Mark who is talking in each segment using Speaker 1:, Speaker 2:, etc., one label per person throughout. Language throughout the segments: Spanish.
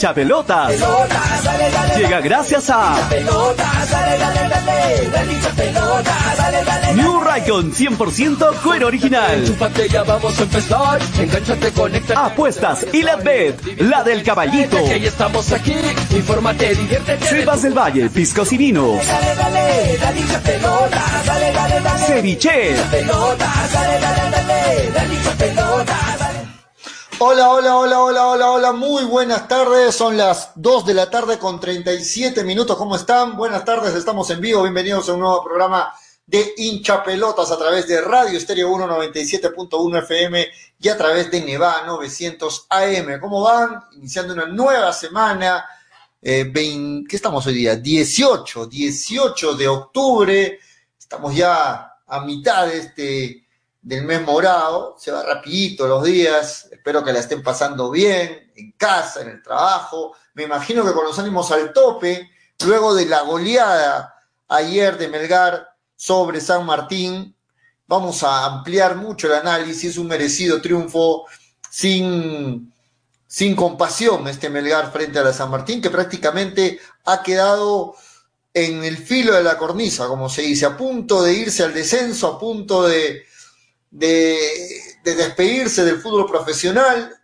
Speaker 1: hincha pelotas. Llega gracias a New Raycon 100% cuero original.
Speaker 2: vamos a empezar.
Speaker 1: Apuestas y la bet, la del caballito.
Speaker 2: Que ya estamos aquí. Infórmate, diviértete.
Speaker 1: Sebas del Valle, piscos y vinos.
Speaker 3: Dale,
Speaker 4: Hola, hola, hola, hola, hola, hola, muy buenas tardes, son las 2 de la tarde con 37 minutos, ¿cómo están? Buenas tardes, estamos en vivo, bienvenidos a un nuevo programa de hincha pelotas a través de Radio Estéreo 197.1 FM y a través de Neva 900 AM. ¿Cómo van? Iniciando una nueva semana, eh, 20 ¿qué estamos hoy día? 18, 18 de octubre, estamos ya a mitad de este del mes morado, se va rapidito los días, espero que la estén pasando bien, en casa, en el trabajo, me imagino que con los ánimos al tope, luego de la goleada ayer de Melgar sobre San Martín, vamos a ampliar mucho el análisis, un merecido triunfo sin, sin compasión este Melgar frente a la San Martín, que prácticamente ha quedado en el filo de la cornisa, como se dice, a punto de irse al descenso, a punto de de, de despedirse del fútbol profesional,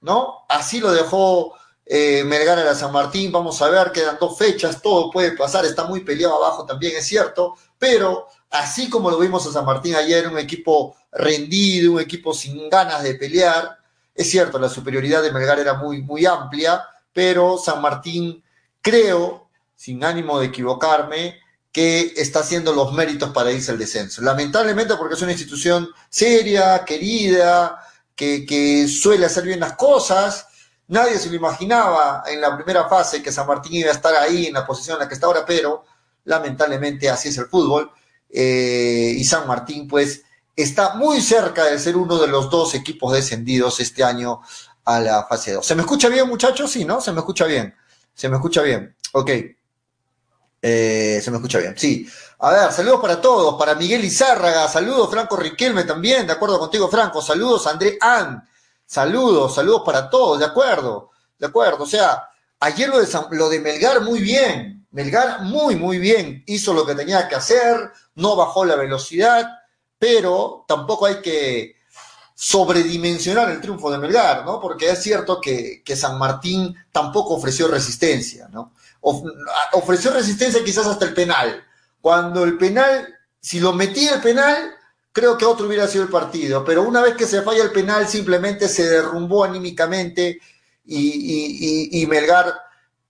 Speaker 4: ¿no? Así lo dejó eh, Melgar a la San Martín, vamos a ver, quedan dos fechas, todo puede pasar, está muy peleado abajo también, es cierto, pero así como lo vimos a San Martín ayer, un equipo rendido, un equipo sin ganas de pelear, es cierto, la superioridad de Melgar era muy, muy amplia, pero San Martín, creo, sin ánimo de equivocarme, que está haciendo los méritos para irse al descenso. Lamentablemente porque es una institución seria, querida, que, suele hacer bien las cosas. Nadie se lo imaginaba en la primera fase que San Martín iba a estar ahí en la posición en la que está ahora, pero lamentablemente así es el fútbol. Eh, y San Martín pues está muy cerca de ser uno de los dos equipos descendidos este año a la fase 2. ¿Se me escucha bien muchachos? Sí, ¿no? Se me escucha bien. Se me escucha bien. Ok. Eh, se me escucha bien, sí. A ver, saludos para todos, para Miguel Izárraga, saludos Franco Riquelme también, de acuerdo contigo Franco, saludos André An, saludos, saludos para todos, de acuerdo, de acuerdo. O sea, ayer lo de, San, lo de Melgar muy bien, Melgar muy, muy bien, hizo lo que tenía que hacer, no bajó la velocidad, pero tampoco hay que sobredimensionar el triunfo de Melgar, ¿no? Porque es cierto que, que San Martín tampoco ofreció resistencia, ¿no? Ofreció resistencia quizás hasta el penal. Cuando el penal, si lo metía el penal, creo que otro hubiera sido el partido, pero una vez que se falla el penal simplemente se derrumbó anímicamente y, Melgar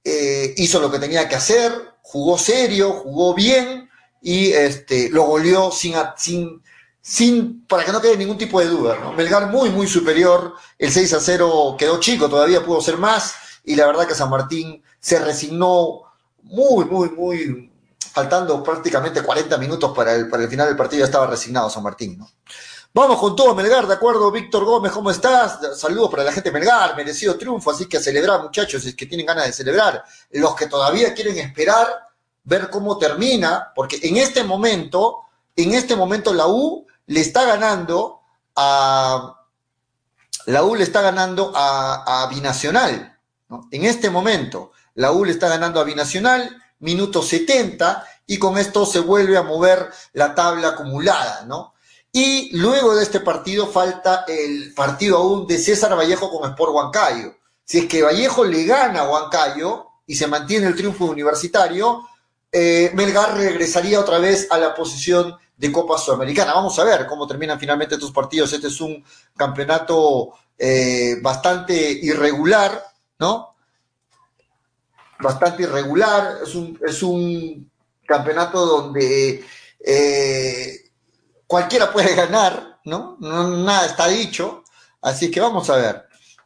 Speaker 4: eh, hizo lo que tenía que hacer, jugó serio, jugó bien y este, lo goleó sin, sin, sin, para que no quede ningún tipo de duda. ¿no? Melgar muy, muy superior, el 6 a 0 quedó chico, todavía pudo ser más y la verdad que San Martín se resignó muy, muy, muy, faltando prácticamente 40 minutos para el, para el final del partido, ya estaba resignado San Martín, ¿no? Vamos con todo, Melgar, ¿de acuerdo? Víctor Gómez, ¿cómo estás? Saludos para la gente de Melgar, merecido triunfo, así que a celebrar, muchachos, es que tienen ganas de celebrar. Los que todavía quieren esperar, ver cómo termina, porque en este momento, en este momento la U le está ganando a, la U le está ganando a, Binacional. En este momento, la U le está ganando a Binacional, minuto 70, y con esto se vuelve a mover la tabla acumulada, ¿no? Y luego de este partido falta el partido aún de César Vallejo con Sport Huancayo. Si es que Vallejo le gana a Huancayo y se mantiene el triunfo universitario, eh, Melgar regresaría otra vez a la posición de Copa Sudamericana. Vamos a ver cómo terminan finalmente estos partidos. Este es un campeonato eh, bastante irregular, ¿no? Bastante irregular, es un, es un campeonato donde eh, cualquiera puede ganar, ¿no? Nada está dicho, así que vamos a ver,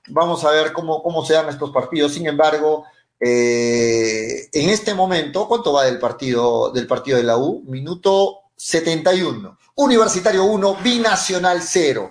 Speaker 4: vamos a ver cómo, cómo se dan estos partidos. Sin embargo, eh, en este momento, ¿cuánto va del partido, del partido de la U? Minuto 71. Universitario 1, Binacional 0.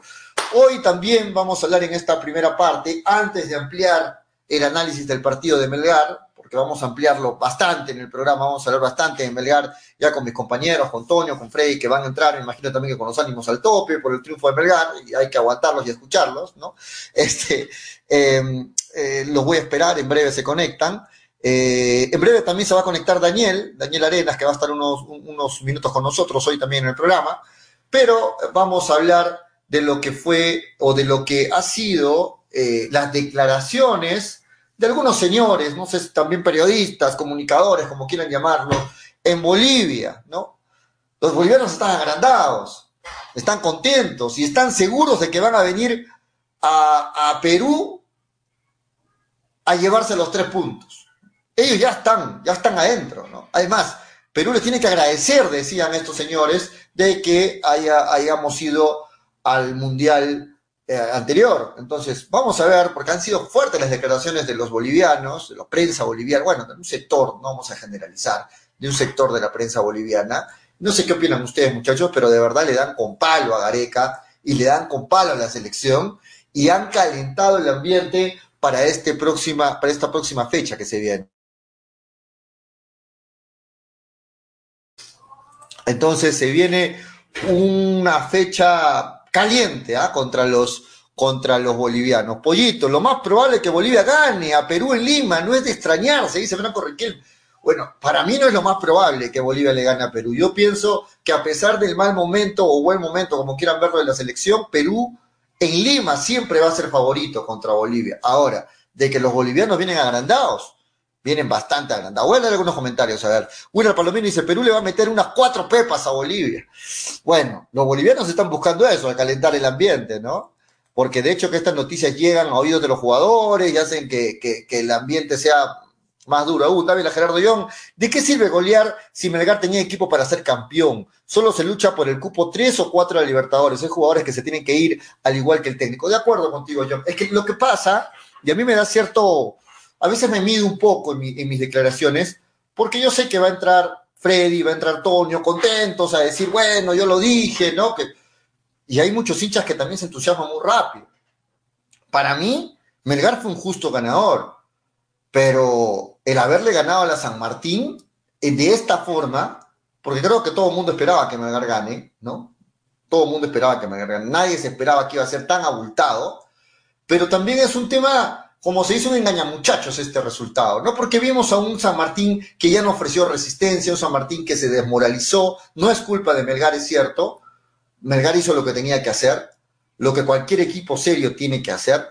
Speaker 4: Hoy también vamos a hablar en esta primera parte, antes de ampliar el análisis del partido de Melgar, porque vamos a ampliarlo bastante en el programa, vamos a hablar bastante en Melgar, ya con mis compañeros, con Toño, con Freddy, que van a entrar, me imagino también que con los ánimos al tope por el triunfo de Melgar, y hay que aguantarlos y escucharlos, ¿no? Este, em, eh, los voy a esperar, en breve se conectan. Eh, en breve también se va a conectar Daniel, Daniel Arenas, que va a estar unos, unos minutos con nosotros hoy también en el programa, pero vamos a hablar de lo que fue o de lo que ha sido eh, las declaraciones de algunos señores, no sé, también periodistas, comunicadores, como quieran llamarlo, en Bolivia, ¿no? Los bolivianos están agrandados, están contentos y están seguros de que van a venir a, a Perú a llevarse los tres puntos. Ellos ya están, ya están adentro, ¿no? Además, Perú les tiene que agradecer, decían estos señores, de que haya, hayamos ido al Mundial eh, anterior. Entonces, vamos a ver, porque han sido fuertes las declaraciones de los bolivianos, de la prensa boliviana, bueno, de un sector, no vamos a generalizar, de un sector de la prensa boliviana. No sé qué opinan ustedes, muchachos, pero de verdad le dan con palo a Gareca y le dan con palo a la selección y han calentado el ambiente para, este próxima, para esta próxima fecha que se viene. Entonces se viene una fecha caliente ¿ah? contra, los, contra los bolivianos. Pollito, lo más probable es que Bolivia gane a Perú en Lima, no es de extrañarse, dice Franco Riquel. Bueno, para mí no es lo más probable que Bolivia le gane a Perú. Yo pienso que a pesar del mal momento o buen momento, como quieran verlo de la selección, Perú en Lima siempre va a ser favorito contra Bolivia. Ahora, de que los bolivianos vienen agrandados, vienen bastante agrandados. Voy a leer algunos comentarios, a ver. William Palomino dice, Perú le va a meter unas cuatro pepas a Bolivia. Bueno, los bolivianos están buscando eso, a calentar el ambiente, ¿no? Porque de hecho que estas noticias llegan a oídos de los jugadores y hacen que, que, el ambiente sea más duro aún. David Gerardo Young, ¿de qué sirve golear si Melgar tenía equipo para ser campeón? Solo se lucha por el cupo tres o cuatro de Libertadores. Hay jugadores que se tienen que ir al igual que el técnico. De acuerdo contigo, John. Es que lo que pasa, y a mí me da cierto, a veces me mido un poco en, mis declaraciones, porque yo sé que va a entrar Freddy, va a entrar Toño, contentos a decir, bueno, yo lo dije, ¿no? Que... Y hay muchos hinchas que también se entusiasman muy rápido. Para mí, Melgar fue un justo ganador, pero el haberle ganado a la San Martín eh, de esta forma, porque creo que todo el mundo esperaba que Melgar gane, ¿no? Todo el mundo esperaba que Melgar gane. Nadie se esperaba que iba a ser tan abultado, pero también es un tema como se hizo un engañamuchachos este resultado, ¿no? Porque vimos a un San Martín que ya no ofreció resistencia, un San Martín que se desmoralizó, no es culpa de Melgar, es cierto, Melgar hizo lo que tenía que hacer, lo que cualquier equipo serio tiene que hacer,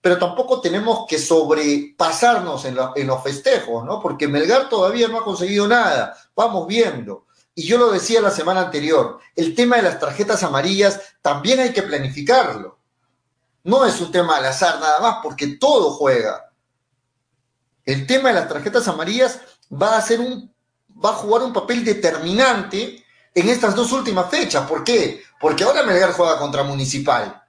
Speaker 4: pero tampoco tenemos que sobrepasarnos en, en los festejos, ¿no? Porque Melgar todavía no ha conseguido nada, vamos viendo. Y yo lo decía la semana anterior, el tema de las tarjetas amarillas también hay que planificarlo no es un tema al azar nada más, porque todo juega. El tema de las tarjetas amarillas va a ser un, va a jugar un papel determinante en estas dos últimas fechas. ¿Por qué? Porque ahora Melgar juega contra Municipal,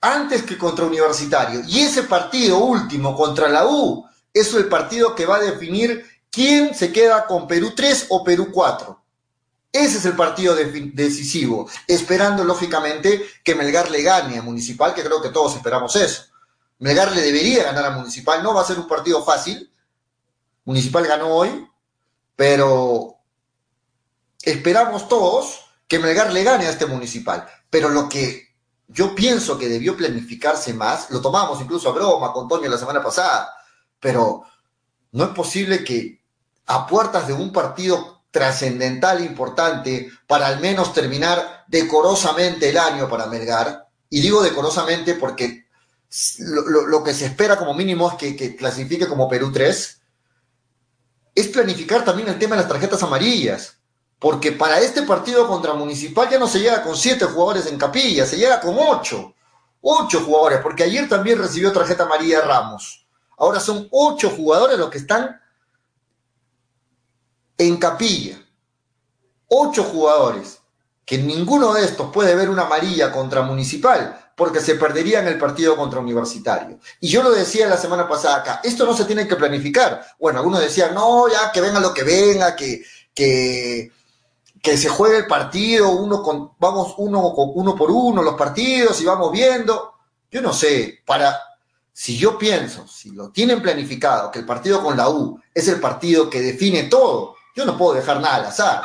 Speaker 4: antes que contra Universitario. Y ese partido último contra la U es el partido que va a definir quién se queda con Perú 3 o Perú 4. Ese es el partido decisivo, esperando lógicamente que Melgar le gane a Municipal, que creo que todos esperamos eso. Melgar le debería ganar a Municipal, no va a ser un partido fácil. Municipal ganó hoy, pero esperamos todos que Melgar le gane a este Municipal. Pero lo que yo pienso que debió planificarse más, lo tomamos incluso a broma con Toño la semana pasada, pero no es posible que a puertas de un partido trascendental importante para al menos terminar decorosamente el año para Melgar. Y digo decorosamente porque lo, que se espera como mínimo es que, clasifique como Perú 3. Es planificar también el tema de las tarjetas amarillas. Porque para este partido contra Municipal ya no se llega con siete jugadores en capilla, se llega con ocho. Ocho jugadores, porque ayer también recibió tarjeta amarilla Ramos. Ahora son ocho jugadores los que están en capilla, ocho jugadores, que ninguno de estos puede ver una amarilla contra Municipal, porque se perdería en el partido contra Universitario. Y yo lo decía la semana pasada acá, esto no se tiene que planificar. Bueno, algunos decían, no, ya que venga lo que venga, que, que, que se juegue el partido, uno con, vamos uno, uno por uno los partidos y vamos viendo. Yo no sé, para, si yo pienso, si lo tienen planificado, que el partido con la U es el partido que define todo, yo no puedo dejar nada al azar.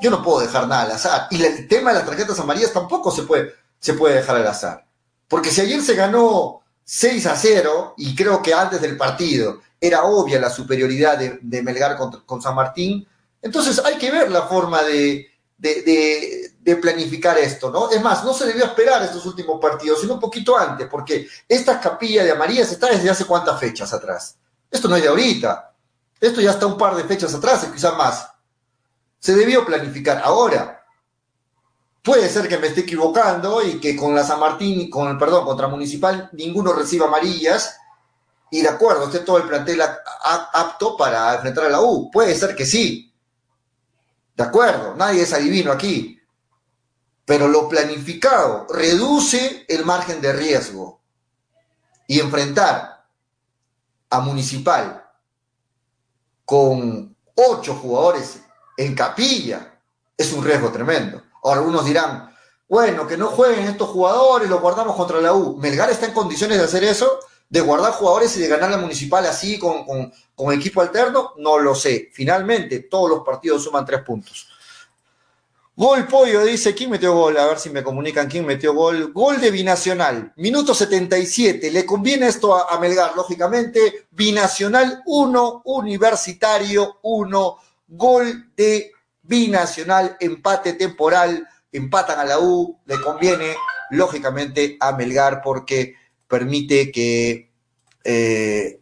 Speaker 4: Yo no puedo dejar nada al azar. Y el tema de las tarjetas amarillas tampoco se puede, se puede dejar al azar. Porque si ayer se ganó 6 a 0, y creo que antes del partido era obvia la superioridad de, Melgar con, San Martín, entonces hay que ver la forma de, de, planificar esto, ¿no? Es más, no se debió esperar estos últimos partidos, sino un poquito antes, porque esta capilla de amarillas está desde hace cuántas fechas atrás. Esto no es de ahorita. Esto ya está un par de fechas atrás, quizás más. Se debió planificar. Ahora, puede ser que me esté equivocando y que con la San Martín, con perdón, contra Municipal, ninguno reciba amarillas y de acuerdo, esté todo el plantel apto para enfrentar a la U. Puede ser que sí. De acuerdo, nadie es adivino aquí. Pero lo planificado reduce el margen de riesgo. Y enfrentar a Municipal con ocho jugadores en capilla es un riesgo tremendo. Ahora algunos dirán, bueno, que no jueguen estos jugadores, los guardamos contra la U. ¿Melgar está en condiciones de hacer eso? ¿De guardar jugadores y de ganar la municipal así con, con equipo alterno? No lo sé. Finalmente, todos los partidos suman tres puntos. Gol Pollo dice, ¿quién metió gol? A ver si me comunican quién metió gol. Gol de Binacional, minuto 77. Le conviene esto a, Melgar, lógicamente. Binacional 1, Universitario 1. Gol de Binacional, empate temporal. Empatan a la U. Le conviene, lógicamente, a Melgar porque permite que... Eh,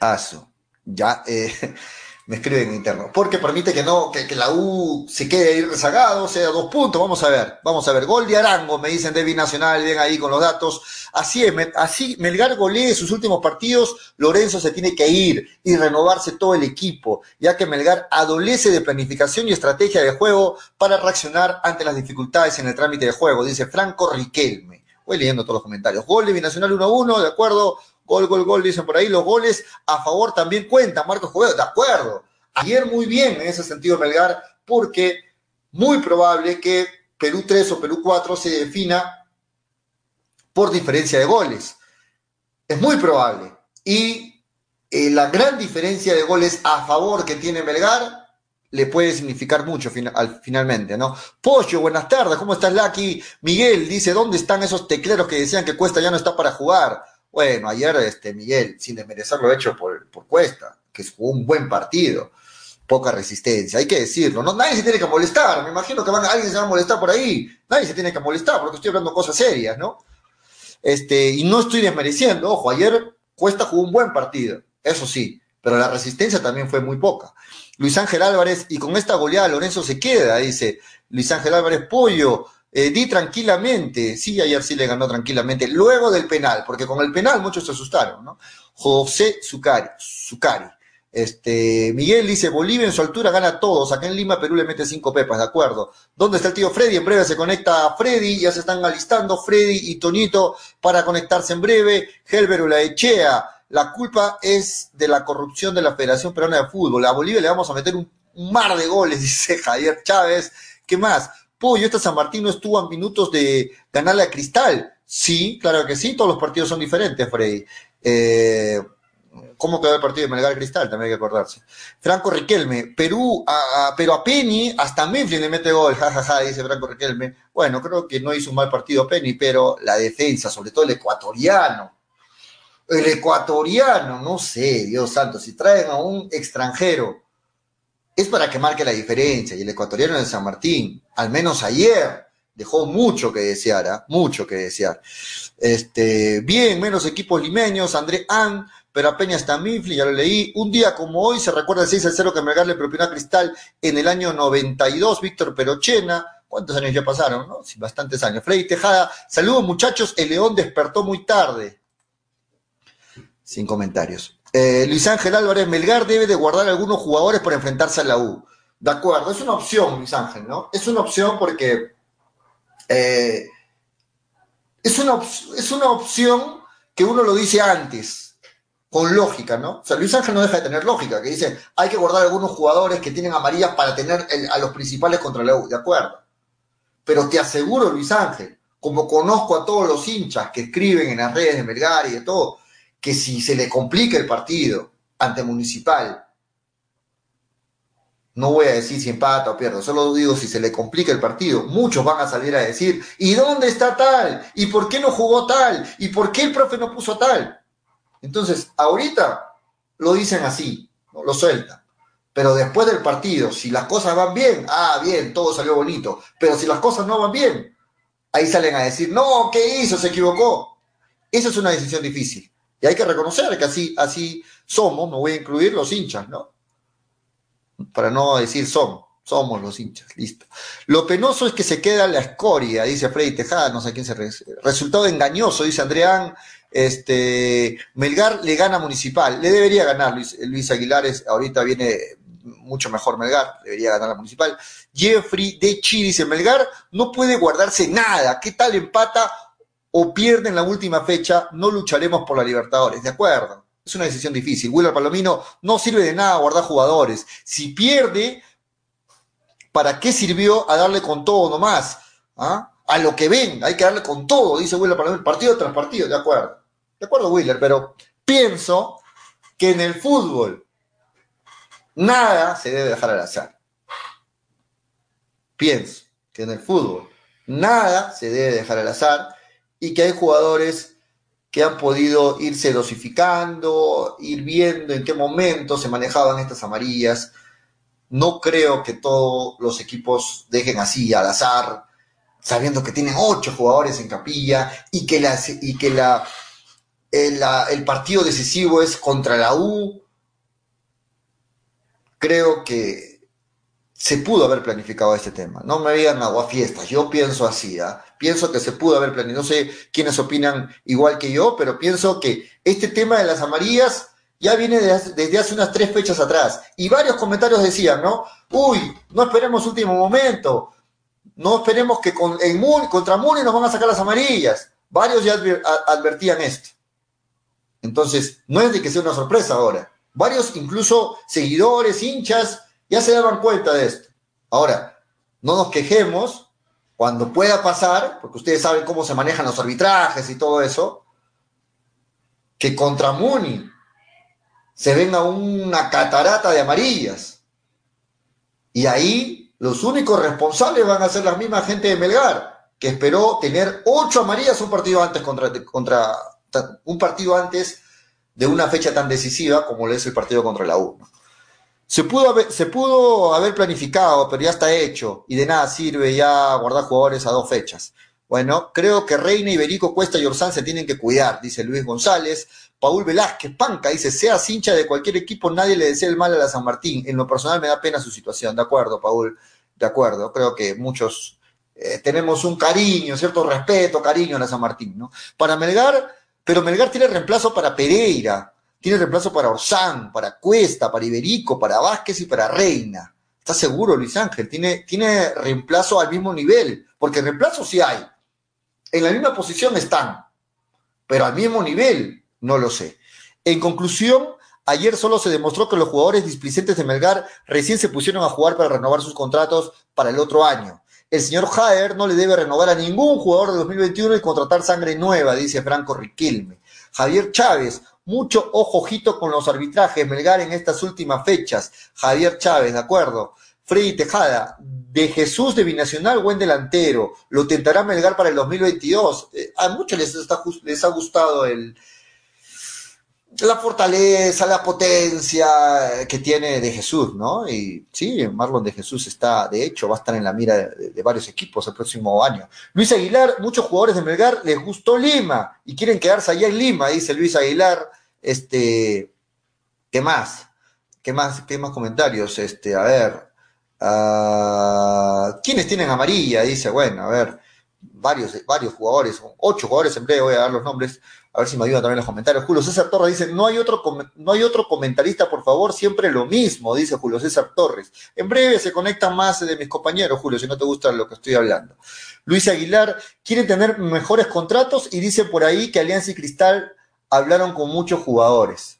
Speaker 4: aso. Ya, eh, me escriben en interno, porque permite que no, que, la U se quede ahí rezagado, sea dos puntos, vamos a ver, vamos a ver, gol de Arango, me dicen de Binacional, bien ahí con los datos, así es, así Melgar golee sus últimos partidos, Lorenzo se tiene que ir y renovarse todo el equipo, ya que Melgar adolece de planificación y estrategia de juego para reaccionar ante las dificultades en el trámite de juego, dice Franco Riquelme. Voy leyendo todos los comentarios. Gol de Binacional 1-1, de acuerdo. Gol, gol, gol, dicen por ahí. Los goles a favor también cuentan, Marcos Jovedo, de acuerdo. Ayer muy bien en ese sentido Melgar, porque muy probable que Perú 3 o Perú 4 se defina por diferencia de goles. Es muy probable. Y eh, la gran diferencia de goles a favor que tiene Melgar le puede significar mucho finalmente, ¿no? Pollo, buenas tardes, ¿cómo estás, Lucky? Miguel dice, ¿dónde están esos tecleros que decían que Cuesta ya no está para jugar? Bueno, ayer este, Miguel, sin desmerecer lo hecho por, por Cuesta, que fue un buen partido, poca resistencia, hay que decirlo, ¿no? Nadie se tiene que molestar, me imagino que van, alguien se va a molestar por ahí, nadie se tiene que molestar porque estoy hablando cosas serias, ¿no? Este, y no estoy desmereciendo, ojo, ayer Cuesta jugó un buen partido, eso sí, pero la resistencia también fue muy poca. Luis Ángel Álvarez, y con esta goleada Lorenzo se queda, dice Luis Ángel Álvarez Pollo, eh, di tranquilamente, sí, ayer sí le ganó tranquilamente, luego del penal, porque con el penal muchos se asustaron, ¿no? José Zucari, Zucari. Este, Miguel dice, Bolivia en su altura gana a todos, acá en Lima Perú le mete cinco pepas, de acuerdo. ¿Dónde está el tío Freddy? En breve se conecta a Freddy, ya se están alistando Freddy y Tonito para conectarse en breve. Helber Echea, la culpa es de la corrupción de la Federación Peruana de Fútbol. A Bolivia le vamos a meter un, mar de goles, dice Javier Chávez. ¿Qué más? Pollo, esta San Martín no estuvo a minutos de ganarle a Cristal. Sí, claro que sí, todos los partidos son diferentes, Freddy. Eh, ¿Cómo quedó el partido de Melgar Cristal? También hay que acordarse. Franco Riquelme, Perú, pero a Penny, hasta Mifflin le mete gol, jajaja, dice Franco Riquelme. Bueno, creo que no hizo un mal partido Penny, pero la defensa, sobre todo el ecuatoriano. El ecuatoriano, no sé, Dios santo, si traen a un extranjero es para que marque la diferencia. Y el ecuatoriano de San Martín, al menos ayer, dejó mucho que desear, ¿ah? mucho que desear. Este, bien, menos equipos limeños, André An, pero apenas está Mifli, ya lo leí. Un día como hoy se recuerda el 6 al 0 que Melgar le propinó a Cristal en el año 92, Víctor Perochena. ¿Cuántos años ya pasaron? No? Sí, bastantes años. Freddy Tejada, saludos muchachos, el León despertó muy tarde. Sin comentarios. Eh, Luis Ángel Álvarez Melgar debe de guardar algunos jugadores para enfrentarse a la U. De acuerdo, es una opción, Luis Ángel, ¿no? Es una opción porque eh, es, una es una opción que uno lo dice antes, con lógica, ¿no? O sea, Luis Ángel no deja de tener lógica, que dice, hay que guardar algunos jugadores que tienen amarillas para tener a los principales contra la U, de acuerdo. Pero te aseguro, Luis Ángel, como conozco a todos los hinchas que escriben en las redes de Melgar y de todo, que si se le complica el partido ante Municipal, no voy a decir si empata o pierde, solo digo si se le complica el partido, muchos van a salir a decir, ¿y dónde está tal? ¿Y por qué no jugó tal? ¿Y por qué el profe no puso tal? Entonces, ahorita lo dicen así, lo sueltan. Pero después del partido, si las cosas van bien, ah, bien, todo salió bonito. Pero si las cosas no van bien, ahí salen a decir, no, ¿qué hizo? Se equivocó. Esa es una decisión difícil. Y hay que reconocer que así, así somos, me voy a incluir los hinchas, ¿no? Para no decir son, somos los hinchas, listo. Lo penoso es que se queda la escoria, dice Freddy Tejada, no sé quién se... Resultado engañoso, dice Andreán, este, Melgar le gana Municipal, le debería ganar Luis, Luis Aguilar, ahorita viene mucho mejor Melgar, debería ganar la Municipal. Jeffrey de Chi dice, Melgar no puede guardarse nada, ¿qué tal empata o pierde en la última fecha? No lucharemos por la Libertadores, ¿de acuerdo? Es una decisión difícil. Willer Palomino no sirve de nada guardar jugadores. Si pierde, ¿para qué sirvió a darle con todo nomás? ¿Ah? A lo que ven, hay que darle con todo, dice Willer Palomino, partido tras partido, de acuerdo. De acuerdo, Willer, pero pienso que en el fútbol nada se debe dejar al azar. Pienso que en el fútbol nada se debe dejar al azar y que hay jugadores que han podido irse dosificando, ir viendo en qué momento se manejaban estas amarillas. No creo que todos los equipos dejen así al azar, sabiendo que tienen ocho jugadores en capilla y que, y que la, el, el partido decisivo es contra la U. Creo que se pudo haber planificado este tema. No me digan fiestas, yo pienso así, ¿ah? pienso que se pudo haber planificado. No sé quiénes opinan igual que yo, pero pienso que este tema de las amarillas ya viene desde hace unas tres fechas atrás. Y varios comentarios decían, ¿no? Uy, no esperemos último momento, no esperemos que con, en contra Muni nos van a sacar las amarillas. Varios ya advertían esto. Entonces, no es de que sea una sorpresa ahora. Varios, incluso seguidores, hinchas, ya se daban cuenta de esto. Ahora, no nos quejemos cuando pueda pasar, porque ustedes saben cómo se manejan los arbitrajes y todo eso, que contra Muni se venga una catarata de amarillas. Y ahí los únicos responsables van a ser la misma gente de Melgar, que esperó tener ocho amarillas un partido antes contra, un partido antes de una fecha tan decisiva como lo es el partido contra la U. Se pudo, haber, se pudo haber planificado, pero ya está hecho y de nada sirve ya guardar jugadores a dos fechas. Bueno, creo que Reina, Iberico, Cuesta y Orsán se tienen que cuidar, dice Luis González. Paul Velázquez, Panca, dice, sea hincha de cualquier equipo, nadie le desea el mal a la San Martín. En lo personal me da pena su situación. De acuerdo, Paul, de acuerdo. Creo que muchos eh, tenemos un cariño, cierto respeto, cariño a la San Martín, ¿no? Para Melgar, pero Melgar tiene reemplazo para Pereira. Tiene reemplazo para Orsán, para Cuesta, para Iberico, para Vázquez y para Reina. ¿Estás seguro, Luis Ángel? Tiene, tiene reemplazo al mismo nivel, porque reemplazo sí hay. En la misma posición están, pero al mismo nivel, no lo sé. En conclusión, ayer solo se demostró que los jugadores displicentes de Melgar recién se pusieron a jugar para renovar sus contratos para el otro año. El señor Jaer no le debe renovar a ningún jugador de 2021 y contratar sangre nueva, dice Franco Riquelme. Javier Chávez, mucho ojojito con los arbitrajes, Melgar en estas últimas fechas. Javier Chávez, ¿de acuerdo? Freddy Tejada, de Jesús de Binacional, buen delantero. Lo tentará Melgar para el 2022. Eh, a muchos les, ha gustado el, la fortaleza, la potencia que tiene de Jesús, ¿no? Y sí, Marlon de Jesús está, de hecho, va a estar en la mira de, varios equipos el próximo año. Luis Aguilar, muchos jugadores de Melgar les gustó Lima y quieren quedarse allá en Lima, dice Luis Aguilar. Este, ¿qué más? ¿Qué más? ¿Qué más comentarios? Este, a ver. Uh, ¿Quiénes tienen amarilla? Dice, bueno, a ver, varios, varios jugadores, ocho jugadores en breve, voy a dar los nombres, a ver si me ayudan también los comentarios. Julio César Torres dice, no hay otro, no hay otro comentarista, por favor, siempre lo mismo, dice Julio César Torres. En breve se conectan más de mis compañeros, Julio, si no te gusta lo que estoy hablando. Luis Aguilar, quiere tener mejores contratos y dice por ahí que Alianza y Cristal hablaron con muchos jugadores.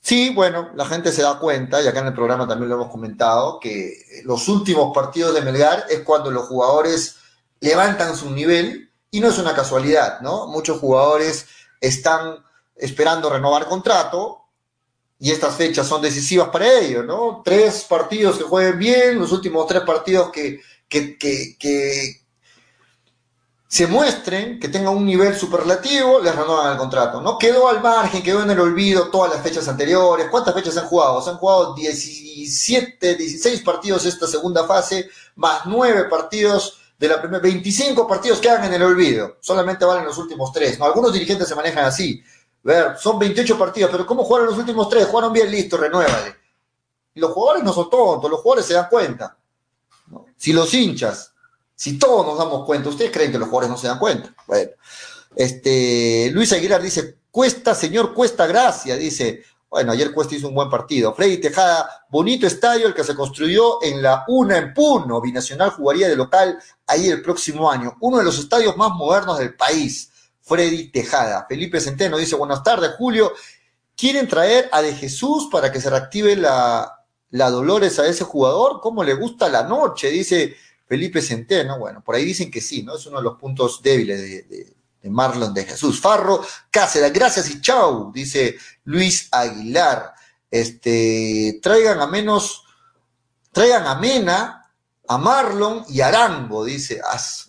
Speaker 4: Sí, bueno, la gente se da cuenta, y acá en el programa también lo hemos comentado, que los últimos partidos de Melgar es cuando los jugadores levantan su nivel y no es una casualidad, ¿no? Muchos jugadores están esperando renovar contrato y estas fechas son decisivas para ellos, ¿no? Tres partidos que jueguen bien, los últimos tres partidos que, que, que, se muestren, que tengan un nivel superlativo, les renuevan el contrato, ¿no? Quedó al margen, quedó en el olvido todas las fechas anteriores. ¿Cuántas fechas han jugado? Se han jugado 17, 16 partidos esta segunda fase, más 9 partidos de la primera, 25 partidos quedan en el olvido. Solamente valen los últimos tres, ¿no? Algunos dirigentes se manejan así. Ver, son 28 partidos, pero ¿cómo jugaron los últimos tres? Jugaron bien, listo, renuévale. Los jugadores no son tontos, los jugadores se dan cuenta. Si los hinchas, si todos nos damos cuenta, ¿ustedes creen que los jugadores no se dan cuenta? Bueno, este, Luis Aguilar dice, cuesta, señor, cuesta gracia, dice, bueno, ayer Cuesta hizo un buen partido. Freddy Tejada, bonito estadio el que se construyó en la UNA en Puno. Binacional jugaría de local ahí el próximo año. Uno de los estadios más modernos del país. Freddy Tejada. Felipe Centeno dice, buenas tardes, Julio. ¿Quieren traer a De Jesús para que se reactive la, la Dolores a ese jugador? ¿Cómo le gusta la noche? Dice Felipe Centeno. Bueno, por ahí dicen que sí, ¿no? Es uno de los puntos débiles de, Marlon de Jesús. Farro Cáceres, gracias y chau, dice Luis Aguilar. Este, traigan a menos, traigan a Mena, a Marlon y Arango, dice,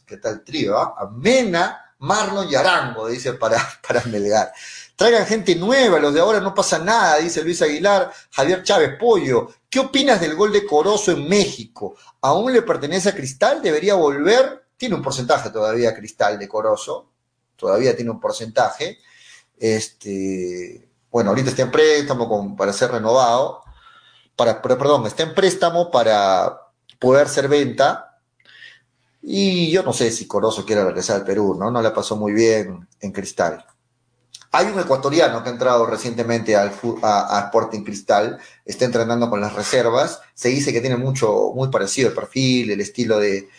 Speaker 4: ¿qué tal trío? Ah? A Mena, Marlon y Arango, dice para, para Melgar. Traigan gente nueva, los de ahora no pasa nada, dice Luis Aguilar, Javier Chávez Pollo. ¿Qué opinas del gol de Corozo en México? ¿Aún le pertenece a Cristal? ¿Debería volver? Tiene un porcentaje todavía Cristal de Corozo, todavía tiene un porcentaje. Este, bueno, ahorita está en préstamo para ser renovado, para, perdón, está en préstamo para poder ser venta, y yo no sé si Corozo quiere regresar al Perú, ¿no? No le pasó muy bien en Cristal. Hay un ecuatoriano que ha entrado recientemente al, a, Sporting Cristal, está entrenando con las reservas, se dice que tiene mucho, muy parecido el perfil, el estilo de,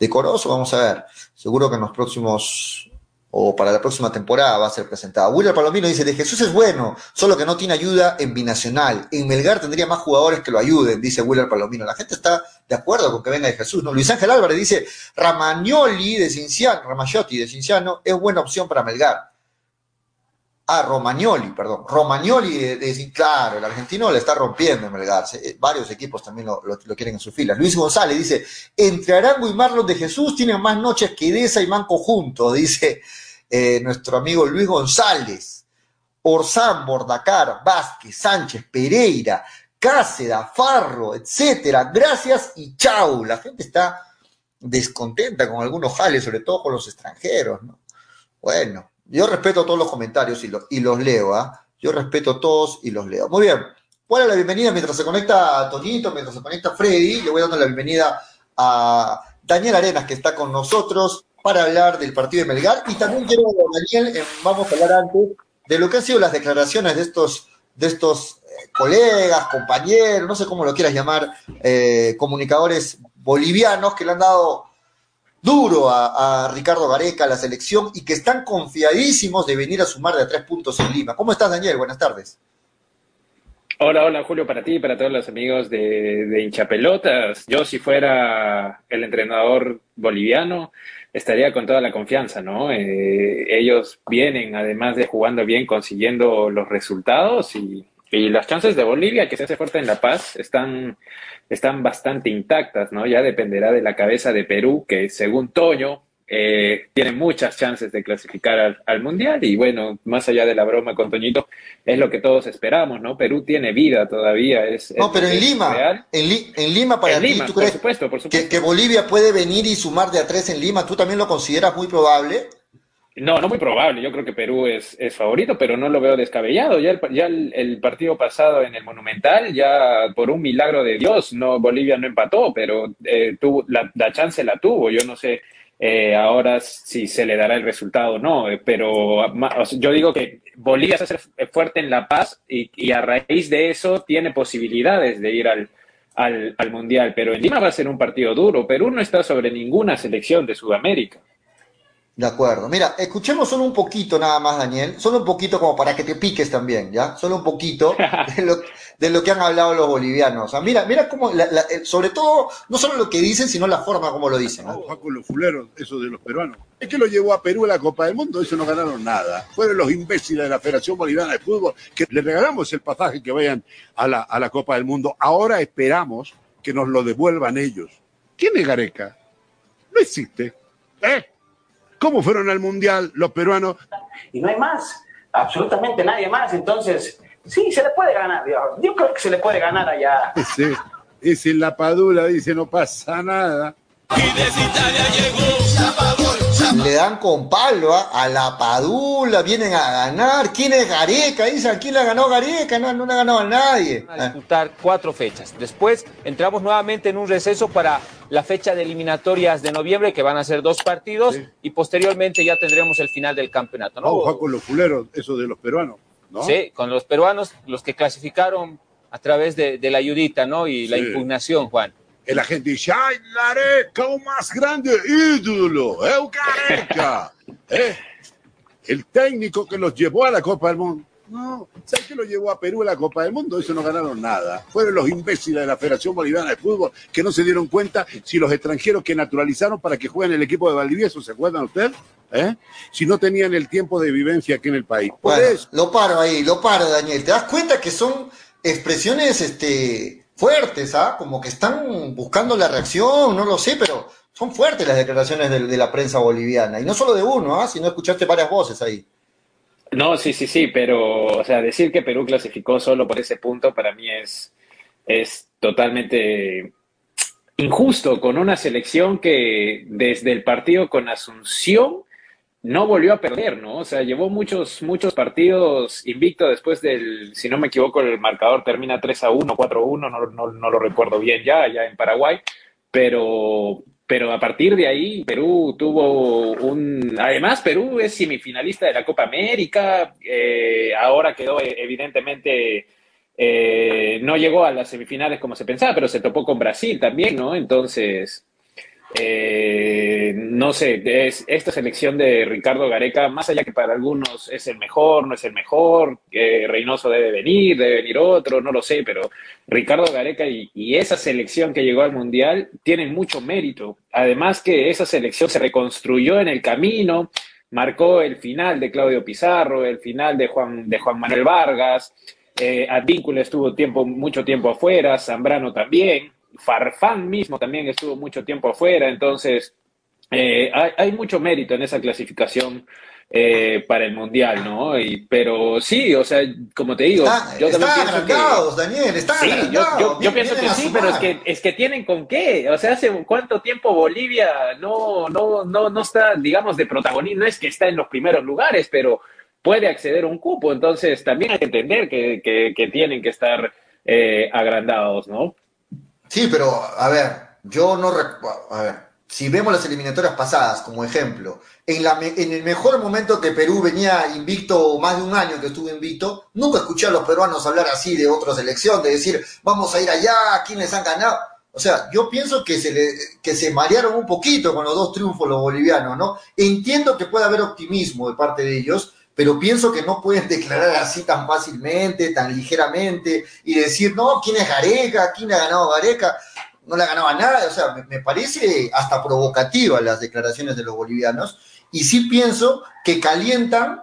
Speaker 4: de Corozo, vamos a ver, seguro que en los próximos o para la próxima temporada va a ser presentada. William Palomino dice, de Jesús es bueno, solo que no tiene ayuda en Binacional. En Melgar tendría más jugadores que lo ayuden, dice William Palomino. La gente está de acuerdo con que venga de Jesús. ¿no? Luis Ángel Álvarez dice, Ramagnoli de Cinciano, Ramagnotti de Cinciano es buena opción para Melgar. Ah, Romagnoli, perdón. Romagnoli de, claro, el argentino le está rompiendo en Melgar. Eh, varios equipos también lo, quieren en su fila. Luis González dice, entre Arango y Marlon de Jesús tienen más noches que Deza y Manco juntos, dice eh, nuestro amigo Luis González, Orzán, Bordacar, Vázquez, Sánchez, Pereira, Cáceda, Farro, etcétera. Gracias y chau. La gente está descontenta con algunos jales, sobre todo con los extranjeros, ¿no? Bueno, yo respeto todos los comentarios y, los leo, ¿ah? Yo respeto todos y los leo. Muy bien. ¿Cuál es la bienvenida mientras se conecta Toñito, mientras se conecta Freddy? Le voy dando la bienvenida a Daniel Arenas, que está con nosotros para hablar del partido de Melgar. Y también quiero, Daniel, eh, vamos a hablar antes de lo que han sido las declaraciones de estos, de estos eh, colegas, compañeros, no sé cómo lo quieras llamar, eh, comunicadores bolivianos que le han dado duro a, Ricardo Gareca, a la selección, y que están confiadísimos de venir a sumar de a tres puntos en Lima. ¿Cómo estás, Daniel? Buenas tardes.
Speaker 5: Hola, hola Julio, para ti y para todos los amigos de, de hinchapelotas. Yo si fuera el entrenador boliviano, estaría con toda la confianza, ¿no? Eh, ellos vienen, además de jugando bien, consiguiendo los resultados y, y, las chances de Bolivia, que se hace fuerte en La Paz, están, están bastante intactas, ¿no? Ya dependerá de la cabeza de Perú, que según Toño, eh, tiene muchas chances de clasificar al, Mundial y bueno, más allá de la broma con Toñito, es lo que todos esperamos, ¿no? Perú tiene vida todavía. Es,
Speaker 4: no, pero en Lima, en, Lima para ti, ¿tú crees supuesto, por supuesto. Que, Bolivia puede venir y sumar de a tres en Lima? ¿Tú también lo consideras muy probable?
Speaker 5: No, no muy probable. Yo creo que Perú es, favorito, pero no lo veo descabellado. Ya, el, ya el, partido pasado en el Monumental, ya por un milagro de Dios, no Bolivia no empató, pero eh, tuvo, la, la chance la tuvo. Yo no sé eh, ahora si se le dará el resultado o no, eh, pero yo digo que Bolivia se hace fuerte en La Paz y, a raíz de eso tiene posibilidades de ir al, al, Mundial, pero en Lima va a ser un partido duro. Perú no está sobre ninguna selección de Sudamérica.
Speaker 4: De acuerdo. Mira, escuchemos solo un poquito nada más, Daniel. Solo un poquito como para que te piques también, ¿ya? Solo un poquito de lo, de lo que han hablado los bolivianos. mira, mira cómo, sobre todo, no solo lo que dicen, sino la forma como lo dicen.
Speaker 6: ¿no? con los fuleros, eso de los peruanos. Es que lo llevó a Perú a la Copa del Mundo, eso no ganaron nada. Fueron los imbéciles de la Federación Boliviana de Fútbol que le regalamos el pasaje que vayan a la, a la Copa del Mundo. Ahora esperamos que nos lo devuelvan ellos. ¿Quién es Gareca? No existe. ¿Eh? ¿Cómo fueron al Mundial los peruanos?
Speaker 7: Y no hay más, absolutamente nadie más. Entonces, sí, se le puede ganar. Yo creo que se le puede ganar allá.
Speaker 6: Sí, ese la Padula dice, no pasa nada. Y desde Italia
Speaker 4: llegó Le dan con palo ¿ah? a la Padula, vienen a ganar. ¿Quién es Gareca? Dicen, ¿quién le ganó Gareca? No, no le ha ganado a nadie.
Speaker 8: A disputar cuatro fechas. Después entramos nuevamente en un receso para la fecha de eliminatorias de noviembre, que van a ser dos partidos, y posteriormente ya tendremos el final del campeonato.
Speaker 6: ¿no? con los fuleros, eso de los peruanos. ¿no?
Speaker 8: Sí, con los peruanos, los que clasificaron a través de, la ayudita, ¿no? Y la impugnación, Juan.
Speaker 6: El gente dice, ¡ay, Gareca, un más grande ídolo! ¡Es Gareca! ¿Eh? El técnico que los llevó a la Copa del Mundo. No, ¿sabes qué lo llevó a Perú a la Copa del Mundo? Eso no ganaron nada. Fueron los imbéciles de la Federación Boliviana de Fútbol que no se dieron cuenta si los extranjeros que naturalizaron para que jueguen el equipo de Valdivieso, ¿se acuerdan ustedes? ¿Eh? Si no tenían el tiempo de vivencia aquí en el país.
Speaker 4: Lo paro ahí, lo paro, Daniel. ¿Te das cuenta que son expresiones este, fuertes, ¿ah? Como que están buscando la reacción, no lo sé, pero son fuertes las declaraciones de, la prensa boliviana. Y no solo de uno, ¿ah? Sino escuchaste varias voces ahí.
Speaker 5: No, sí, sí, sí, pero, o sea, decir que Perú clasificó solo por ese punto para mí es, es totalmente injusto con una selección que desde el partido con Asunción no volvió a perder, ¿no? O sea, llevó muchos, muchos partidos invicto después del, si no me equivoco, el marcador termina 3 a 1, 4 a 1, no, no, no lo recuerdo bien ya, ya en Paraguay, pero pero a partir de ahí Perú tuvo un... Además, Perú es semifinalista de la Copa América, eh, ahora quedó eh, evidentemente... Eh, no llegó a las semifinales como se pensaba, pero se topó con Brasil también, ¿no? Entonces, eh, no sé, es, esta selección de Ricardo Gareca, más allá que para algunos es el mejor, no es el mejor, que Reynoso debe venir, debe venir otro, no lo sé, pero Ricardo Gareca y, esa selección que llegó al Mundial tienen mucho mérito. Además que esa selección se reconstruyó en el camino, marcó el final de Claudio Pizarro, el final de Juan, de Juan Manuel Vargas, eh, Advíncula estuvo tiempo, mucho tiempo afuera, Zambrano también. Farfán mismo también estuvo mucho tiempo afuera, entonces eh, hay, mucho mérito en esa clasificación eh, para el Mundial, ¿no? Y, pero sí, o sea, como te digo,
Speaker 4: yo también pienso que, Daniel, está
Speaker 5: sí, yo, yo, pienso que sí, pero es que, es que tienen con qué, o sea, hace cuánto tiempo Bolivia no, no, no, no está, digamos, de protagonismo, no es que está en los primeros lugares, pero puede acceder a un cupo, entonces también hay que entender que, que, tienen que estar eh, agrandados, ¿no?
Speaker 4: Sí, pero a ver, yo no a ver, si vemos las eliminatorias pasadas como ejemplo, en, la, en el mejor momento que Perú venía invicto, más de un año que estuvo invicto, nunca escuché a los peruanos hablar así de otra selección, de decir, vamos a ir allá, quién les han ganado? O sea, yo pienso que se, le, que se marearon un poquito con los dos triunfos los bolivianos, ¿no? Entiendo que puede haber optimismo de parte de ellos, pero pienso que no pueden declarar así tan fácilmente, tan ligeramente, y decir, no, ¿quién es Gareca? ¿Quién ha ganado Gareca? No le ha ganado a nada, o sea, me, parece hasta provocativa las declaraciones de los bolivianos, y sí pienso que calientan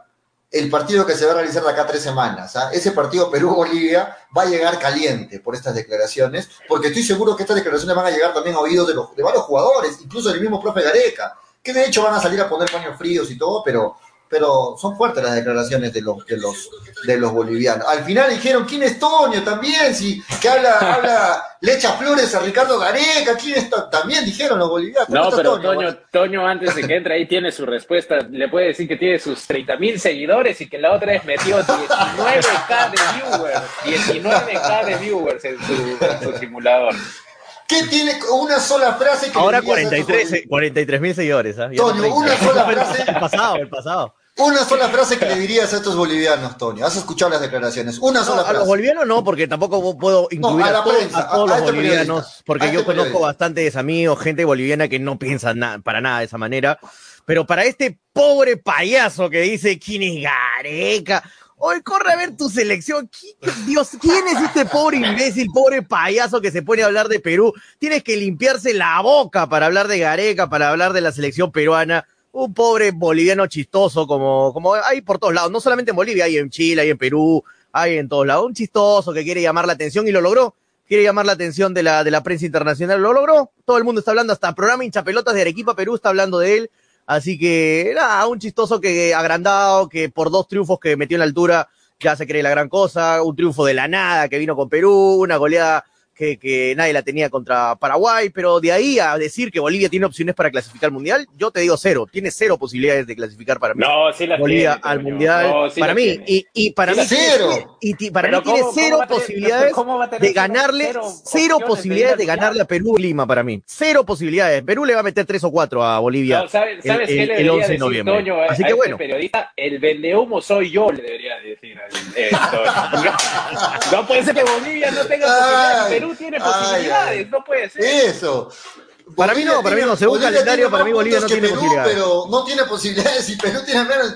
Speaker 4: el partido que se va a realizar de acá tres semanas. ¿ah? Ese partido Perú-Bolivia va a llegar caliente por estas declaraciones, porque estoy seguro que estas declaraciones van a llegar también a oídos de, de varios jugadores, incluso del mismo profe Gareca, que de hecho van a salir a poner paños fríos y todo, pero pero son fuertes las declaraciones de los, de los, de los bolivianos. Al final dijeron, ¿quién es Toño? También, si, que habla, habla, le echa flores a Ricardo Gareca, ¿quién es Toño? También dijeron los bolivianos.
Speaker 5: No, pero Toño, Toño, antes de que entre ahí tiene su respuesta, le puede decir que tiene sus 30 mil seguidores y que la otra vez metió 19k de viewers, 19k de viewers en su, en su simulador.
Speaker 4: ¿Qué tiene una sola frase que
Speaker 9: Ahora 43 mil seguidores. ¿eh?
Speaker 4: Toño, una sola frase.
Speaker 9: el pasado, el pasado.
Speaker 4: Una sola frase que le dirías a estos bolivianos, Tony. Has escuchado las declaraciones. Una sola frase.
Speaker 9: A los bolivianos no, porque tampoco puedo incluir a, todos, los bolivianos, porque yo conozco bastantes amigos, gente boliviana que no piensa para nada de esa manera. Pero para este pobre payaso que dice quién es Gareca, Hoy corre a ver tu selección. Dios, ¿quién es este pobre imbécil, pobre payaso que se pone a hablar de Perú? Tienes que limpiarse la boca para hablar de Gareca, para hablar de la selección peruana. Un pobre boliviano chistoso, como, como hay por todos lados. No solamente en Bolivia, hay en Chile, hay en Perú, hay en todos lados. Un chistoso que quiere llamar la atención y lo logró. Quiere llamar la atención de la, de la prensa internacional. Lo logró. Todo el mundo está hablando, hasta programa hinchapelotas de Arequipa, Perú está hablando de él Así que, nada, un chistoso que agrandado, que por dos triunfos que metió en la altura ya se cree la gran cosa, un triunfo de la nada que vino con Perú, una goleada que, nadie la tenía contra Paraguay, pero de ahí a decir que Bolivia tiene opciones para clasificar al Mundial, yo te digo cero, tiene cero posibilidades de clasificar para mí.
Speaker 5: No, sí
Speaker 9: Bolivia al Mundial, para mí, y, para mí
Speaker 4: cero.
Speaker 9: y para mí tiene cero posibilidades de ganarle, cero, posibilidades de, ganarle a Perú Lima para mí, cero posibilidades. Perú le va a meter tres o cuatro a Bolivia
Speaker 5: ¿sabes, el, 11 de noviembre. Así que este bueno. periodista, el vendehumo soy yo, le debería decir. no, puede ser que Bolivia no tenga posibilidades, Perú tiene posibilidades, no puede ser.
Speaker 4: Eso.
Speaker 9: Para mí no, para mí no, según calendario, para mí Bolivia no tiene
Speaker 4: Perú,
Speaker 9: posibilidades.
Speaker 4: Pero no tiene posibilidades y Perú tiene menos.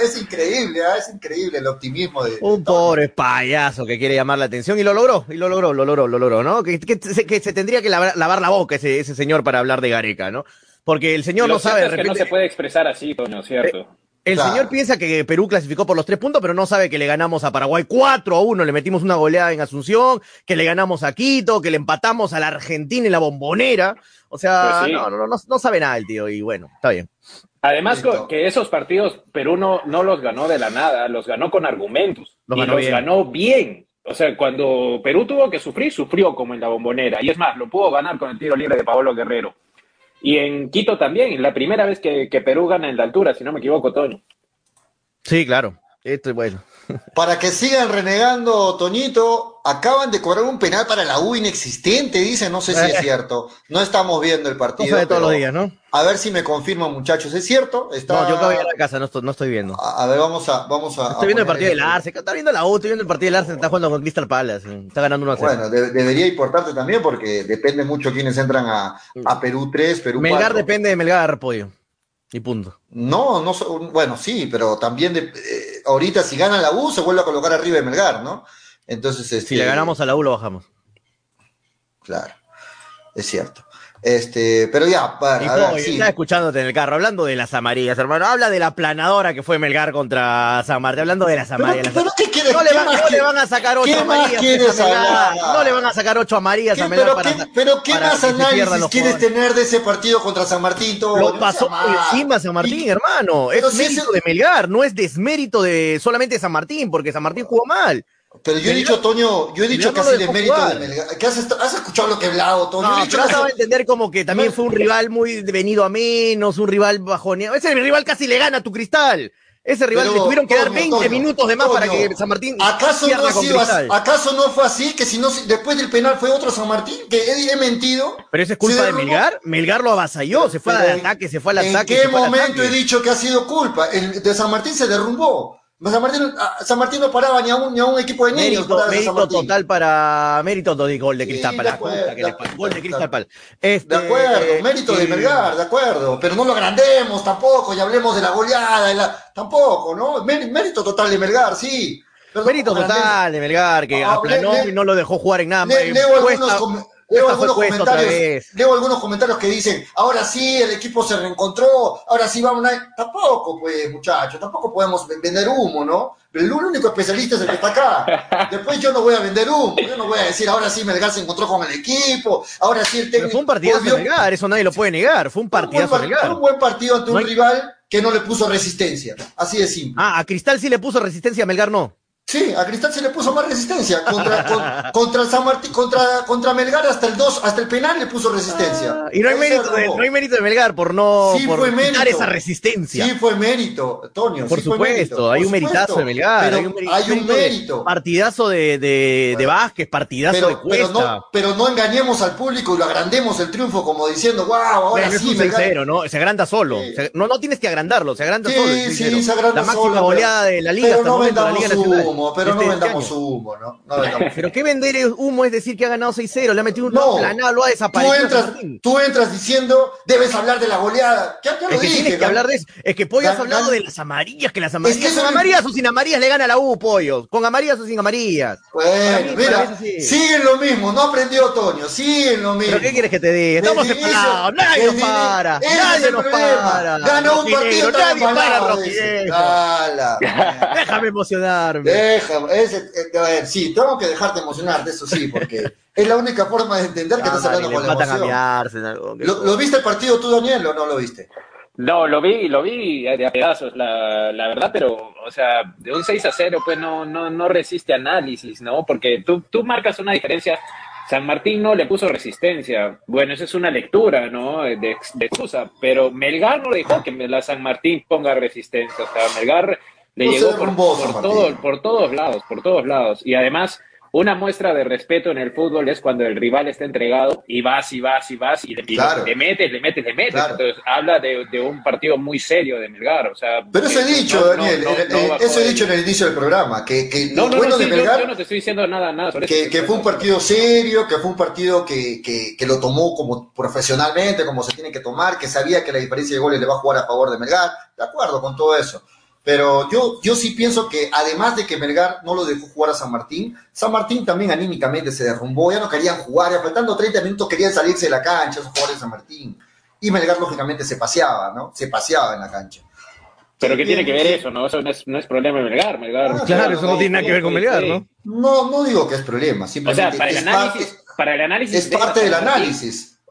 Speaker 4: es increíble, ¿ah? es increíble el optimismo de.
Speaker 9: Un pobre payaso que quiere llamar la atención y lo logró, y lo logró, lo logró, lo logró, ¿no? Que, que, se tendría que lavar, la boca ese, ese señor para hablar de Gareca, ¿no? Porque el señor no sabe.
Speaker 5: De repente, que no se puede expresar así, ¿no es cierto? Eh,
Speaker 9: el señor piensa que Perú clasificó por los tres puntos, pero no sabe que le ganamos a Paraguay 4 a 1, le metimos una goleada en Asunción, que le ganamos a Quito, que le empatamos a la Argentina en la bombonera. O sea, pues no, no, no, sabe nada el tío, y bueno, está bien.
Speaker 5: Además, que esos partidos Perú no, no, los ganó de la nada, los ganó con argumentos. y los ganó bien. O sea, cuando Perú tuvo que sufrir, sufrió como en la bombonera. Y es más, lo pudo ganar con el tiro libre de Paolo Guerrero. Y en Quito también, la primera vez que, Perú gana en la altura, si no me equivoco, Toño.
Speaker 9: Sí, claro. Esto es bueno.
Speaker 4: Para que sigan renegando, Toñito, acaban de cobrar un penal para la U inexistente, dice, no sé si es cierto. No estamos viendo el partido.
Speaker 9: de todos los días, ¿no?
Speaker 4: A ver si me confirman, muchachos, ¿es cierto?
Speaker 9: Está... No, yo acabo de ir a la casa, no estoy, no estoy viendo.
Speaker 4: A, ver, vamos a... Vamos a
Speaker 9: estoy viendo el partido del Arce, está viendo la U, estoy viendo el partido del Arce, está jugando con Crystal Palace, está ganando 1
Speaker 4: Bueno, debería importarte también porque depende mucho quiénes entran a, a Perú 3, Perú
Speaker 9: Melgar depende de Melgar, pollo. Y punto.
Speaker 4: No, no, bueno, sí, pero también de, eh, ahorita si gana la U se vuelve a colocar arriba de Melgar, ¿no? Entonces, este,
Speaker 9: si le ganamos a la U lo bajamos.
Speaker 4: Claro, es cierto. Este, pero ya, para.
Speaker 9: A ver, Estaba escuchándote en el carro, hablando de las amarillas, hermano. Habla de la planadora que fue Melgar contra San Martín, hablando de las amarillas.
Speaker 4: Pero, ¿qué quieres,
Speaker 9: no, le, van a sacar ocho amarillas. No le van a sacar ocho amarillas a Melgar.
Speaker 4: Pero, para, ¿qué, pero ¿qué más análisis quieres tener de ese partido contra San Martín? Todo?
Speaker 9: Lo pasó por encima San Martín, hermano. Es mérito de Melgar, no es desmérito de solamente San Martín, porque San Martín jugó mal.
Speaker 4: Pero yo he dicho, Toño, yo he dicho casi de mérito de Melgar. has, escuchado lo que he hablado, Toño?
Speaker 9: No, de entender como que también fue un rival muy venido a menos, un rival bajoneado. Ese rival casi le gana a tu cristal. Ese rival le tuvieron que dar 20 minutos de más para que San Martín.
Speaker 4: ¿Acaso no, ha sido ¿Acaso no fue así? Que si no, después del penal fue otro San Martín, que he, mentido.
Speaker 9: Pero eso es culpa de Melgar. Melgar lo avasalló, se fue al ataque, se fue al ataque.
Speaker 4: ¿En qué momento he dicho que ha sido culpa? El de San Martín se derrumbó. San Martín, ah, San Martín no paraba ni a un, ni a un equipo de niños.
Speaker 9: Mérito, mérito total para. Mérito de gol de Cristal Pal. Gol de Cristal Pal.
Speaker 4: Este, de acuerdo, mérito de Melgar, de acuerdo. Pero no lo agrandemos tampoco y hablemos de la goleada. la, tampoco, ¿no? Mérito total de Melgar, sí.
Speaker 9: mérito total de Melgar, que aplanó y no lo dejó jugar en nada.
Speaker 4: leo algunos, Leo algunos, comentarios, leo algunos comentarios que dicen, ahora sí, el equipo se reencontró, ahora sí vamos a... Tampoco, pues, muchachos, tampoco podemos vender humo, ¿no? El único especialista es el que está acá. Después yo no voy a vender humo, yo no voy a decir, ahora sí Melgar se encontró con el equipo, ahora sí el técnico...
Speaker 9: fue un partidazo de Melgar, eso nadie lo puede negar, fue un partidazo
Speaker 4: Melgar. Fue un buen partido ante un rival que no le puso resistencia, así de simple.
Speaker 9: Ah, a Cristal sí le puso resistencia, a Melgar no.
Speaker 4: Sí, a Cristal se le puso más resistencia. Contra, contra San Martín, contra, contra Melgar hasta el 2, hasta el penal le puso resistencia.
Speaker 9: Ah, y no hay, mérito de, no hay mérito de Melgar por no sí, por quitar esa resistencia.
Speaker 4: Sí, fue mérito, Tonio.
Speaker 9: Por supuesto, hay un meritazo de Melgar. hay un, hay un mérito. partidazo de, de, de, Vázquez, partidazo de Cuesta.
Speaker 4: Pero no, pero no engañemos al público y lo agrandemos el triunfo como diciendo, wow, ahora sí.
Speaker 9: Es un ¿no? Se agranda solo. no, no tienes que agrandarlo, se agranda solo.
Speaker 4: Sí, se agranda
Speaker 9: La máxima goleada de la liga
Speaker 4: pero no vendamos humo, pero no
Speaker 9: Este
Speaker 4: vendamos
Speaker 9: año.
Speaker 4: humo, ¿no? No vendamos
Speaker 9: Pero qué vender humo es decir que ha ganado 6-0, le ha metido un
Speaker 4: No.
Speaker 9: planado, lo ha
Speaker 4: Tú
Speaker 9: desaparecido.
Speaker 4: entras,
Speaker 9: San Martín.
Speaker 4: tú entras diciendo, debes hablar de la goleada. Ya, ya lo
Speaker 9: Es que
Speaker 4: dije.
Speaker 9: tienes que hablar de eso. Es que Pollo has hablado de las amarillas, que las amarillas.
Speaker 4: que eso
Speaker 9: con
Speaker 4: es-
Speaker 9: amarillas o sin amarillas le gana la U, Pollo. Con amarillas o sin amarillas.
Speaker 4: Bueno,
Speaker 9: mí,
Speaker 4: mira,
Speaker 9: es
Speaker 4: siguen lo mismo, no aprendió Toño, siguen lo mismo.
Speaker 9: ¿Pero qué quieres que te diga? Estamos separados, nadie nos para,
Speaker 4: es
Speaker 9: nadie nos para.
Speaker 4: Gana un partido
Speaker 9: nadie para Déjame emocionarme.
Speaker 4: Eh, a ver, sí, tengo que dejarte emocionarte, eso sí, porque es la única forma de entender que
Speaker 9: Ah,
Speaker 4: estás hablando con la
Speaker 9: matan a mi
Speaker 4: emoción.
Speaker 9: Arsenal.
Speaker 4: ¿Lo, lo viste el partido tú, Daniel, o no lo viste?
Speaker 5: No, lo vi, lo vi de a pedazos, la, la verdad, pero, o sea, de un 6 a 0, pues no, no, no resiste análisis, ¿no? Porque tú, tú marcas una diferencia. San Martín no le puso resistencia. Bueno, esa es una lectura, ¿no? De, de excusa. Pero Melgar no dejó que la San Martín ponga resistencia. O sea, Melgar le
Speaker 4: No
Speaker 5: llegó por,
Speaker 4: San
Speaker 5: por, todo, por todos lados, por todos lados. Y además, una muestra de respeto en el fútbol es cuando el rival está entregado y vas y vas y vas y le,
Speaker 4: Claro.
Speaker 5: le metes, le metes, le metes.
Speaker 4: Claro.
Speaker 5: Entonces, habla de, de un partido muy serio de Melgar. O sea,
Speaker 4: Pero eso he dicho,
Speaker 5: no-
Speaker 4: Daniel,
Speaker 5: no-
Speaker 4: eh,
Speaker 5: no
Speaker 4: eh, eso he dicho en el inicio del programa, que, que
Speaker 5: No,
Speaker 4: lo
Speaker 5: no,
Speaker 4: bueno
Speaker 5: no,
Speaker 4: de
Speaker 5: sí, yo-
Speaker 4: Melgar
Speaker 5: yo, no te estoy diciendo nada, nada sobre
Speaker 4: que,
Speaker 5: eso.
Speaker 4: que fue un partido serio, que fue un partido que, que, que lo tomó como profesionalmente, como se tiene que tomar, que sabía que la diferencia de goles le va a jugar a favor de Melgar, de acuerdo con todo eso. Pero yo, yo sí pienso que además de que Melgar no lo dejó jugar a San Martín, San Martín también anímicamente se derrumbó, ya no querían jugar, ya faltando 30 minutos querían salirse de la cancha esos jugadores de San Martín. Y Melgar lógicamente se paseaba, ¿no? Se paseaba en la cancha.
Speaker 5: Pero ¿qué tiene que ver eso? No, eso no es, no es problema de Melgar. Melgar
Speaker 4: Ah,
Speaker 9: Claro, eso no tiene nada que ver con Melgar. ¿no?
Speaker 4: No, no digo que es problema,
Speaker 5: O
Speaker 4: simplemente
Speaker 5: sea, para el
Speaker 4: es
Speaker 5: análisis,
Speaker 4: parte,
Speaker 5: para el análisis
Speaker 4: es
Speaker 5: de
Speaker 4: parte del
Speaker 5: San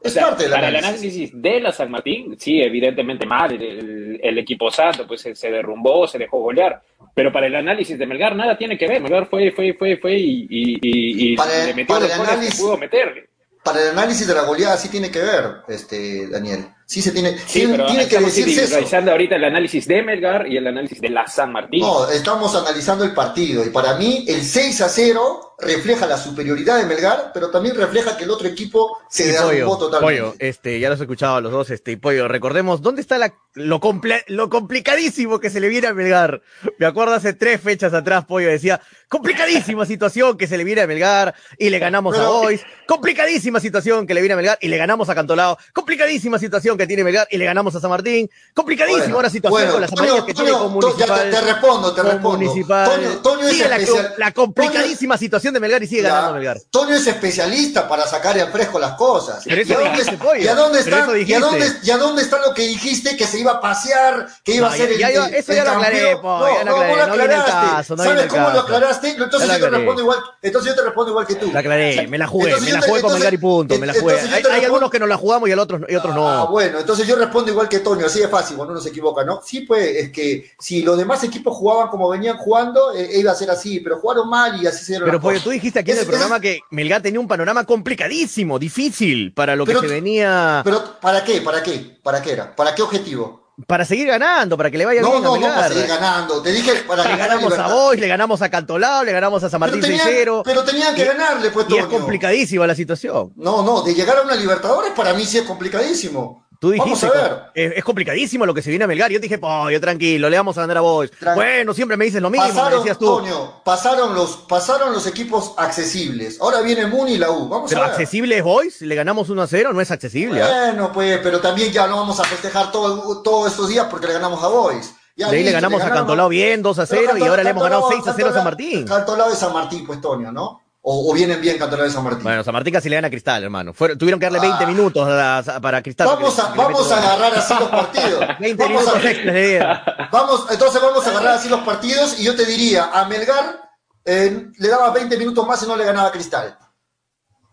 Speaker 5: Martín,
Speaker 4: análisis.
Speaker 5: o
Speaker 4: Es
Speaker 5: sea,
Speaker 4: parte del
Speaker 5: para el
Speaker 4: análisis.
Speaker 5: análisis de la San Martín, sí, evidentemente mal, el, equipo santo, pues se, se derrumbó, se dejó golear. Pero para el análisis de Melgar nada tiene que ver. Melgar fue, fue, fue, fue y, y, y- y
Speaker 4: Para el-
Speaker 5: le metió
Speaker 4: para
Speaker 5: los goles que
Speaker 4: análisis-
Speaker 5: pudo meter.
Speaker 4: Para el análisis de la goleada sí tiene que ver, este, Daniel. Sí se tiene,
Speaker 5: Sí,
Speaker 4: tiene,
Speaker 5: pero
Speaker 4: tiene que
Speaker 5: estamos
Speaker 4: decirse eso.
Speaker 5: realizando ahorita el análisis de Melgar y el análisis de la San Martín.
Speaker 4: No, estamos analizando el partido y para mí el 6 a 0 refleja la superioridad de Melgar, pero también refleja que el otro equipo se derrumbó
Speaker 9: pollo,
Speaker 4: totalmente.
Speaker 9: pollo, este, ya los he escuchado a los dos, este, y pollo, recordemos, ¿dónde está la, lo, comple- lo complicadísimo que se le viene a Melgar? Me acuerdo hace tres fechas atrás, pollo decía, complicadísima situación que se le viene a Melgar y le ganamos a Boys, complicadísima situación que le viene a Melgar y le ganamos a Cantolao, complicadísima situación que tiene Melgar y le ganamos a San Martín, complicadísima
Speaker 4: Bueno,
Speaker 9: ahora situación
Speaker 4: bueno,
Speaker 9: con las amarillas que tiene con Municipal.
Speaker 4: te, respondo, te respondo.
Speaker 9: Municipal.
Speaker 4: Toño, Toño es
Speaker 9: la, complicadísima situación de Melgar y sigue
Speaker 4: Ya,
Speaker 9: ganando Melgar.
Speaker 4: Toño es especialista para sacar en fresco las cosas.
Speaker 9: Pero eso
Speaker 4: ¿Y a dónde,
Speaker 9: dijiste, pollo.
Speaker 4: ¿y a dónde
Speaker 9: Pero
Speaker 4: está, y a dónde, y a dónde está lo que dijiste que se iba a pasear, que iba
Speaker 9: No,
Speaker 4: a ser el, el-
Speaker 9: eso
Speaker 4: el
Speaker 9: ya lo aclaré, po,
Speaker 4: no,
Speaker 9: ya lo aclaré,
Speaker 4: no lo
Speaker 9: no viene el
Speaker 4: aclaraste.
Speaker 9: caso, no
Speaker 4: ¿Sabes cómo lo aclaraste? Entonces
Speaker 9: lo
Speaker 4: yo te respondo igual, entonces yo te respondo igual que tú.
Speaker 9: La aclaré, me la jugué, me la jugué con Melgar y punto, me la jugué. Hay, algunos que nos la jugamos y el otros, y otros no.
Speaker 4: Bueno, entonces yo respondo igual que Toño, así de fácil, cuando uno se equivoca, ¿no? Sí, pues, es que si los demás equipos jugaban como venían jugando, eh, iba a ser así, pero jugaron mal y así se dieron
Speaker 9: Pero
Speaker 4: cosas.
Speaker 9: tú dijiste aquí en
Speaker 4: Es-
Speaker 9: el programa que Melgar tenía un panorama complicadísimo, difícil para lo
Speaker 4: Pero-
Speaker 9: que se venía,
Speaker 4: Pero, ¿para qué? ¿Para qué? ¿Para qué era? ¿Para qué objetivo?
Speaker 9: para seguir ganando, para que le vaya
Speaker 4: No,
Speaker 9: bien a
Speaker 4: no, no, para seguir ganando. Te dije para
Speaker 9: le
Speaker 4: ganar
Speaker 9: ganamos a. Boys, le ganamos a Cantolao, le ganamos a San
Speaker 4: Pero
Speaker 9: Martín
Speaker 4: tenían,
Speaker 9: 6-0.
Speaker 4: pero tenían que
Speaker 9: Y-
Speaker 4: ganarle, pues,
Speaker 9: Y es complicadísima la situación.
Speaker 4: No, no, de llegar a una Libertadores para mí sí es complicadísimo.
Speaker 9: Tú
Speaker 4: Vamos
Speaker 9: dijiste,
Speaker 4: a ver.
Speaker 9: es, es complicadísimo lo que se viene a Melgar. Yo te dije, pollo, tranquilo, le vamos a ganar a Boys.
Speaker 4: Tran-
Speaker 9: Bueno, siempre me dices lo mismo, me
Speaker 4: Pasaron,
Speaker 9: decías tú.
Speaker 4: Toño, pasaron los, pasaron los equipos accesibles. Ahora viene Muni y la U. Vamos
Speaker 9: Pero
Speaker 4: a ver.
Speaker 9: accesible es Boys, le ganamos 1 a 0, no es accesible. ¿ah?
Speaker 4: Bueno, pues, pero también ya no vamos a festejar todo- todos estos días porque le ganamos a Boys. Ya
Speaker 9: De ahí le ganamos a Cantolao bien, 2 a 0,
Speaker 4: Pero
Speaker 9: y ahora le hemos ganado
Speaker 4: Cantolao-
Speaker 9: 6 a 0 a San Martín.
Speaker 4: Cantolao de San Martín, pues, Toño, ¿no? O, o vienen bien Cantolao San Martín.
Speaker 9: Bueno, San Martín casi le gana a Cristal, hermano. Fueron- tuvieron que darle 20
Speaker 4: Ah.
Speaker 9: minutos a- para Cristal.
Speaker 4: vamos a, vamos a agarrar así los partidos.
Speaker 9: 20
Speaker 4: Vamos
Speaker 9: minutos
Speaker 4: a-
Speaker 9: le dieron.
Speaker 4: Vamos, entonces vamos a agarrar así los partidos y yo te diría, a Melgar eh, le daba 20 minutos más y no le ganaba a Cristal.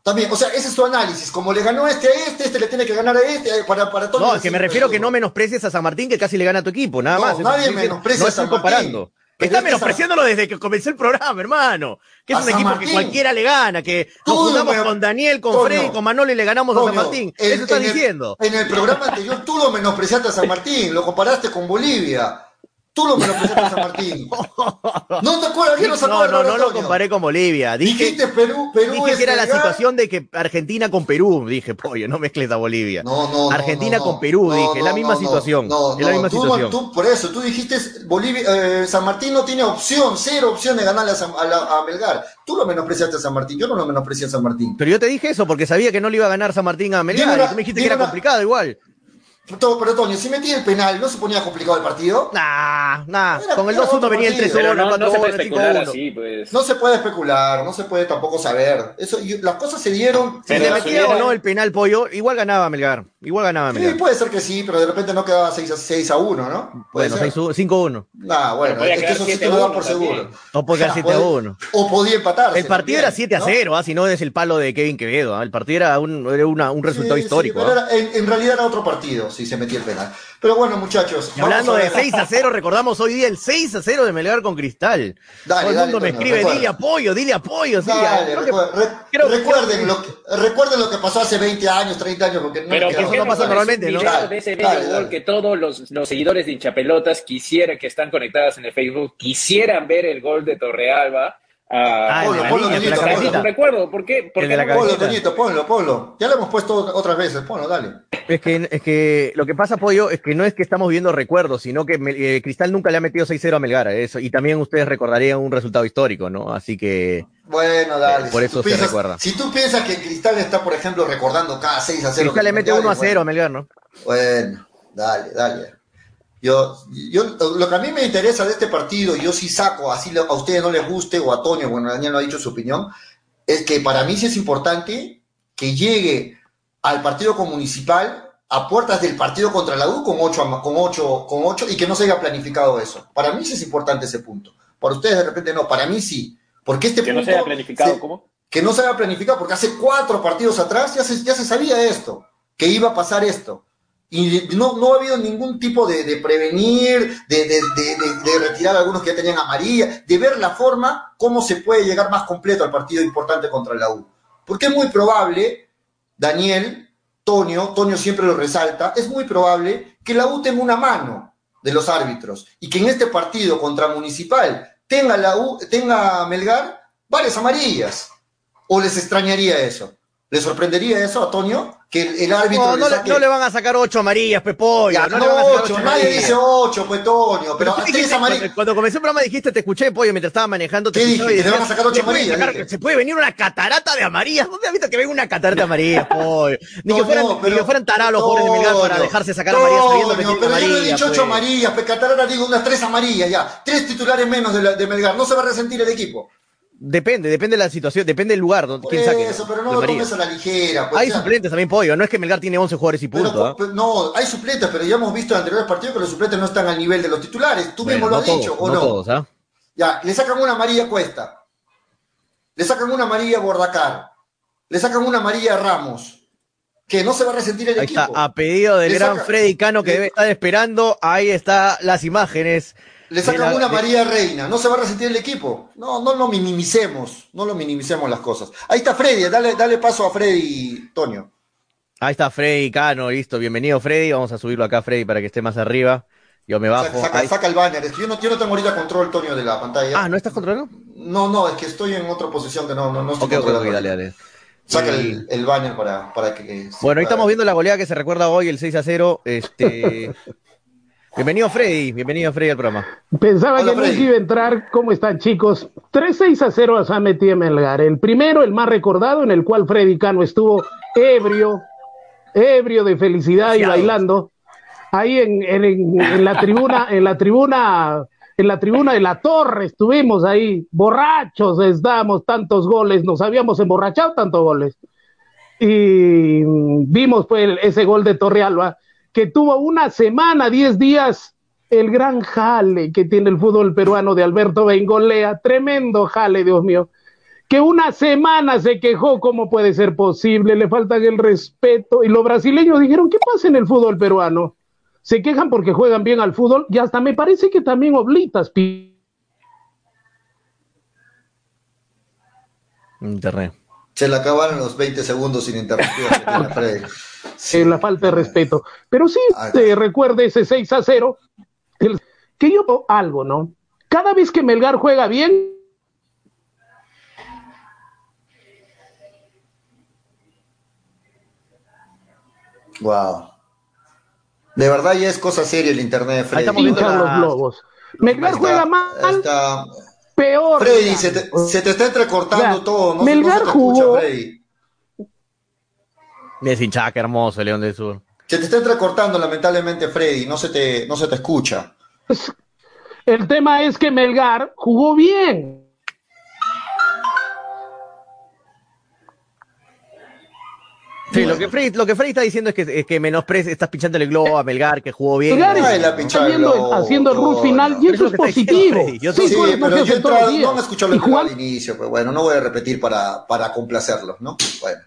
Speaker 4: También, o sea, ese es tu análisis. Como le ganó este a este, este le tiene que ganar a este, eh, para, para todo
Speaker 9: No, es que me refiero que no menosprecies a San Martín, que casi le gana a tu equipo, nada
Speaker 4: No,
Speaker 9: más.
Speaker 4: Nadie menosprecia
Speaker 9: no
Speaker 4: a San Martín.
Speaker 9: comparando. Está menospreciándolo desde que comenzó el programa, hermano. Que es un equipo
Speaker 4: Martín.
Speaker 9: que cualquiera le gana, que nos
Speaker 4: Tú
Speaker 9: juntamos con Daniel, con
Speaker 4: Toño,
Speaker 9: Freddy, con Manolo y le ganamos a San Martín.
Speaker 4: en-
Speaker 9: Eso estás
Speaker 4: en el-
Speaker 9: diciendo.
Speaker 4: En el programa anterior tú lo menospreciaste a San Martín, lo comparaste con Bolivia. Tú lo menospreciaste a San Martín. ¿No te acuerdas? ¿Quién no
Speaker 9: No, no, no lo comparé con Bolivia. Dije,
Speaker 4: Dijiste Perú, Perú
Speaker 9: dije
Speaker 4: es
Speaker 9: que era la situación de que Argentina con Perú. Dije, pollo, no mezcles a Bolivia.
Speaker 4: No, no,
Speaker 9: Argentina
Speaker 4: no,
Speaker 9: con. Perú,
Speaker 4: No,
Speaker 9: dije,
Speaker 4: no,
Speaker 9: la misma situación.
Speaker 4: No,
Speaker 9: es la
Speaker 4: no,
Speaker 9: misma
Speaker 4: tú,
Speaker 9: situación.
Speaker 4: tú- por eso, tú dijiste Bolivia, eh, San Martín no tiene opción, cero opción de ganarle a, San- a la- a Melgar. Tú lo menospreciaste a San Martín, yo no lo menosprecié a San Martín.
Speaker 9: Pero yo te dije eso porque sabía que no le iba a ganar San Martín a Melgar.
Speaker 4: Dime una-
Speaker 9: y tú me dijiste que era
Speaker 4: una-
Speaker 9: complicado igual.
Speaker 4: Pero, pero Toño, si metía el penal, ¿no se ponía complicado el partido?
Speaker 9: Nah, nah.
Speaker 4: Era-
Speaker 9: Con el
Speaker 4: era
Speaker 9: 2-1
Speaker 4: otro
Speaker 9: venía el
Speaker 4: partido.
Speaker 9: 3-1,
Speaker 5: Pero no, no se
Speaker 9: 4-1,
Speaker 5: puede especular
Speaker 9: 5-1.
Speaker 5: así, pues.
Speaker 4: No se puede especular, no se puede tampoco saber. Eso, y las cosas se dieron.
Speaker 9: Si le metía o no el penal pollo, igual ganaba Melgar. Igual ganaba
Speaker 4: Sí,
Speaker 9: Melgar.
Speaker 4: puede ser que sí, pero de repente no quedaba 6 a, 6 a 1, ¿no? Puede
Speaker 9: Bueno,
Speaker 4: ser.
Speaker 9: 6-1, 5-1.
Speaker 4: Nah, bueno,
Speaker 5: Pero podía
Speaker 4: es que eso sí te
Speaker 5: 7 a
Speaker 4: lo dan
Speaker 5: 1
Speaker 4: por
Speaker 5: también.
Speaker 4: seguro.
Speaker 9: O puede quedar 7 a
Speaker 4: Podía-
Speaker 9: 1.
Speaker 4: O podía empatarse.
Speaker 9: El partido
Speaker 4: también,
Speaker 9: era 7 a
Speaker 4: ¿no?
Speaker 9: 0, ¿ah? si no es el palo de Kevin Quevedo. ¿ah? El partido era un, era una- un resultado
Speaker 4: Sí, sí,
Speaker 9: histórico.
Speaker 4: pero
Speaker 9: ¿ah?
Speaker 4: era- en, en realidad era otro partido si se metía el penal. Pero bueno, muchachos.
Speaker 9: Y hablando de
Speaker 4: ver.
Speaker 9: 6 a 0, recordamos hoy día el 6 a 0 de Melgar con Cristal.
Speaker 4: Dale,
Speaker 9: Todo el
Speaker 4: dale,
Speaker 9: mundo me
Speaker 4: Toño,
Speaker 9: escribe,
Speaker 4: recuerda.
Speaker 9: dile apoyo, dile apoyo. Sí,
Speaker 4: Dale,
Speaker 9: creo que-
Speaker 4: recuer- re-
Speaker 9: creo-
Speaker 4: recuerden,
Speaker 9: creo-
Speaker 4: lo que, recuerden lo que pasó hace 20 años, 30 años, porque no
Speaker 5: Pero
Speaker 4: me
Speaker 5: ¿por
Speaker 4: queda
Speaker 5: qué
Speaker 9: no pasa normalmente, ¿no?
Speaker 4: Dale,
Speaker 5: de ese
Speaker 4: dale, dale.
Speaker 5: gol que todos los, los seguidores de hinchapelotas quisieran, que están conectadas en el Facebook, quisieran ver el gol de Torrealba.
Speaker 9: Ah, el de la
Speaker 5: a-
Speaker 4: Ponlo,
Speaker 9: línea,
Speaker 4: Toñito,
Speaker 5: recuerdo, ¿por qué? ¿Por qué no-
Speaker 4: Ponlo. Toñito, ponlo, ponlo. Ya lo hemos puesto otras veces, ponlo, dale.
Speaker 9: Es que, es que lo que pasa, Pollo, es que no es que estamos viendo recuerdos, sino que eh, Cristal nunca le ha metido 6-0 a Melgar. Eso, y también ustedes recordarían un resultado histórico, ¿no? Así que
Speaker 4: Bueno, dale.
Speaker 9: Eh, por
Speaker 4: Si
Speaker 9: eso se
Speaker 4: piensas-
Speaker 9: recuerda.
Speaker 4: Si tú piensas que Cristal está, por ejemplo, recordando cada 6 a 0.
Speaker 9: Cristal le mete 1 a 0 a Melgar, ¿no?
Speaker 4: Bueno, dale, dale. Yo, yo, lo que a mí me interesa de este partido, yo sí saco, así a ustedes no les guste, o a Toño, bueno, Daniel no ha dicho su opinión, es que para mí sí es importante que llegue al partido con Municipal a puertas del partido contra la U con 8, con ocho, con ocho y que no se haya planificado eso. Para mí sí es importante ese punto. Para ustedes de repente no, para mí sí. Porque este
Speaker 5: Que no se haya planificado,
Speaker 4: se-
Speaker 5: ¿cómo?
Speaker 4: que no se había planificado, porque hace cuatro partidos atrás ya se, ya se sabía esto, que iba a pasar esto. Y no, no ha habido ningún tipo de, de prevenir, de, de- de- retirar a algunos que ya tenían amarilla, de ver la forma cómo se puede llegar más completo al partido importante contra la U. Porque es muy probable, Daniel, Tonio, Tonio siempre lo resalta, es muy probable que la U tenga una mano de los árbitros y que en este partido contra Municipal tenga la U, tenga Melgar varias amarillas. ¿O les extrañaría eso? ¿Les sorprendería eso a Toño? Que el, el árbitro
Speaker 9: No, no, le,
Speaker 4: saque-
Speaker 9: no le van a sacar 8 amarillas, Pepollo.
Speaker 4: Ya,
Speaker 9: no,
Speaker 4: no,
Speaker 9: le van a sacar
Speaker 4: ocho,
Speaker 9: ocho
Speaker 4: nadie
Speaker 9: amarillas.
Speaker 4: dice ocho, pues Toño, pero tres
Speaker 9: dijiste, cuando, cuando comenzó el programa dijiste, te escuché, pollo, mientras estaba manejando. Te
Speaker 4: ¿Qué dije? Que le van a sacar ocho
Speaker 9: "Se puede
Speaker 4: amarillas",
Speaker 9: sacar-. Se puede venir una catarata de amarillas. ¿Dónde has visto que venga una catarata de amarillas, pollo? Ni, que fueran, ni
Speaker 4: pero-
Speaker 9: que fueran tarados los jugadores de Melgar para dejarse sacar amarillas
Speaker 4: Toño, pero yo no he dicho ocho
Speaker 9: pues.
Speaker 4: amarillas, Pecatarara digo unas tres amarillas ya. Tres titulares menos de, la- de Melgar. No se va a resentir el equipo.
Speaker 9: Depende, depende de la situación, depende del lugar donde quién saque.
Speaker 4: eso, pero no lo tomes a la ligera. pues,
Speaker 9: Hay
Speaker 4: o sea,
Speaker 9: suplentes también, pollo. No es que Melgar tiene 11 jugadores y punto. ¿ah?
Speaker 4: pero no, hay suplentes, pero ya hemos visto en anteriores partidos que los suplentes no están al nivel de los titulares. Tú mismo
Speaker 9: Bueno,
Speaker 4: lo
Speaker 9: no
Speaker 4: has
Speaker 9: todos,
Speaker 4: dicho, ¿o
Speaker 9: no
Speaker 4: no?
Speaker 9: todos, ¿ah?
Speaker 4: Ya, le sacan una amarilla Cuesta. Le sacan una amarilla Bordacar. Le sacan una amarilla Ramos. Que no se va a resentir el
Speaker 9: Ahí
Speaker 4: equipo.
Speaker 9: está, a pedido del
Speaker 4: Le
Speaker 9: gran
Speaker 4: saca-
Speaker 9: Freddy Cano que
Speaker 4: le-
Speaker 9: debe estar esperando. Ahí está las imágenes.
Speaker 4: Le sacan
Speaker 9: la-
Speaker 4: una
Speaker 9: de-
Speaker 4: María Reina, no se va a resentir el equipo. No, no lo minimicemos, no lo minimicemos las cosas. Ahí está Freddy, dale, dale paso a Freddy, Tonio.
Speaker 9: Ahí está Freddy Cano, listo. Bienvenido, Freddy. Vamos a subirlo acá, Freddy, para que esté más arriba. Yo me bajo.
Speaker 4: Saca, saca-
Speaker 9: Ahí-
Speaker 4: saca el banner, es que yo no, yo no tengo ahorita control, Tonio, de la pantalla.
Speaker 9: Ah, ¿no estás controlando?
Speaker 4: No, no, es que estoy en otra posición que no, no, no estoy
Speaker 9: Ok, ok, ok,
Speaker 4: controlando.
Speaker 9: dale, dale.
Speaker 4: Saca
Speaker 9: Eh,
Speaker 4: el, el banner para, para que...
Speaker 9: Bueno, ahí estamos viendo la goleada que se recuerda hoy, el 6 a 0. Este... bienvenido, Freddy. Bienvenido, Freddy, al programa.
Speaker 10: Pensaba
Speaker 4: Hola,
Speaker 10: que
Speaker 4: Freddy.
Speaker 10: iba a entrar. ¿Cómo están, chicos? 3-6 a 0 a metido Melgar. El primero, el más recordado, en el cual Freddy Cano estuvo ebrio, ebrio de felicidad y bailando. Ahí en, en- en- en la tribuna, en la tribuna, en la tribuna de la torre estuvimos ahí, borrachos estábamos, tantos goles, nos habíamos emborrachado tantos goles. Y vimos pues el- ese gol de Torrealba, que tuvo una semana, 10 días, el gran jale que tiene el fútbol peruano de Alberto Bengolea, tremendo jale, Dios mío, que una semana se quejó, ¿cómo puede ser posible? Le faltan el respeto. Y los brasileños dijeron, ¿qué pasa en el fútbol peruano? Se quejan porque juegan bien al fútbol y hasta me parece que también oblitas.
Speaker 9: Internet.
Speaker 4: Se le acabaron los 20 segundos sin interrumpir.
Speaker 10: la falta de respeto. Pero sí,
Speaker 4: Ah,
Speaker 10: eh, recuerde ese 6 a 0. El- que yo algo, ¿no? Cada vez que Melgar juega bien,
Speaker 4: Wow. De verdad ya es cosa seria el internet, Freddy.
Speaker 10: Ahí estamos viendo los globos. Melgar juega mal.
Speaker 4: Está...
Speaker 10: Peor.
Speaker 4: Freddy, se te, se te, está entrecortando todo. No,
Speaker 10: Melgar
Speaker 4: no se te
Speaker 10: jugó.
Speaker 4: escucha, Freddy.
Speaker 9: Hinchada, qué hermoso, León del Sur.
Speaker 4: Se te está entrecortando, lamentablemente, Freddy. No se te, no se te escucha.
Speaker 10: El tema es que Melgar jugó bien.
Speaker 9: Sí, lo que Freddy, lo que Freddy está diciendo es que, es que menosprecia, estás pinchándole el globo a Melgar, que jugó bien.
Speaker 10: Melgar
Speaker 9: ¿no?
Speaker 10: está haciendo, haciendo el run final y eso es positivo.
Speaker 9: Yo
Speaker 4: Sí,
Speaker 10: Sí,
Speaker 4: pero yo entrado- no han escuchado el al inicio, pero bueno, no voy a repetir para, para complacerlos, ¿no? Bueno,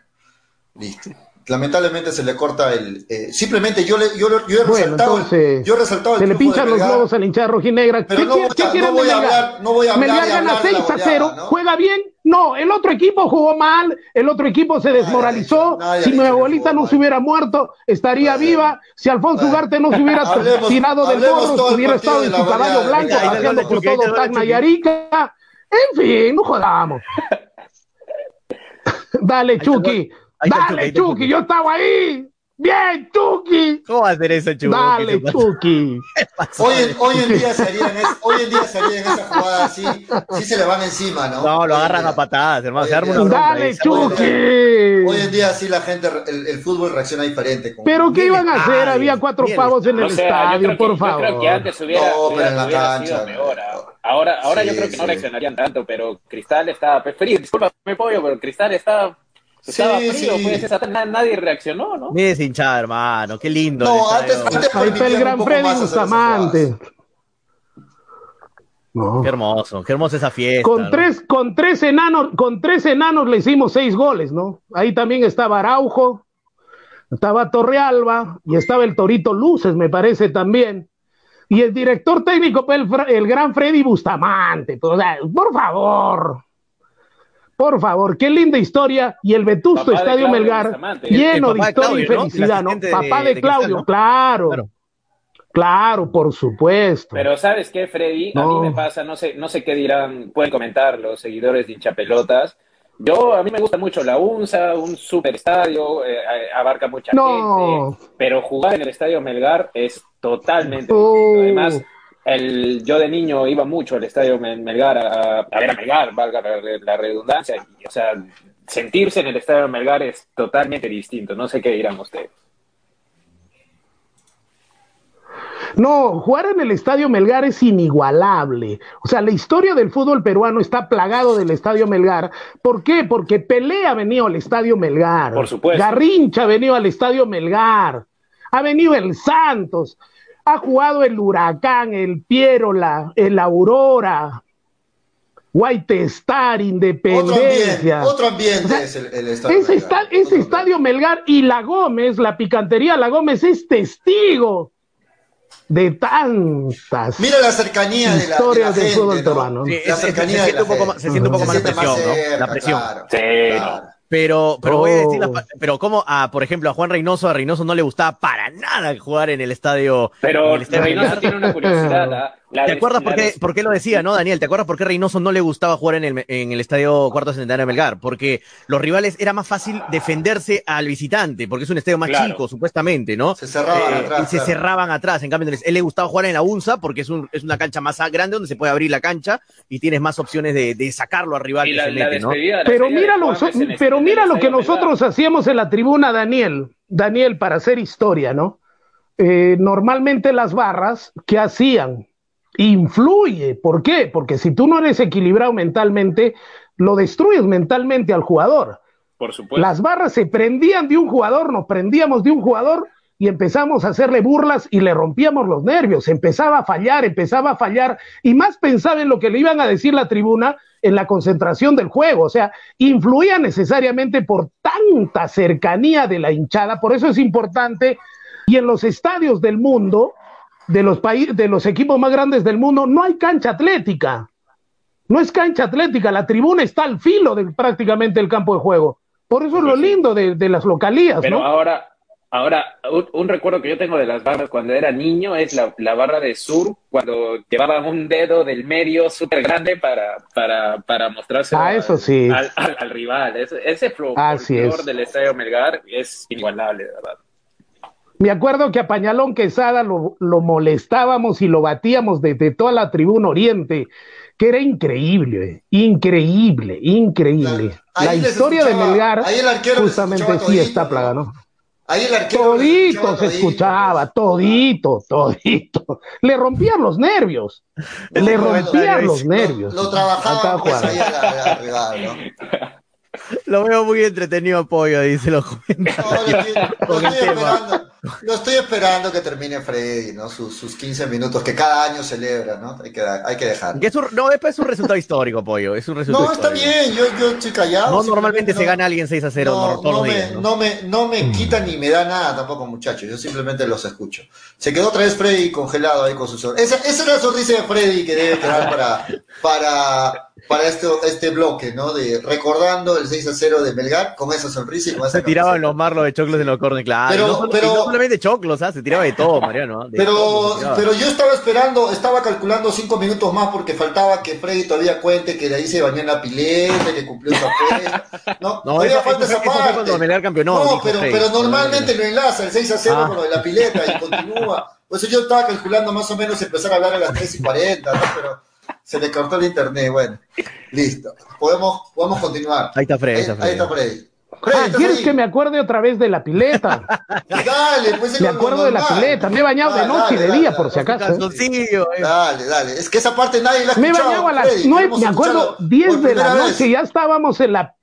Speaker 4: listo. Lamentablemente se le corta el. eh, simplemente yo, le, yo, yo he
Speaker 10: Bueno,
Speaker 4: resaltado.
Speaker 10: entonces,
Speaker 4: yo he resaltado el
Speaker 10: se le pinchan los globos a la hinchada rojinegra.
Speaker 4: Pero
Speaker 10: ¿Qué,
Speaker 4: no
Speaker 10: quiere-
Speaker 4: voy
Speaker 10: qué
Speaker 4: a-
Speaker 10: quieren
Speaker 4: no voy a hablar- no voy a hablar
Speaker 10: Melgar
Speaker 4: y
Speaker 10: gana
Speaker 4: hablar de la
Speaker 10: 6 a
Speaker 4: goleada,
Speaker 10: 0.
Speaker 4: ¿no?
Speaker 10: ¿Juega bien? No, el otro equipo jugó mal, el otro equipo se desmoralizó.
Speaker 4: nadie
Speaker 10: si mi abuelita no se hubiera muerto, estaría viva. Si Alfonso Ugarte no se hubiera
Speaker 4: Hablemos-
Speaker 10: tirado del
Speaker 4: el
Speaker 10: hubiera estado en su caballo blanco,
Speaker 9: dale,
Speaker 10: por todo Tacna y Arica. En fin, no jodamos. Dale, Chucky.
Speaker 9: Está
Speaker 10: Dale, Chucky,
Speaker 9: Chucky.
Speaker 10: yo estaba ahí. Bien, Chucky.
Speaker 9: ¿Cómo va a hacer eso, Chucky?
Speaker 10: Dale. Chucky.
Speaker 4: Hoy en, hoy en día se harían es- hoy en día se harían esa jugada así, sí se le van encima, ¿no?
Speaker 9: No, lo agarran
Speaker 4: día.
Speaker 9: a patadas, hermano. Se arma una
Speaker 4: Hoy en
Speaker 9: bronca
Speaker 10: Dale,
Speaker 9: ahí.
Speaker 10: Chucky.
Speaker 4: Hoy en día sí la gente, el, el fútbol reacciona diferente. con-
Speaker 10: Pero ¿qué iban a hacer?
Speaker 9: estadio,
Speaker 10: Había cuatro
Speaker 9: bien
Speaker 10: pavos en el
Speaker 5: O sea, yo
Speaker 10: estadio,
Speaker 5: que-
Speaker 10: por
Speaker 5: Yo creo que
Speaker 10: favor.
Speaker 5: antes hubiera,
Speaker 4: No, pero en la cancha.
Speaker 5: Ahora, ahora
Speaker 4: Sí,
Speaker 5: yo creo que no reaccionarían tanto, pero Cristal estaba frío. Disculpame, pollo, pero Cristal estaba, estaba
Speaker 4: Sí,
Speaker 5: frío.
Speaker 4: sí.
Speaker 5: Pues, esa- nadie reaccionó, ¿no?
Speaker 9: Mira ese hinchada, hermano. Qué lindo.
Speaker 4: No, antes, antes
Speaker 10: Ahí está el gran Freddy Bustamante. No.
Speaker 9: Qué hermoso, qué hermosa esa fiesta.
Speaker 10: Con
Speaker 9: ¿no?
Speaker 10: tres, con tres enanos, con tres enanos le hicimos seis goles, ¿no? Ahí también estaba Araujo, estaba Torrealba y estaba el Torito Luces, me parece también. Y el director técnico, el, el gran Freddy Bustamante. pues, o sea, por favor. Por favor, qué linda historia. Y el vetusto
Speaker 5: Papá
Speaker 10: Estadio Melgar, lleno de historia y felicidad, ¿no? Papá de,
Speaker 9: de
Speaker 10: Claudio,
Speaker 9: Cristal, ¿no?
Speaker 10: claro.
Speaker 9: Claro.
Speaker 10: Claro, por supuesto.
Speaker 5: Pero ¿sabes qué, Freddy? A
Speaker 10: No.
Speaker 5: mí me pasa, no sé, no sé qué dirán, pueden comentar los seguidores de hinchapelotas. Yo, a mí me gusta mucho la UNSA, un super estadio, eh, eh, abarca mucha
Speaker 10: No.
Speaker 5: gente, pero jugar en el estadio Melgar es totalmente
Speaker 10: Oh.
Speaker 5: distinto. Además, el, yo de niño iba mucho al estadio Mel- Melgar a, a ver a Melgar, valga la, la redundancia, y, o sea, sentirse en el estadio Melgar es totalmente distinto. No sé qué dirán ustedes.
Speaker 10: No, jugar en el Estadio Melgar es inigualable. O sea, la historia del fútbol peruano está plagado del Estadio Melgar. ¿Por qué? Porque Pelé ha venido al Estadio Melgar.
Speaker 5: Por supuesto.
Speaker 10: Garrincha ha venido al Estadio Melgar. Ha venido el Santos. Ha jugado el Huracán, el Pierola, el Aurora, White Star,
Speaker 4: Otro ambiente,
Speaker 10: Independencia.
Speaker 4: otro ambiente es el, el estadio.
Speaker 10: Ese,
Speaker 4: Melgar.
Speaker 10: ese estadio Melgar y la Gómez, la picantería La Gómez es testigo de tantas
Speaker 4: Mira la cercanía de la, de la
Speaker 10: historias del
Speaker 4: gente,
Speaker 10: fútbol
Speaker 4: ¿no?
Speaker 10: peruano.
Speaker 9: Sí,
Speaker 4: La cercanía
Speaker 9: se
Speaker 4: de
Speaker 9: siente
Speaker 4: la
Speaker 9: un poco
Speaker 4: gente.
Speaker 9: más- se siente un poco
Speaker 4: Se
Speaker 9: más la presión, ¿no?
Speaker 4: cerca,
Speaker 9: La presión.
Speaker 4: claro,
Speaker 5: Sí,
Speaker 4: claro.
Speaker 9: Pero, pero voy a decir, las
Speaker 10: Oh.
Speaker 9: pero como a, por ejemplo, a Juan Reynoso, a Reynoso no le gustaba para nada jugar en el estadio. en
Speaker 5: Pero
Speaker 9: el estadio
Speaker 5: Reynoso tiene una curiosidad. ¿ah? La
Speaker 9: ¿Te acuerdas por qué, por qué lo decía, no, Daniel? ¿Te acuerdas por qué Reynoso no le gustaba jugar en el, en el estadio Cuarto Centenario de Melgar? Porque los rivales era más fácil defenderse al visitante, porque es un estadio más
Speaker 5: Claro.
Speaker 9: chico, supuestamente, ¿no?
Speaker 4: Se cerraban
Speaker 9: Eh,
Speaker 4: atrás.
Speaker 9: y se
Speaker 4: claro.
Speaker 9: cerraban atrás. En cambio, entonces, él le gustaba jugar en la UNSA porque es, un, es una cancha más grande donde se puede abrir la cancha y tienes más opciones de, de sacarlo al rival
Speaker 5: y
Speaker 9: que
Speaker 5: la,
Speaker 9: se
Speaker 5: la
Speaker 9: mete, ¿no?
Speaker 10: Pero mira, lo, pero mira que nosotros hacíamos en la tribuna, Daniel, Daniel, para hacer historia, ¿no? Eh, normalmente las barras, ¿qué hacían? Influye. ¿Por qué? Porque si tú no eres equilibrado mentalmente, lo destruyes mentalmente al jugador.
Speaker 5: Por supuesto.
Speaker 10: Las barras se prendían de un jugador, nos prendíamos de un jugador y empezamos a hacerle burlas y le rompíamos los nervios. Empezaba a fallar, empezaba a fallar y más pensaba en lo que le iban a decir la tribuna en la concentración del juego. O sea, influía necesariamente por tanta cercanía de la hinchada. Por eso es importante. Y en los estadios del mundo, de los, países, de los equipos más grandes del mundo, no hay cancha atlética. No es cancha atlética, la tribuna está al filo de prácticamente el campo de juego. Por eso es lo lindo de, de las localías,
Speaker 5: Pero
Speaker 10: ¿no?
Speaker 5: ahora, Ahora, un, recuerdo que yo tengo de las barras cuando era niño es la, barra de sur, cuando llevaban un dedo del medio súper grande para, para, para mostrarse
Speaker 10: ah, eso sí.
Speaker 5: al, rival. Ese, ese del Estadio Melgar es inigualable, de verdad.
Speaker 10: Me acuerdo que a Pañalón Quesada lo, lo molestábamos y lo batíamos desde toda la tribuna oriente, que era increíble, increíble, increíble. La historia de Melgar justamente sí está plaga, ¿no?
Speaker 4: Ahí el arquero
Speaker 10: todito se escuchaba, todito, todito. Le rompían los nervios. Le rompían los nervios.
Speaker 4: Lo, trabajaba pues ahí a la, ¿no?
Speaker 9: Lo veo muy entretenido, Pollo, dice los.
Speaker 4: No, lo, estoy, esperando, lo, estoy esperando, que termine Freddy, ¿no? Sus, sus 15 minutos que cada año celebra, ¿no? Hay que, hay que dejar.
Speaker 9: no, es un resultado histórico, Pollo. Es un resultado
Speaker 4: no, está bien, yo, yo estoy callado.
Speaker 9: No, normalmente se gana alguien 6 a 0.
Speaker 4: No, no, me, no, me, no me quita ni me da nada tampoco, muchachos. Yo simplemente los escucho. Se quedó otra vez Freddy congelado ahí con su sonrisa. Esa, esa es la sonrisa de Freddy que debe quedar para, para para este, este bloque, ¿no? De recordando el 6 a 0 de Melgar con esa sonrisa y con esa
Speaker 9: Se tiraban los marlos de choclos en los cornes, claro. Pero, solamente choclos, ¿ah? se tiraba de todo, Mariano.
Speaker 4: pero, pero yo estaba esperando, estaba calculando cinco minutos más porque faltaba que Freddy todavía cuente que de ahí se bañó en la pileta, que cumplió esa fe. No, no todavía falta esa parte.
Speaker 9: Melgar campeonó,
Speaker 4: no, pero, pero normalmente lo enlaza el 6 a 0 ah. con lo de la pileta y continúa. Por eso yo estaba calculando más o menos empezar a hablar a las 3 y 40, ¿no? Pero se le cortó el internet, bueno, listo. Podemos, podemos continuar.
Speaker 9: Ahí está Freddy.
Speaker 4: Ahí, está Freddy.
Speaker 10: Ah, ¿quieres que me acuerde otra vez de la pileta?
Speaker 4: dale, pues
Speaker 10: Me acuerdo de la pileta, me he bañado de noche y de día, por si acaso.
Speaker 4: ¿eh? Dale, dale. Es que esa parte nadie la ha
Speaker 10: Me he bañado a las nueve, me acuerdo, 10 de la noche, ya estábamos en la.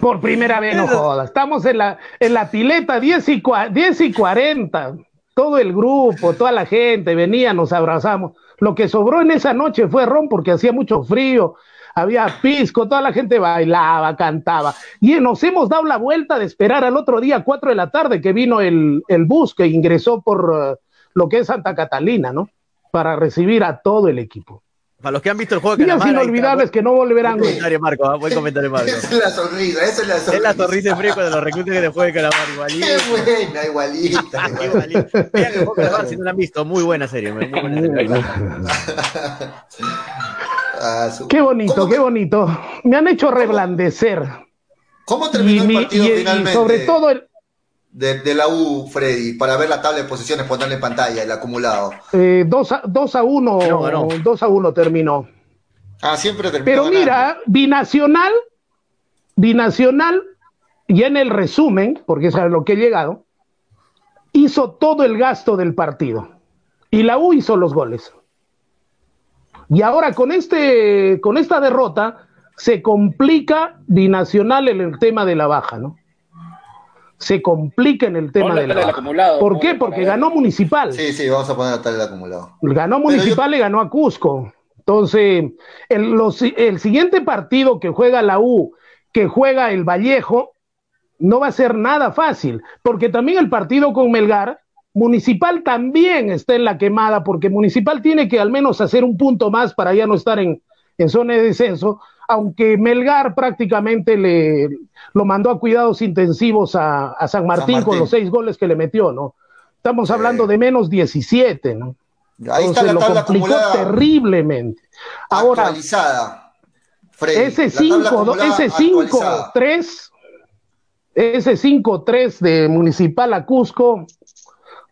Speaker 10: Por primera vez, no jodas. Estamos en la, en la pileta, 10 y, 10 y 40 todo el grupo, toda la gente venía, nos abrazamos. Lo que sobró en esa noche fue ron porque hacía mucho frío, había pisco, toda la gente bailaba, cantaba. Y nos hemos dado la vuelta de esperar al otro día, cuatro de la tarde, que vino el, el bus que ingresó por uh, lo que es Santa Catalina, ¿no? Para recibir a todo el equipo.
Speaker 9: Para los que han visto el juego de
Speaker 10: Días inolvidables que no volverán.
Speaker 9: Buen comentario, Marco. ¿ah? Buen comentario, Marco.
Speaker 4: esa es la sonrisa, esa es la sonrisa.
Speaker 9: Es la sonrisa fría cuando los reclutes que te juegue calamar,
Speaker 4: igualita. Qué buena, igualita. igualita.
Speaker 9: Vean el juego de calamar si no la han visto. Muy buena serie. Muy buena serie.
Speaker 10: Qué bonito, qué bonito. Me han hecho reblandecer.
Speaker 4: ¿Cómo terminó el partido finalmente?
Speaker 10: Y sobre todo el,
Speaker 4: de, la U, Freddy, para ver la tabla de posiciones, ponerle en pantalla el acumulado?
Speaker 10: 2 eh, a 1, 2 a 1 terminó.
Speaker 4: Ah, siempre terminó.
Speaker 10: Pero mira, binacional, binacional, y en el resumen, porque es a lo que he llegado, hizo todo el gasto del partido. Y la U hizo los goles. Y ahora con, este, con esta derrota se complica binacional en el tema de la baja, ¿no? se complica en el tema del acumulado. ¿Por qué? Porque ganó Municipal.
Speaker 4: Sí, sí, vamos a poner tal el acumulado.
Speaker 10: Ganó Municipal y ganó a Cusco. Entonces, el, el siguiente partido que juega la U, que juega el Vallejo, no va a ser nada fácil, porque también el partido con Melgar, Municipal también está en la quemada, porque Municipal tiene que al menos hacer un punto más para ya no estar en, en zona de descenso, aunque Melgar prácticamente le lo mandó a cuidados intensivos a, San, Martín con los seis goles que le metió, ¿no? Estamos hablando de menos 17, ¿no?
Speaker 4: Ahí está la lo complicó
Speaker 10: terriblemente. Ahora, ese 5, ese 5, 3, ese 5-3 de Municipal a Cusco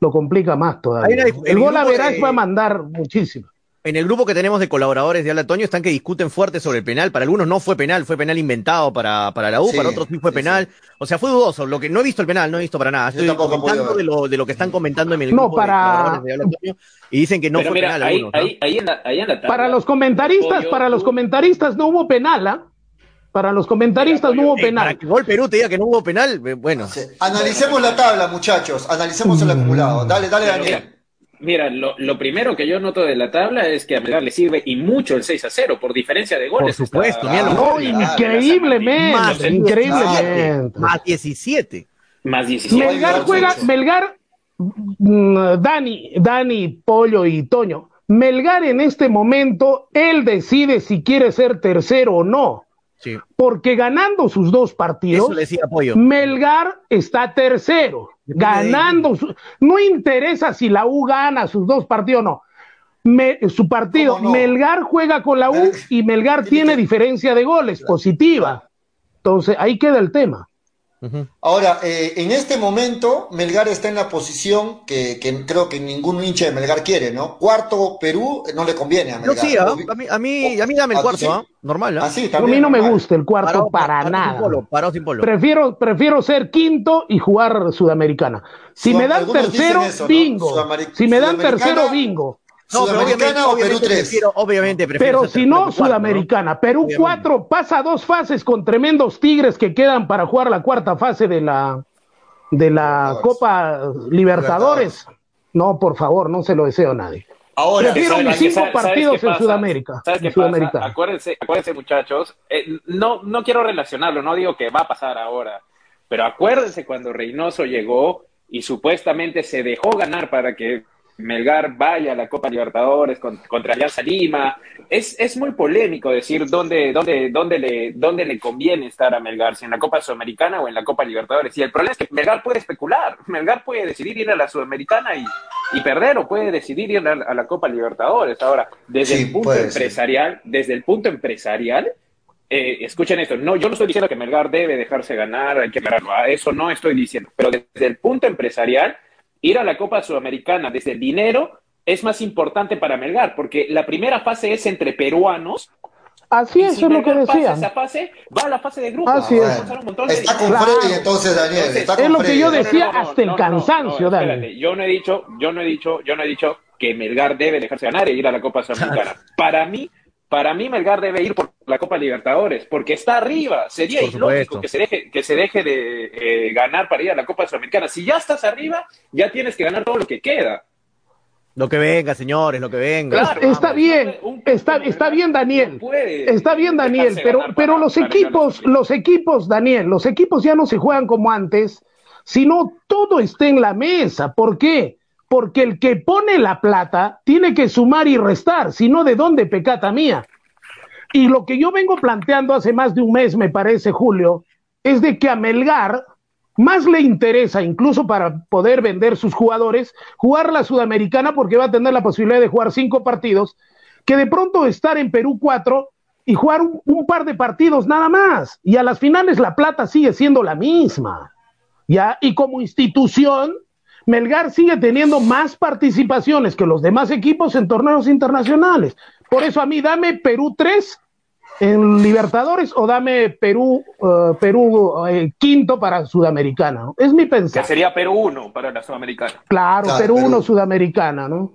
Speaker 10: lo complica más todavía. el gol a Verás va a mandar muchísimo.
Speaker 9: En el grupo que tenemos de colaboradores de Habla Toño están que discuten fuerte sobre el penal. Para algunos no fue penal, fue penal inventado para, para la U, para otros sí fue penal. O sea, fue dudoso. Lo que no he visto el penal, no he visto para nada. Estoy comentando de lo, de lo que están comentando en el grupo
Speaker 10: de colaboradores de
Speaker 9: Habla Toño y dicen que no fue penal
Speaker 5: ahí, ahí, en la,
Speaker 10: Para los comentaristas, para los comentaristas no hubo penal, ¿ah? Para los comentaristas no hubo penal. Para
Speaker 9: que Gol Perú te diga que no hubo penal, bueno.
Speaker 4: Analicemos la tabla, muchachos. Analicemos el acumulado. Dale, dale, Daniel.
Speaker 5: Mira, lo, lo, primero que yo noto de la tabla es que a Melgar le sirve y mucho el 6 a 0 por diferencia de goles.
Speaker 9: Por supuesto, mira,
Speaker 10: no, increíblemente, más, increíblemente.
Speaker 9: Más 17.
Speaker 5: Más 17.
Speaker 10: Melgar juega, Melgar, mm, Dani, Dani, Pollo y Toño. Melgar en este momento, él decide si quiere ser tercero o no.
Speaker 9: Sí.
Speaker 10: Porque ganando sus dos partidos,
Speaker 9: Eso decía Pollo.
Speaker 10: Melgar está tercero. Ganando. su- no interesa si la U gana sus dos partidos, no. Me- su partido,
Speaker 4: ¿Cómo no?
Speaker 10: Melgar juega con la U y Melgar tiene diferencia de goles positiva. Entonces, ahí queda el tema.
Speaker 4: Ahora, eh, en este momento, Melgar está en la posición que, que creo que ningún hincha de Melgar quiere, ¿no? Cuarto Perú eh, no le conviene a
Speaker 9: Yo
Speaker 4: Melgar.
Speaker 9: sí, ¿ah? A, mí, a, mí, a mí dame el
Speaker 4: ¿Ah,
Speaker 9: cuarto,
Speaker 4: sí?
Speaker 9: ¿ah? Normal,
Speaker 4: sí,
Speaker 10: A mí no me gusta el cuarto
Speaker 9: Parado-
Speaker 10: para
Speaker 9: parado sin
Speaker 10: nada.
Speaker 9: polo, parado sin polo.
Speaker 10: Prefiero, prefiero ser quinto y jugar Sudamericana. Si me dan tercero,
Speaker 4: eso, ¿no?
Speaker 10: bingo. Si me dan tercero, bingo.
Speaker 9: No, pero obviamente,
Speaker 4: ¿Sudamericana o Perú
Speaker 9: obviamente
Speaker 4: 3?
Speaker 9: prefiero, obviamente prefiero
Speaker 10: Pero si no, Sudamericana. Perú
Speaker 9: Obviamente.
Speaker 10: 4 pasa dos fases con tremendos tigres que quedan para jugar la cuarta fase de la, de la. Copa Libertadores. No, por favor, no se lo deseo a nadie.
Speaker 4: Ahora,
Speaker 10: Prefiero
Speaker 5: ¿Sabes-
Speaker 10: mis cinco
Speaker 5: sabes-
Speaker 10: partidos en? Sudamérica.
Speaker 5: ¿Sabes qué
Speaker 10: en
Speaker 5: pasa?
Speaker 10: Sudamericana.
Speaker 5: Acuérdense, acuérdense muchachos, eh, no, no quiero relacionarlo, no digo que va a pasar ahora, pero acuérdense cuando Reynoso llegó y supuestamente se dejó ganar para que Melgar vaya a la Copa Libertadores con- contra Alianza Lima. Es, es muy polémico decir dónde, dónde, dónde, le, dónde le conviene estar a Melgar, si en la Copa Sudamericana o en la Copa Libertadores. Y el problema es que Melgar puede especular, Melgar puede decidir ir a la Sudamericana y, y perder o puede decidir ir a, a la Copa Libertadores. Ahora, desde
Speaker 4: Sí,
Speaker 5: el punto
Speaker 4: puede ser.
Speaker 5: empresarial, desde el punto empresarial, eh, escuchen esto, no, yo no estoy diciendo que Melgar debe dejarse ganar, hay que ganarlo, a eso no estoy diciendo, pero desde el punto empresarial, ir a la Copa Sudamericana desde el dinero es más importante para Melgar, porque la primera fase es entre peruanos.
Speaker 10: Así es,
Speaker 5: si
Speaker 10: es lo que
Speaker 5: Melgar pasa esa fase, va a la fase de grupos.
Speaker 10: Así es.
Speaker 5: de-
Speaker 4: está con
Speaker 10: Claro.
Speaker 4: Freddy entonces, Daniel.
Speaker 5: Entonces,
Speaker 4: está
Speaker 10: es
Speaker 4: con
Speaker 10: lo que
Speaker 4: Freddy.
Speaker 10: yo
Speaker 4: ¿no?
Speaker 10: decía hasta el cansancio, Dani.
Speaker 5: espérate, yo no he dicho, yo no he dicho, yo no he dicho que Melgar debe dejarse ganar e ir a la Copa Sudamericana. Para mí, para mí Melgar debe ir por la Copa Libertadores, porque está arriba. Sería
Speaker 9: Por
Speaker 5: ilógico
Speaker 9: supuesto.
Speaker 5: que se deje, que se deje de eh, ganar para ir a la Copa Sudamericana. Si ya estás arriba, ya tienes que ganar todo lo que queda.
Speaker 9: Lo que venga, señores, lo que venga.
Speaker 5: Claro,
Speaker 10: está
Speaker 5: vamos,
Speaker 10: bien, está, está bien, Daniel.
Speaker 5: no puede
Speaker 10: Está bien, Daniel, pero, pero los equipos, los equipos, Daniel, los equipos ya no se juegan como antes, sino todo está en la mesa. ¿Por qué? Porque el que pone la plata tiene que sumar y restar, si no, ¿de dónde pecata mía? Y lo que yo vengo planteando hace más de un mes, me parece, Julio, es de que a Melgar más le interesa, incluso para poder vender sus jugadores, jugar la Sudamericana porque va a tener la posibilidad de jugar cinco partidos, que de pronto estar en Perú cuatro y jugar un, un par de partidos nada más. Y a las finales la plata sigue siendo la misma. ¿ya? Y como institución, Melgar sigue teniendo más participaciones que los demás equipos en torneos internacionales. Por eso a mí dame Perú 3 en Libertadores o dame Perú, eh, Perú eh, quinto para Sudamericana. ¿no? Es mi
Speaker 5: Que
Speaker 10: pensar.
Speaker 5: sería Perú 1 para la Sudamericana.
Speaker 10: Claro,
Speaker 4: Claro,
Speaker 10: Perú
Speaker 4: Perú.
Speaker 10: 1 Sudamericana, ¿no?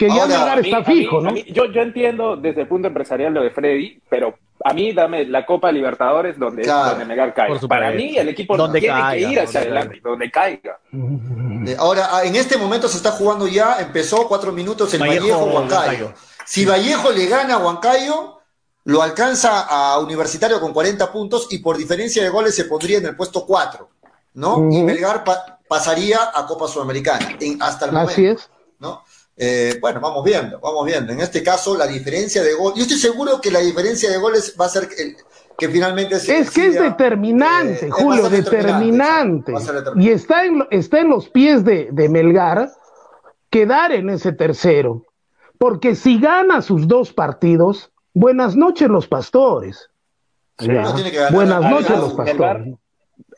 Speaker 10: Que ya
Speaker 4: Ahora,
Speaker 10: Melgar está
Speaker 5: mí-
Speaker 10: fijo, ¿no?
Speaker 5: mí- yo, yo entiendo desde el punto empresarial lo de Freddy, pero a mí dame la Copa Libertadores donde,
Speaker 4: Claro.
Speaker 5: donde Melgar caiga. Para mí el equipo
Speaker 9: Donde
Speaker 5: tiene
Speaker 9: caiga,
Speaker 5: que ir hacia
Speaker 9: donde
Speaker 5: adelante, donde caiga.
Speaker 4: Eh, Ahora, ah, en este momento se está jugando ya, empezó cuatro minutos el
Speaker 9: Vallejo,
Speaker 4: Vallejo, Huancayo.
Speaker 9: Huancayo.
Speaker 4: Si Vallejo le gana a Huancayo, lo alcanza a Universitario con 40 puntos y por diferencia de goles se pondría en el puesto 4, ¿no? Y. Melgar pa- pasaría a Copa Sudamericana en- hasta el momento.
Speaker 10: Así es.
Speaker 4: Eh, bueno, vamos viendo, vamos viendo. En este caso, la diferencia de goles, yo estoy seguro que la diferencia de goles va a ser el- que finalmente se
Speaker 10: Es que es determinante,
Speaker 4: eh,
Speaker 10: Julio, determinante. Y está en, lo- está en los pies de, de Melgar quedar en ese tercero. Porque si gana sus dos partidos, buenas noches los pastores. Ya.
Speaker 4: No tiene que ganar
Speaker 10: Buenas noches los pastores.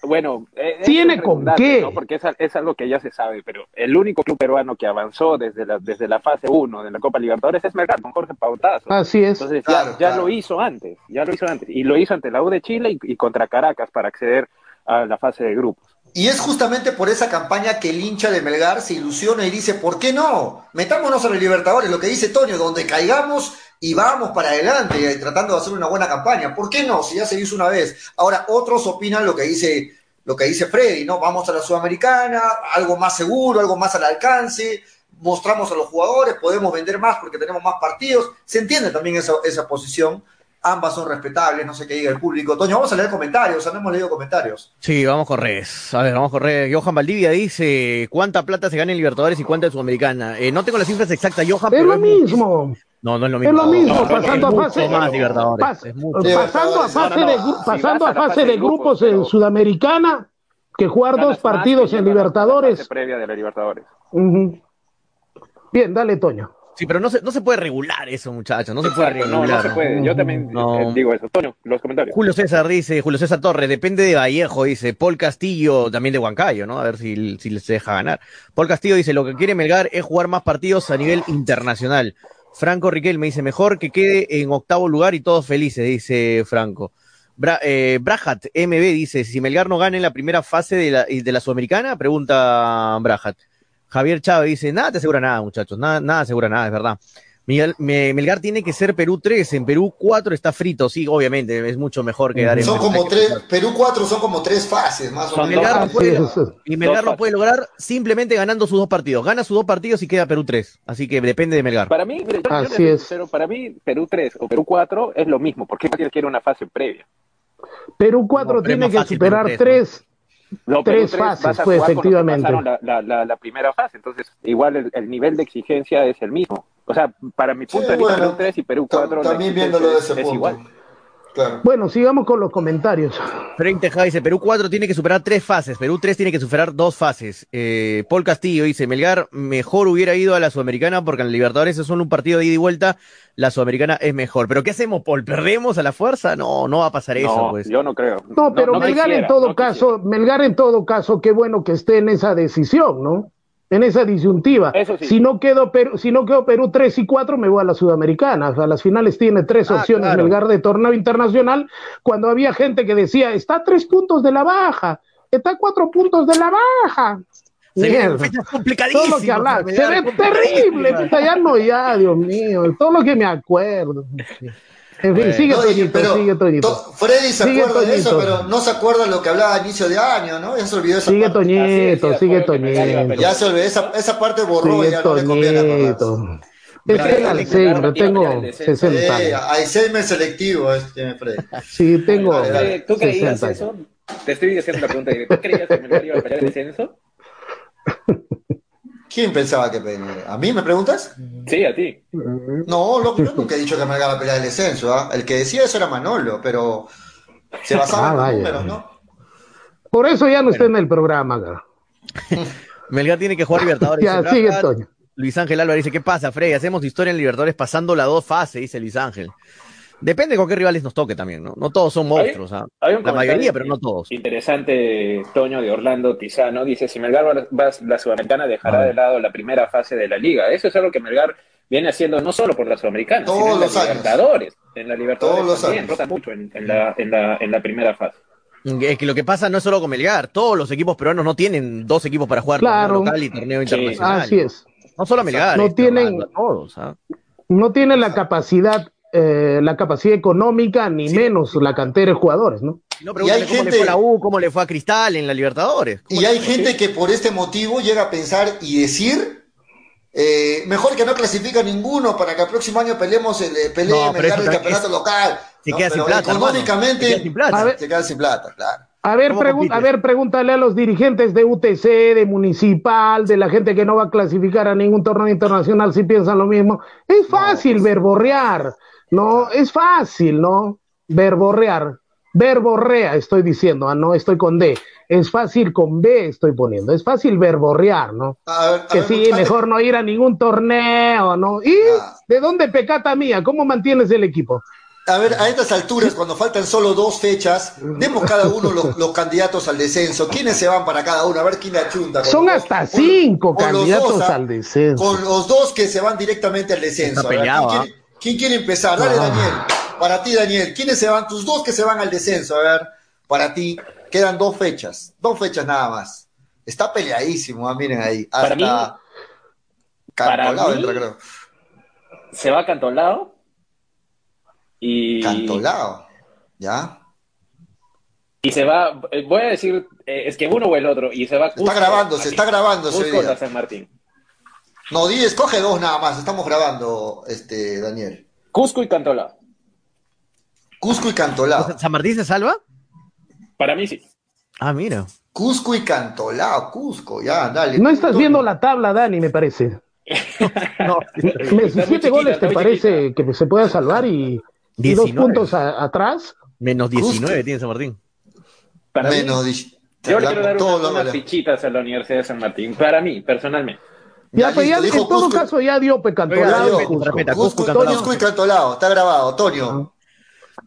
Speaker 5: Bueno, eh,
Speaker 10: Tiene con qué.
Speaker 5: ¿no? Porque es, es algo que ya se sabe, pero el único club peruano que avanzó desde la, desde la fase 1 de la Copa Libertadores es Melgar, con Jorge Pautazo.
Speaker 10: Así es.
Speaker 5: Entonces
Speaker 4: Claro,
Speaker 5: ya, ya
Speaker 4: claro.
Speaker 5: lo hizo antes, ya lo hizo antes. Y lo hizo ante la U de Chile y, y contra Caracas para acceder a la fase de grupos.
Speaker 4: Y es justamente por esa campaña que el hincha de Melgar se ilusiona y dice, ¿por qué no? Metámonos a los Libertadores, lo que dice Toño, donde caigamos y vamos para adelante, eh, tratando de hacer una buena campaña. ¿Por qué no? Si ya se hizo una vez. Ahora, otros opinan lo que dice, lo que dice Freddy, ¿no? Vamos a la Sudamericana, algo más seguro, algo más al alcance, mostramos a los jugadores, podemos vender más porque tenemos más partidos. Se entiende también esa, esa posición. Ambas son respetables, no sé qué diga el público. Toño, vamos a leer comentarios, o sea, no hemos leído comentarios.
Speaker 9: Sí, vamos con redes. A ver, vamos con redes. Johan Valdivia dice, ¿cuánta plata se gana en Libertadores y cuánta en Sudamericana? Eh, no tengo las cifras exactas, Johan,
Speaker 10: Es
Speaker 9: pero
Speaker 10: lo
Speaker 9: es,
Speaker 10: mismo.
Speaker 9: No, no es lo mismo.
Speaker 10: Es lo mismo,
Speaker 9: No,
Speaker 10: pasando
Speaker 9: es
Speaker 10: a fase.
Speaker 9: más Libertadores.
Speaker 10: pas-
Speaker 9: es mucho.
Speaker 10: pasando a fase de, gru-
Speaker 5: Si
Speaker 10: pasando
Speaker 5: vas
Speaker 10: a
Speaker 5: a la
Speaker 10: fase de grupos en Sudamericana, que jugar dos partidos en Libertadores.
Speaker 5: previa de la Libertadores.
Speaker 10: Bien, dale, Toño.
Speaker 9: Sí, pero no se, no se puede regular eso, muchachos. No se puede
Speaker 5: Exacto, no,
Speaker 9: regular.
Speaker 5: no se puede. Yo también
Speaker 9: No.
Speaker 5: eh, digo eso. Toño, los comentarios.
Speaker 9: Julio César dice, Julio César Torres, depende de Vallejo, dice, Paul Castillo, también de Huancayo, ¿no? A ver si, si les deja ganar. Paul Castillo dice, lo que quiere Melgar es jugar más partidos a nivel internacional. Franco Riquelme dice, mejor que quede en octavo lugar y todos felices, dice Franco. Bra eh, Brajat MB dice, si Melgar no gana en la primera fase de la, de la Sudamericana, pregunta Brajat. Javier Chávez dice, nada te asegura nada, muchachos, nada, nada asegura nada, es verdad. Miguel- me- Melgar tiene que ser Perú 3, en Perú 4 está frito, sí, obviamente, es mucho mejor quedar en
Speaker 4: Son como tres, Perú 4 son como tres fases, más o menos.
Speaker 9: Melgar puede- y Melgar lo puede lograr simplemente ganando sus dos partidos. Gana sus dos partidos y queda Perú 3. Así que depende de Melgar.
Speaker 5: Para mí, mire, yo- yo
Speaker 10: Así
Speaker 5: les soy
Speaker 10: es.
Speaker 5: sincero, para mí Perú 3 o Perú 4 es lo mismo, porque quiere una fase previa.
Speaker 10: Perú 4
Speaker 9: No, pero es
Speaker 10: tiene que superar
Speaker 9: Perú tres,
Speaker 10: tres.
Speaker 5: No,
Speaker 10: Tres
Speaker 5: Perú
Speaker 10: fases,
Speaker 5: a
Speaker 10: pues, efectivamente.
Speaker 5: La, la, la, la primera fase, entonces igual el, el nivel de exigencia es el mismo. O sea, para mi punto
Speaker 4: Sí,
Speaker 5: de vista,
Speaker 4: bueno,
Speaker 5: Perú 3 y Perú
Speaker 4: Ta-
Speaker 5: 4 la
Speaker 4: También viéndolo de
Speaker 5: es-
Speaker 4: ese
Speaker 5: es
Speaker 4: punto.
Speaker 5: igual.
Speaker 4: Claro.
Speaker 10: Bueno, sigamos con los comentarios.
Speaker 9: Frank Tejada dice, Perú 4 tiene que superar tres fases, Perú 3 tiene que superar dos fases. Eh, Paul Castillo dice, Melgar mejor hubiera ido a la Sudamericana porque en la Libertadores es solo un partido de ida y vuelta, la Sudamericana es mejor. ¿Pero qué hacemos, Paul? ¿Perdemos a la fuerza? No, no va a pasar eso,
Speaker 5: No,
Speaker 9: pues.
Speaker 5: yo no creo.
Speaker 10: No, pero Melgar
Speaker 5: quisiera,
Speaker 10: en todo
Speaker 5: no
Speaker 10: caso, Melgar en todo caso, qué bueno que esté en esa decisión, ¿no? En esa disyuntiva.
Speaker 5: Eso sí.
Speaker 10: Si no quedo Perú, si no quedo Perú 3 y 4, me voy a la Sudamericana. O sea, a las finales tiene tres
Speaker 9: Ah,
Speaker 10: opciones
Speaker 9: claro.
Speaker 10: Melgar de torneo internacional, cuando había gente que decía, está a tres puntos de la baja, está a cuatro puntos de la baja.
Speaker 9: Se
Speaker 10: Mierda.
Speaker 9: fechas
Speaker 10: Todo lo que hablaba,
Speaker 9: para
Speaker 10: se ve terrible, puta, ya no, ya, Dios mío, todo lo que me acuerdo. En fin,
Speaker 9: Bueno.
Speaker 10: sigue
Speaker 4: No,
Speaker 10: Toñito,
Speaker 4: pero
Speaker 10: sigue Toñito.
Speaker 4: To- Freddy se
Speaker 10: Sigue,
Speaker 4: acuerda de eso,
Speaker 10: Toñito.
Speaker 4: pero no se acuerda lo que hablaba a inicio de año, ¿no? Ya se olvidó esa
Speaker 10: Sigue
Speaker 4: parte.
Speaker 10: Toñito, sigue
Speaker 5: sí, a
Speaker 10: Toñito.
Speaker 4: Ya se olvidó, esa, esa parte borró,
Speaker 10: Sigue
Speaker 4: ya no le conviene acordarse.
Speaker 10: Toñito. Es
Speaker 5: Melgar
Speaker 10: el Alzheimer, tengo
Speaker 5: el descenso.
Speaker 10: 60
Speaker 4: Eh,
Speaker 10: años.
Speaker 4: Alzheimer selectivo es, tiene Freddy.
Speaker 10: Sí, tengo
Speaker 5: ¿Tú creías
Speaker 10: 60
Speaker 5: eso? Te estoy haciendo la pregunta directa. ¿Tú creías que Melgar iba a pelear el descenso?
Speaker 4: ¿Quién pensaba que pe- ¿A mí me preguntas?
Speaker 5: Sí, a ti.
Speaker 4: No, lo- yo nunca he dicho que me haga la pelea del descenso. ¿ah? El que decía eso era Manolo, pero se basaba
Speaker 10: Ah,
Speaker 4: en los
Speaker 10: vaya.
Speaker 4: números, ¿no?
Speaker 10: Por eso ya no está en el programa, cara.
Speaker 9: Melgar tiene que jugar Libertadores.
Speaker 10: Ya,
Speaker 9: dice
Speaker 10: sigue
Speaker 9: Braga.
Speaker 10: Toño.
Speaker 9: Luis Ángel Álvarez dice, ¿qué pasa, Freddy? Hacemos historia en Libertadores pasando la dos fases, dice Luis Ángel. Depende con qué rivales nos toque también, ¿no? No todos son monstruos, ¿ah?
Speaker 5: Hay un
Speaker 9: La mayoría, pero no todos.
Speaker 5: Interesante, Toño de Orlando Tizano. Dice: Si Melgar va, va- la Sudamericana dejará
Speaker 9: Ah.
Speaker 5: de lado la primera fase de la liga. Eso es algo que Melgar viene haciendo no solo por la Sudamericana,
Speaker 4: Todos
Speaker 5: sino en
Speaker 4: los
Speaker 5: la
Speaker 4: años.
Speaker 5: Libertadores. En la Libertadores
Speaker 4: Todos los
Speaker 5: también
Speaker 4: años.
Speaker 5: rota mucho en, en la, en, la, en la primera fase.
Speaker 9: Es que lo que pasa no es solo con Melgar, todos los equipos peruanos no tienen dos equipos para jugar
Speaker 10: Claro.
Speaker 9: torneo local y torneo
Speaker 5: Sí.
Speaker 9: internacional.
Speaker 10: Así es.
Speaker 9: No solo Melgar,
Speaker 10: No
Speaker 9: este,
Speaker 10: tienen-
Speaker 9: todos. ¿ah?
Speaker 10: No tiene la capacidad, eh, la capacidad económica, ni menos la cantera de jugadores, ¿no?
Speaker 9: No,
Speaker 4: Y hay
Speaker 9: cómo le
Speaker 4: gente-
Speaker 9: fue a la U, cómo le fue a Cristal en la Libertadores. ¿Cómo
Speaker 4: Y
Speaker 9: le
Speaker 4: hay
Speaker 9: fue?
Speaker 4: gente que por este motivo llega a pensar y decir, eh, mejor que no clasifica ninguno para que el próximo año peleemos el, eh, pelee
Speaker 9: No,
Speaker 4: el campeonato
Speaker 9: es-
Speaker 4: local.
Speaker 9: se
Speaker 4: ¿no?
Speaker 9: queda sin plata,
Speaker 4: económicamente
Speaker 9: Se queda sin plata.
Speaker 10: A ver.
Speaker 4: se queda sin plata, claro.
Speaker 10: A ver, a ver, pregúntale a los dirigentes de UTC, de Municipal, de la gente que no va a clasificar a ningún torneo internacional si piensan lo mismo. Es fácil verborrear, ¿no? Es fácil, ¿no? Verborrear. Verborrea, estoy diciendo, ah, no estoy con D. Es fácil con B, estoy poniendo. Es fácil verborrear, ¿no?
Speaker 4: A ver, a
Speaker 10: Que
Speaker 4: ver,
Speaker 10: sí, mejor no ir a ningún torneo, ¿no? ¿Y
Speaker 4: Ah.
Speaker 10: de dónde pecata mía? ¿Cómo mantienes el equipo?
Speaker 4: A ver, a estas alturas, cuando faltan solo dos fechas, demos cada uno los, los candidatos al descenso. ¿Quiénes se van para cada uno? A ver quién le achunta. con
Speaker 10: Son
Speaker 4: los
Speaker 10: hasta cinco
Speaker 4: con
Speaker 10: candidatos
Speaker 4: dos, ¿ah?
Speaker 10: al descenso.
Speaker 4: Con los dos que se van directamente al descenso.
Speaker 9: Está
Speaker 4: A ver,
Speaker 9: peleado,
Speaker 4: ¿quién,
Speaker 9: ¿ah?
Speaker 4: quiere, quién quiere empezar? Dale,
Speaker 10: Ah.
Speaker 4: Daniel. Para ti, Daniel. ¿Quiénes se van? Tus dos que se van al descenso. A ver, para ti. Quedan dos fechas. Dos fechas nada más. Está peleadísimo, ah, miren ahí. Hasta
Speaker 5: Para mí- para
Speaker 4: Cantolao
Speaker 5: mí-
Speaker 4: entra, creo.
Speaker 5: Se va Cantolao y,
Speaker 4: Cantolao. ¿Ya?
Speaker 5: y se va. eh, Voy a decir, eh, es que uno o el otro, y se va.
Speaker 4: Está grabando, se está grabando
Speaker 5: Cusco San Martín.
Speaker 4: No, di, escoge dos nada más. Estamos grabando, este, Daniel.
Speaker 5: Cusco y Cantolao.
Speaker 4: Cusco y Cantolao.
Speaker 9: ¿San Martín se salva?
Speaker 5: Para mí sí.
Speaker 9: Ah, mira.
Speaker 4: Cusco y Cantolao. Cusco, ya, dale.
Speaker 10: No estás viendo la tabla, Dani, me parece. no, 17 goles te parece que se pueda salvar y, y dos puntos a, atrás.
Speaker 9: Menos 19 Justo. tiene San Martín.
Speaker 5: Para Menos mí, yo le quiero dar una, unas fichitas a la Universidad de San Martín, para mí, personalmente.
Speaker 10: Ya, ya, pues ya en todo caso ya dio Pecantolado.
Speaker 4: Cusco, Cusco y Cantolao, está grabado, Toño.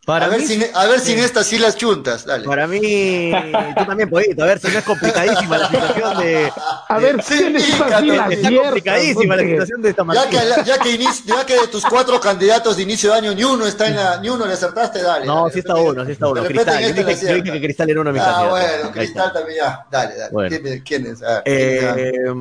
Speaker 4: Para a, ver si, a ver si en estas sí las chuntas, dale.
Speaker 9: Para mí, tú también, Poquito, a ver si no es complicadísima la situación de.
Speaker 10: A ver sí las
Speaker 9: Está complicadísima la situación de esta
Speaker 4: manera. Ya que, ya, que inicio, ya que de tus cuatro candidatos de inicio de año, ni uno está en la, ni uno le acertaste, dale.
Speaker 9: No, sí está uno, sí está uno. Cristal, yo dije, yo dije, que Cristal era uno de mis
Speaker 4: Ah, bueno, Cristal también ya. Dale, dale. Bueno. ¿Quién, es? A ver,
Speaker 9: eh,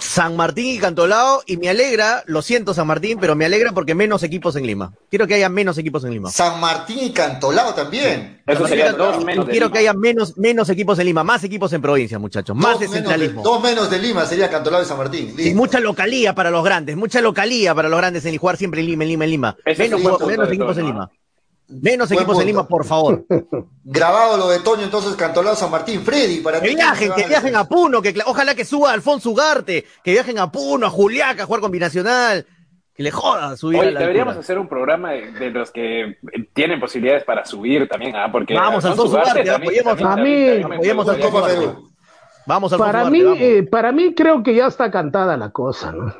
Speaker 9: San Martín y Cantolao, y me alegra, lo siento San Martín, pero me alegra porque menos equipos en Lima. Quiero que haya menos equipos en Lima.
Speaker 4: San Martín y Cantolao también.
Speaker 9: Eso sería dos menos. Quiero que haya menos, menos equipos en Lima, más equipos en provincia, muchachos. Más descentralismo.
Speaker 4: dos menos de Lima sería Cantolao y San Martín.
Speaker 9: Y mucha localía para los grandes, mucha localía para los grandes en jugar siempre en Lima, en Lima, en Lima. menos, menos equipos en Lima. Menos equipos en Lima, por favor.
Speaker 4: Grabado lo de Toño, entonces Cantolao San Martín. Freddy, para
Speaker 9: que viajen, que viajen a Puno, que ojalá que suba Alfonso Ugarte, que viajen a Puno, a Juliaca, a jugar con Binacional que le joda subir
Speaker 5: Oye, deberíamos hacer un programa de, los que tienen posibilidades para subir también, ¿ah? Porque
Speaker 9: vamos a Ugarte, apoyemos a mí, apoyemos a Copa Perú.
Speaker 10: Vamos a para mí, eh, para mí creo que ya está cantada la cosa, ¿no?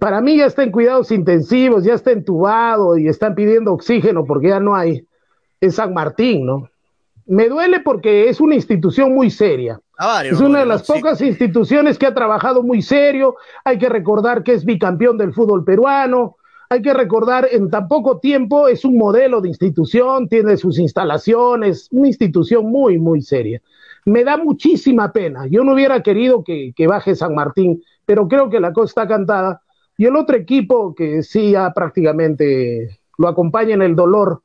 Speaker 10: Para mí ya está en cuidados intensivos, ya está entubado y están pidiendo oxígeno porque ya no hay. Es San Martín, ¿no? Me duele porque es una institución muy seria. es una de las pocas instituciones que ha trabajado muy serio. Hay que recordar que es bicampeón del fútbol peruano. Hay que recordar, en tan poco tiempo es un modelo de institución, tiene sus instalaciones, una institución muy, muy seria. Me da muchísima pena. Yo no hubiera querido que, que baje San Martín, pero creo que la cosa está cantada. Y el otro equipo que sí ya prácticamente lo acompaña en el dolor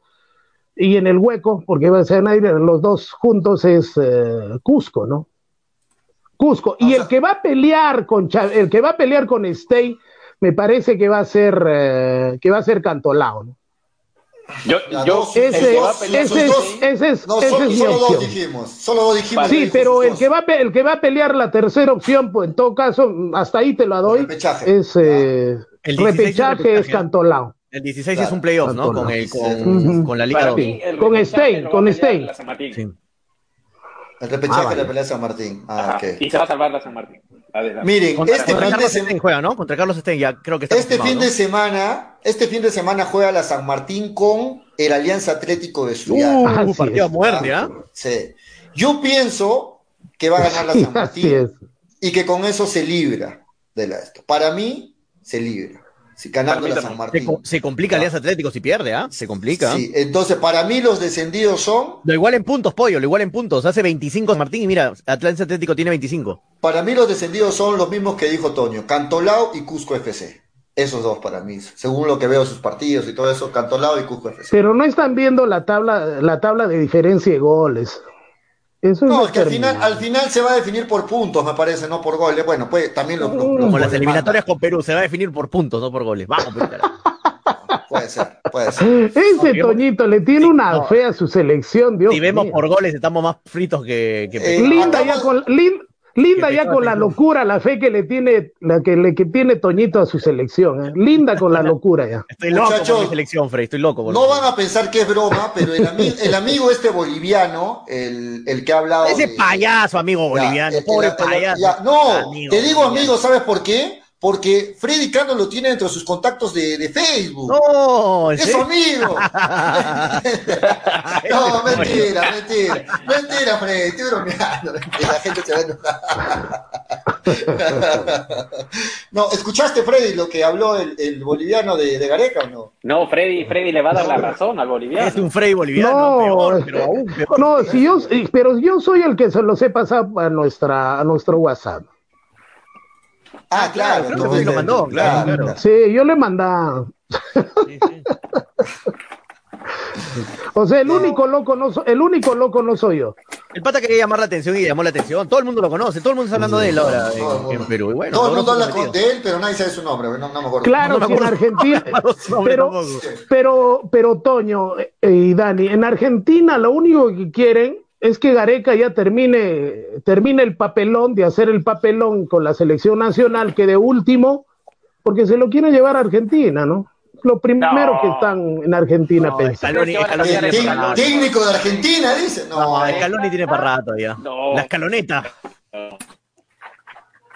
Speaker 10: y en el hueco, porque va a ser los dos juntos es eh, Cusco, ¿no? Cusco. Y el que va a pelear con el que va a pelear con Stey, me parece que va a ser eh, que va a ser Cantolao, ¿no?
Speaker 5: Yo, yo
Speaker 10: ese, ese, es, ese es,
Speaker 4: no, solo, solo dos dijimos, solo dos dijimos.
Speaker 10: Sí, pero el que va a, el que va a pelear la tercera opción, pues en todo caso, hasta ahí te la doy. Repechaje. Es eh, el repechaje, es Cantolao.
Speaker 9: El 16 es un playoff, ¿no? Con, el, con, con la Liga 2.
Speaker 10: Con Stein, con Stein.
Speaker 4: Sí. El repechaje ah, de la pelea San Martín. Ah, okay.
Speaker 5: Y se va a salvar la San Martín.
Speaker 4: Adelante. Miren, contra, este
Speaker 9: contra fin de semana juega, ¿no? Contra Carlos Stein, ya creo que está
Speaker 4: Este fin de semana, este fin de semana juega la San Martín con el Alianza Atlético de Sullana.
Speaker 9: Uh, partido a muerte, ¿ah?
Speaker 4: Sí. Yo pienso que va a ganar la San Martín y que con eso se libra de la esto. Para mí, se libra. Si ganando la San Martín.
Speaker 9: Se, complica Alianza Atlético si pierde, ¿ah? Se complica.
Speaker 4: Sí, entonces para mí los descendidos son.
Speaker 9: Lo igual en puntos, pollo, lo igual en puntos. Hace 25 San Martín y mira, Alianza Atlético tiene 25.
Speaker 4: Para mí los descendidos son los mismos que dijo Toño: Cantolao y Cusco FC. Esos dos para mí, según lo que veo sus partidos y todo eso, Cantolao y Cusco FC.
Speaker 10: Pero no están viendo la tabla, la tabla de diferencia de goles
Speaker 4: no, es que al final, al final se va a definir por puntos, me parece, no por goles. Bueno, pues también lo,
Speaker 9: Como las eliminatorias con Perú, se va a definir por puntos, no por goles. Vamos,
Speaker 4: Puede ser, puede ser.
Speaker 10: Ese Toñito le tiene una fe a su selección, Dios
Speaker 9: Si vemos por goles, estamos más fritos que,
Speaker 10: eh, Linda, ya con, Linda ya con la locura, la fe que le tiene, la que le que tiene Toñito a su selección, ¿eh? linda con la locura ya.
Speaker 9: Estoy loco con mi selección, Frey, estoy loco.
Speaker 4: no van a pensar que es broma, pero el, amigo este boliviano, el, el, que ha hablado.
Speaker 9: Ese payaso, amigo boliviano, pobre payaso.
Speaker 4: no, te digo amigo, ¿sabes por qué? Porque Freddy Cano lo tiene entre sus contactos de, de Facebook.
Speaker 9: No,
Speaker 4: es su amigo. no, mentira, mentira. Mentira, Freddy, estoy bromeando. La gente se va a enojar. no, ¿escuchaste, Freddy, lo que habló el, el boliviano de, de, Gareca o no?
Speaker 5: No, Freddy, Freddy le va a dar la razón al boliviano.
Speaker 9: Es un Freddy boliviano,
Speaker 10: no,
Speaker 9: peor, pero aún peor.
Speaker 10: No, si yo, pero yo soy el que se los he pasado a, nuestra, a nuestro WhatsApp.
Speaker 4: Ah, claro, claro,
Speaker 9: lo mandó, claro, claro.
Speaker 10: Sí, yo le mandaba. Sí, sí. O sea, el único loco no el único loco no soy yo.
Speaker 9: El pata quería llamar la atención y llamó la atención. Todo el mundo lo conoce, todo el mundo está hablando de él ahora en, Perú. Y bueno,
Speaker 4: todo el mundo habla de él, pero nadie sabe su nombre. No, no me acuerdo.
Speaker 10: Claro,
Speaker 4: no
Speaker 10: me acuerdo. en Argentina. pero, pero, pero, Toño y Dani, en Argentina lo único que quieren es que Gareca ya termine, termine el papelón de hacer el papelón con la selección nacional, que de último, porque se lo quiere llevar a Argentina, ¿no? Lo primero
Speaker 5: No.
Speaker 10: que están en Argentina
Speaker 9: No,
Speaker 10: pensando.
Speaker 9: Scaloni, Scaloni tiene
Speaker 4: tec-
Speaker 9: para rato.
Speaker 4: técnico de Argentina, dice. No,
Speaker 9: No,
Speaker 4: eh.
Speaker 9: Scaloni tiene para rato ya.
Speaker 5: No.
Speaker 9: La escaloneta.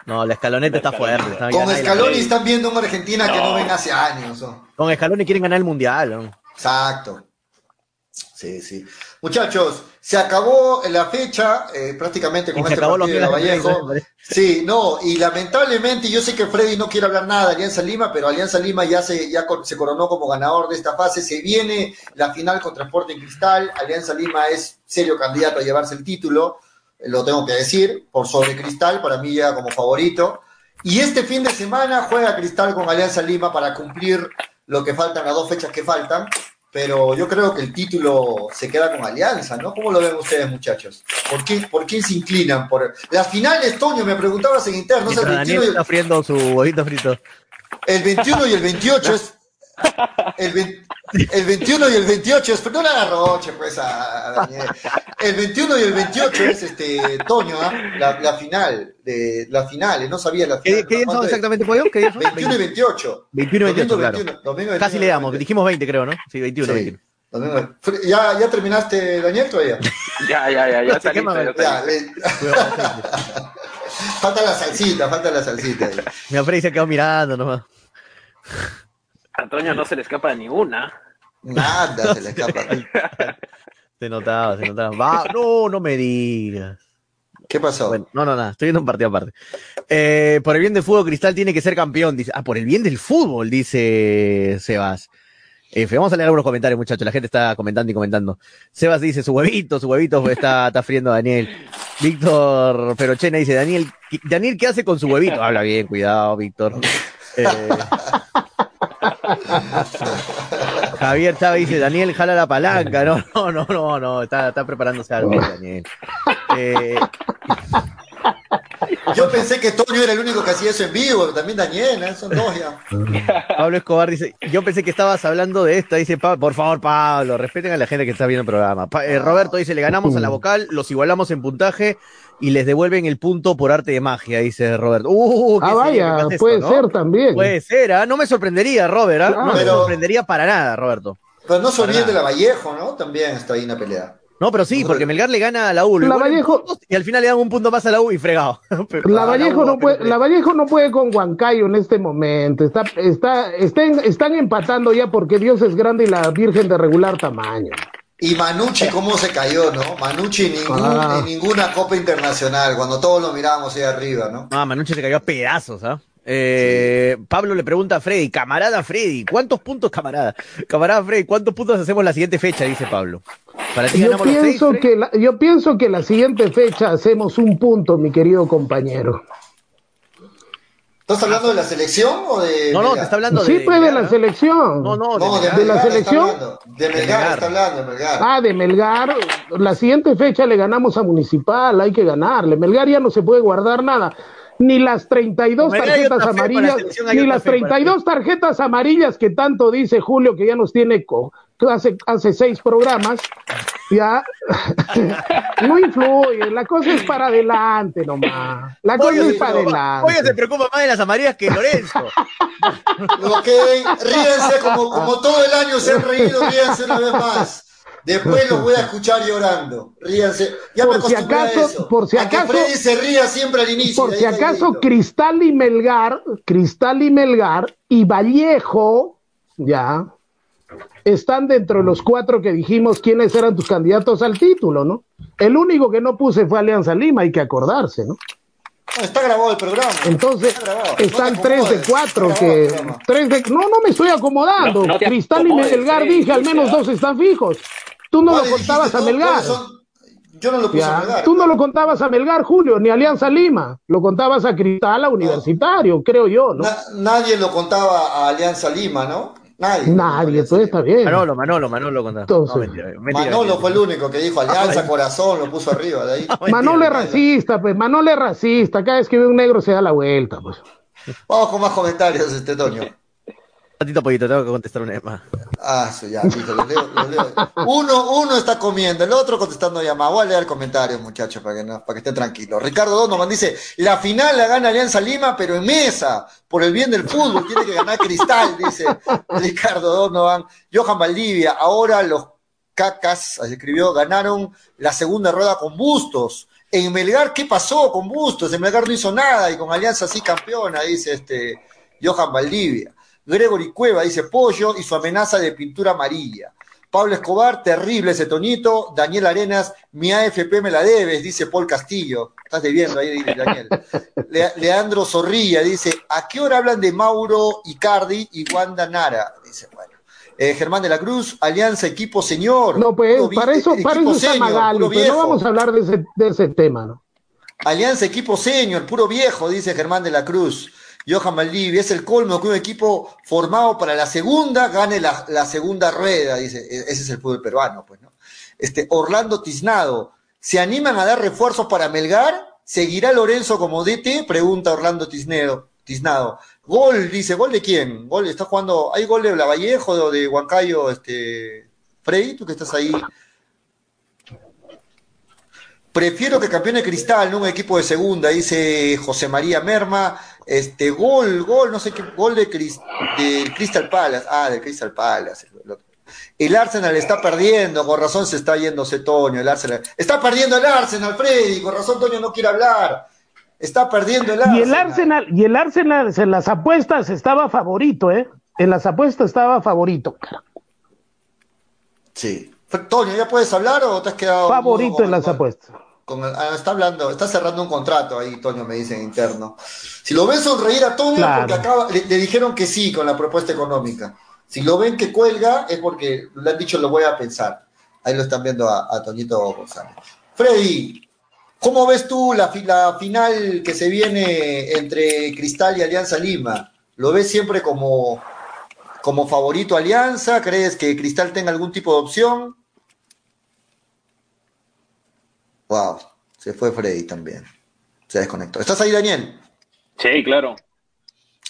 Speaker 9: No, la escaloneta está fuerte. está-
Speaker 4: con
Speaker 9: nadie la
Speaker 4: Scaloni
Speaker 9: cree.
Speaker 4: están viendo una Argentina que no ven hace años. ¿no?
Speaker 9: Con Scaloni quieren ganar el mundial.
Speaker 4: Exacto. Sí, sí. Muchachos, se acabó la fecha, eh, prácticamente con
Speaker 9: se
Speaker 4: este partido de Vallejo. Sí, no, y lamentablemente yo sé que Freddy no quiere hablar nada de Alianza Lima, pero Alianza Lima ya se, ya se coronó como ganador de esta fase. Se viene la final contra Sporting Cristal. Alianza Lima es serio candidato a llevarse el título, eh, lo tengo que decir, por sobre Cristal, para mí llega como favorito. Y este fin de semana juega Cristal con Alianza Lima para cumplir lo que faltan, las dos fechas que faltan. Pero yo creo que el título se queda con Alianza, ¿no? ¿Cómo lo ven ustedes, muchachos? ¿Por qué, por quién se inclinan? Por las finales, Toño, me preguntabas en interno, el,
Speaker 9: Daniel
Speaker 4: 21 y
Speaker 9: está friendo su huevito frito.
Speaker 4: el, el 21 y el 28 es. El, vein- el 21 y el 28 es. No hagas roche, pues, a, a Daniel. El 21 y el 28 es este Toño, ¿ah? la, la final. De, las finales, no sabía la
Speaker 9: ¿Qué,
Speaker 4: final.
Speaker 9: qué día son exactamente, Pollo? ¿Qué día son?
Speaker 4: 21 y 28.
Speaker 9: 21 y 28,
Speaker 4: Domingo
Speaker 9: claro.
Speaker 4: 21, domingo 21,
Speaker 9: Casi le damos,
Speaker 4: 20.
Speaker 9: dijimos 20 creo, ¿no? Sí, 21,
Speaker 4: Sí.
Speaker 9: 21.
Speaker 4: ¿Ya, ¿Ya terminaste, Daniel, todavía?
Speaker 5: Ya, ya, ya, ya está listo, ya está listo.
Speaker 4: falta la salsita, falta la salsita.
Speaker 9: Mi Freddy se quedó mirando nomás.
Speaker 5: Antonio no se le escapa ni una.
Speaker 4: Nada se le escapa.
Speaker 9: Se notaba, se notaba. Va, no, no me digas.
Speaker 4: ¿Qué pasó?
Speaker 9: Bueno, no, no, nada, estoy viendo un partido aparte. Eh, por el bien del fútbol, Cristal tiene que ser campeón. Dice, ah, por el bien del fútbol, dice Sebas. Vamos a leer algunos comentarios, muchachos. La gente está comentando y comentando. Sebas dice, su huevito, su huevito está, está friendo a Daniel. Víctor Perochena dice, Daniel, ¿qué- Daniel, ¿qué hace con su huevito? Habla bien, cuidado, Víctor. Eh, Javier Chávez dice, Daniel, jala la palanca. No, no, no, no, no, está, está preparándose algo, Daniel. Eh,
Speaker 4: Yo pensé que Toño era el único que hacía eso en vivo, pero también Daniel, ¿eh? son dos ya.
Speaker 9: Pablo Escobar dice, yo pensé que estabas hablando de esta, dice, "Pa- por favor, Pablo, respeten a la gente que está viendo el programa. Pa- eh, Roberto dice, le ganamos a la vocal, los igualamos en puntaje y les devuelven el punto por arte de magia, dice Roberto. Uh, ¿qué
Speaker 10: Ah, vaya, puede
Speaker 9: esto, no?
Speaker 10: ser también.
Speaker 9: Puede ser, ¿ah? no me sorprendería, Robert, ¿ah? no me
Speaker 4: Pero-
Speaker 9: sorprendería para nada, Roberto.
Speaker 4: Pero no se olviden de la Vallejo, ¿no? También está ahí en la pelea.
Speaker 9: No, pero sí, porque Melgar le gana a la U,
Speaker 10: La Vallejo-
Speaker 9: y al final le dan un punto más a la U y fregado.
Speaker 10: La Vallejo,
Speaker 9: U,
Speaker 10: no puede,
Speaker 9: pero-
Speaker 10: la Vallejo no puede con Huancayo en este momento. Está, está, estén- están empatando ya porque Dios es grande y la Virgen de regular tamaño.
Speaker 4: Y Manucci, ¿cómo se cayó, no? Manucci ningún-
Speaker 10: Ah.
Speaker 4: en ninguna Copa Internacional, cuando todos lo mirábamos ahí arriba, ¿no?
Speaker 9: Ah, Manuche se cayó a pedazos, ¿ah? Eh, Pablo le pregunta a Freddy, camarada Freddy, ¿cuántos puntos, camarada? Camarada Freddy, ¿cuántos puntos hacemos la siguiente fecha? Dice Pablo. Para ti
Speaker 10: Yo
Speaker 9: ganamos los seis,
Speaker 10: pienso,
Speaker 9: Freddy?
Speaker 10: que la, yo pienso que la siguiente fecha hacemos un punto, mi querido compañero.
Speaker 4: ¿Estás hablando de la selección o de.?
Speaker 9: No, no, te está hablando
Speaker 10: Sí,
Speaker 9: de.
Speaker 10: pues de la selección.
Speaker 9: No, no,
Speaker 4: No,
Speaker 9: de,
Speaker 4: de,
Speaker 10: ¿De la selección?
Speaker 4: hablando. De Melgar,
Speaker 9: Melgar.
Speaker 4: está hablando, de Melgar.
Speaker 10: Ah, de Melgar, la siguiente fecha le ganamos a Municipal, hay que ganarle. Melgar ya no se puede guardar nada. Ni las 32
Speaker 9: Melgar
Speaker 10: tarjetas
Speaker 9: la
Speaker 10: amarillas, ni las
Speaker 9: fe, para
Speaker 10: 32 tarjetas amarillas que tanto dice Julio que ya nos tiene co- hace, hace seis programas, ya no influye, la cosa es para adelante nomás. La cosa es
Speaker 9: se-
Speaker 10: para
Speaker 9: Pollo se
Speaker 10: adelante.
Speaker 9: preocupa más de las amarillas que Lorenzo.
Speaker 4: Ok, ríense como, como todo el año se han reído, ríense una vez más. Después los voy a escuchar llorando. Ríanse. Ya me
Speaker 10: Por si
Speaker 4: a
Speaker 10: acaso-
Speaker 4: eso.
Speaker 10: por si
Speaker 4: A que
Speaker 10: acaso-
Speaker 4: Freddy se ría siempre al inicio.
Speaker 10: Por si acaso. Cristal y Melgar, Cristal y Melgar y Vallejo, ya, están dentro de los cuatro que dijimos quiénes eran tus candidatos al título, ¿no? El único que no puse fue Alianza Lima, hay que acordarse, ¿no?
Speaker 4: No, está grabado el programa.
Speaker 10: Entonces,
Speaker 4: Está grabado. No
Speaker 10: están tres de cuatro que... Tres de, no, no me estoy acomodando.
Speaker 5: No,
Speaker 10: Cristal y Melgar dije, al menos dos están fijos. Tú no lo
Speaker 4: ¿Cuáles
Speaker 10: contabas a? Melgar.
Speaker 4: Yo no lo puse
Speaker 10: Ya.
Speaker 4: a Melgar.
Speaker 10: Tú no lo contabas a Melgar, Julio, ni a Alianza Lima. Lo contabas a Cristal, a Universitario, creo yo, ¿no?
Speaker 4: Na- nadie lo contaba a Alianza Lima, ¿no? Nadie.
Speaker 10: Nadie, pues está bien.
Speaker 9: Manolo, Manolo, Manolo contá.
Speaker 10: Entonces.
Speaker 9: no, mentira, mentira,
Speaker 4: Manolo
Speaker 9: mentira.
Speaker 4: fue el único que dijo Alianza, corazón, lo puso arriba de ahí.
Speaker 10: Manolo es racista, pues. Manolo es racista. Cada vez que ve un negro se da la vuelta, pues.
Speaker 4: Vamos con más comentarios, este Toño.
Speaker 9: Ratito, pollito, tengo que contestar una más.
Speaker 4: Ah, sí, ya, listo, los leo, los leo. Uno, uno está comiendo, el otro contestando llamadas. Voy a leer comentarios, muchachos, para que, no, para que estén tranquilos. Ricardo Donovan dice, la final la gana Alianza Lima, pero en mesa, por el bien del fútbol, tiene que ganar Cristal, dice Ricardo Donovan. Johan Valdivia, ahora los cacas, escribió, ganaron la segunda rueda con Bustos. En Melgar, ¿qué pasó con Bustos? En Melgar no hizo nada y con Alianza sí campeona, dice este Johan Valdivia. Gregory Cueva dice pollo y su amenaza de pintura amarilla. Pablo Escobar, terrible ese tonito. Daniel Arenas, mi AFP me la debes, dice Paul Castillo. Estás debiendo ahí, Daniel. Leandro Zorrilla dice, ¿a qué hora hablan de Mauro Icardi y Wanda Nara? Dice, bueno. Eh, Germán de la Cruz, Alianza Equipo Señor.
Speaker 10: No, pues, para eso, para eso está Magali, pero no vamos a hablar de ese, de ese tema, ¿no?
Speaker 4: Alianza Equipo Señor, puro viejo, dice Germán de la Cruz. Johan Maldivia, es el colmo que un equipo formado para la segunda gane la, segunda rueda, dice, e, ese es el fútbol peruano, pues, ¿no? Este, Orlando Tiznado, ¿se animan a dar refuerzos para Melgar? ¿Seguirá Lorenzo como DT? Pregunta Orlando Tiznado. Gol, dice, ¿gol de quién? Gol, está jugando, ¿hay gol de Lavallejo o de Huancayo, este, Frey, tú que estás ahí? Prefiero que campeone Cristal, no un equipo de segunda, dice José María Merma. Este, gol, gol, no sé qué, gol de, de Crystal Palace. Ah, de Crystal Palace. El Arsenal está perdiendo, con razón se está yendo Toño, el Arsenal. Está perdiendo el Arsenal, Freddy, con razón Toño no quiere hablar. Está perdiendo el Arsenal.
Speaker 10: Y el Arsenal, y el Arsenal en las apuestas estaba favorito, ¿eh? En las apuestas estaba favorito.
Speaker 4: Sí. Toño, ¿ya puedes hablar o te has quedado?
Speaker 10: Favorito en las apuestas.
Speaker 4: Ah, está hablando, está cerrando un contrato ahí, Toño, me dice en interno. Si lo ven sonreír a Toño, porque acaba, le, dijeron que sí con la propuesta económica. Si lo ven que cuelga, es porque le han dicho lo voy a pensar. Ahí lo están viendo a, Toñito González. Freddy, ¿cómo ves tú la, la final que se viene entre Cristal y Alianza Lima? ¿Lo ves siempre como, como favorito Alianza? ¿Crees que Cristal tenga algún tipo de opción? Wow, se fue Freddy también. Se desconectó. ¿Estás ahí, Daniel?
Speaker 5: Sí, claro.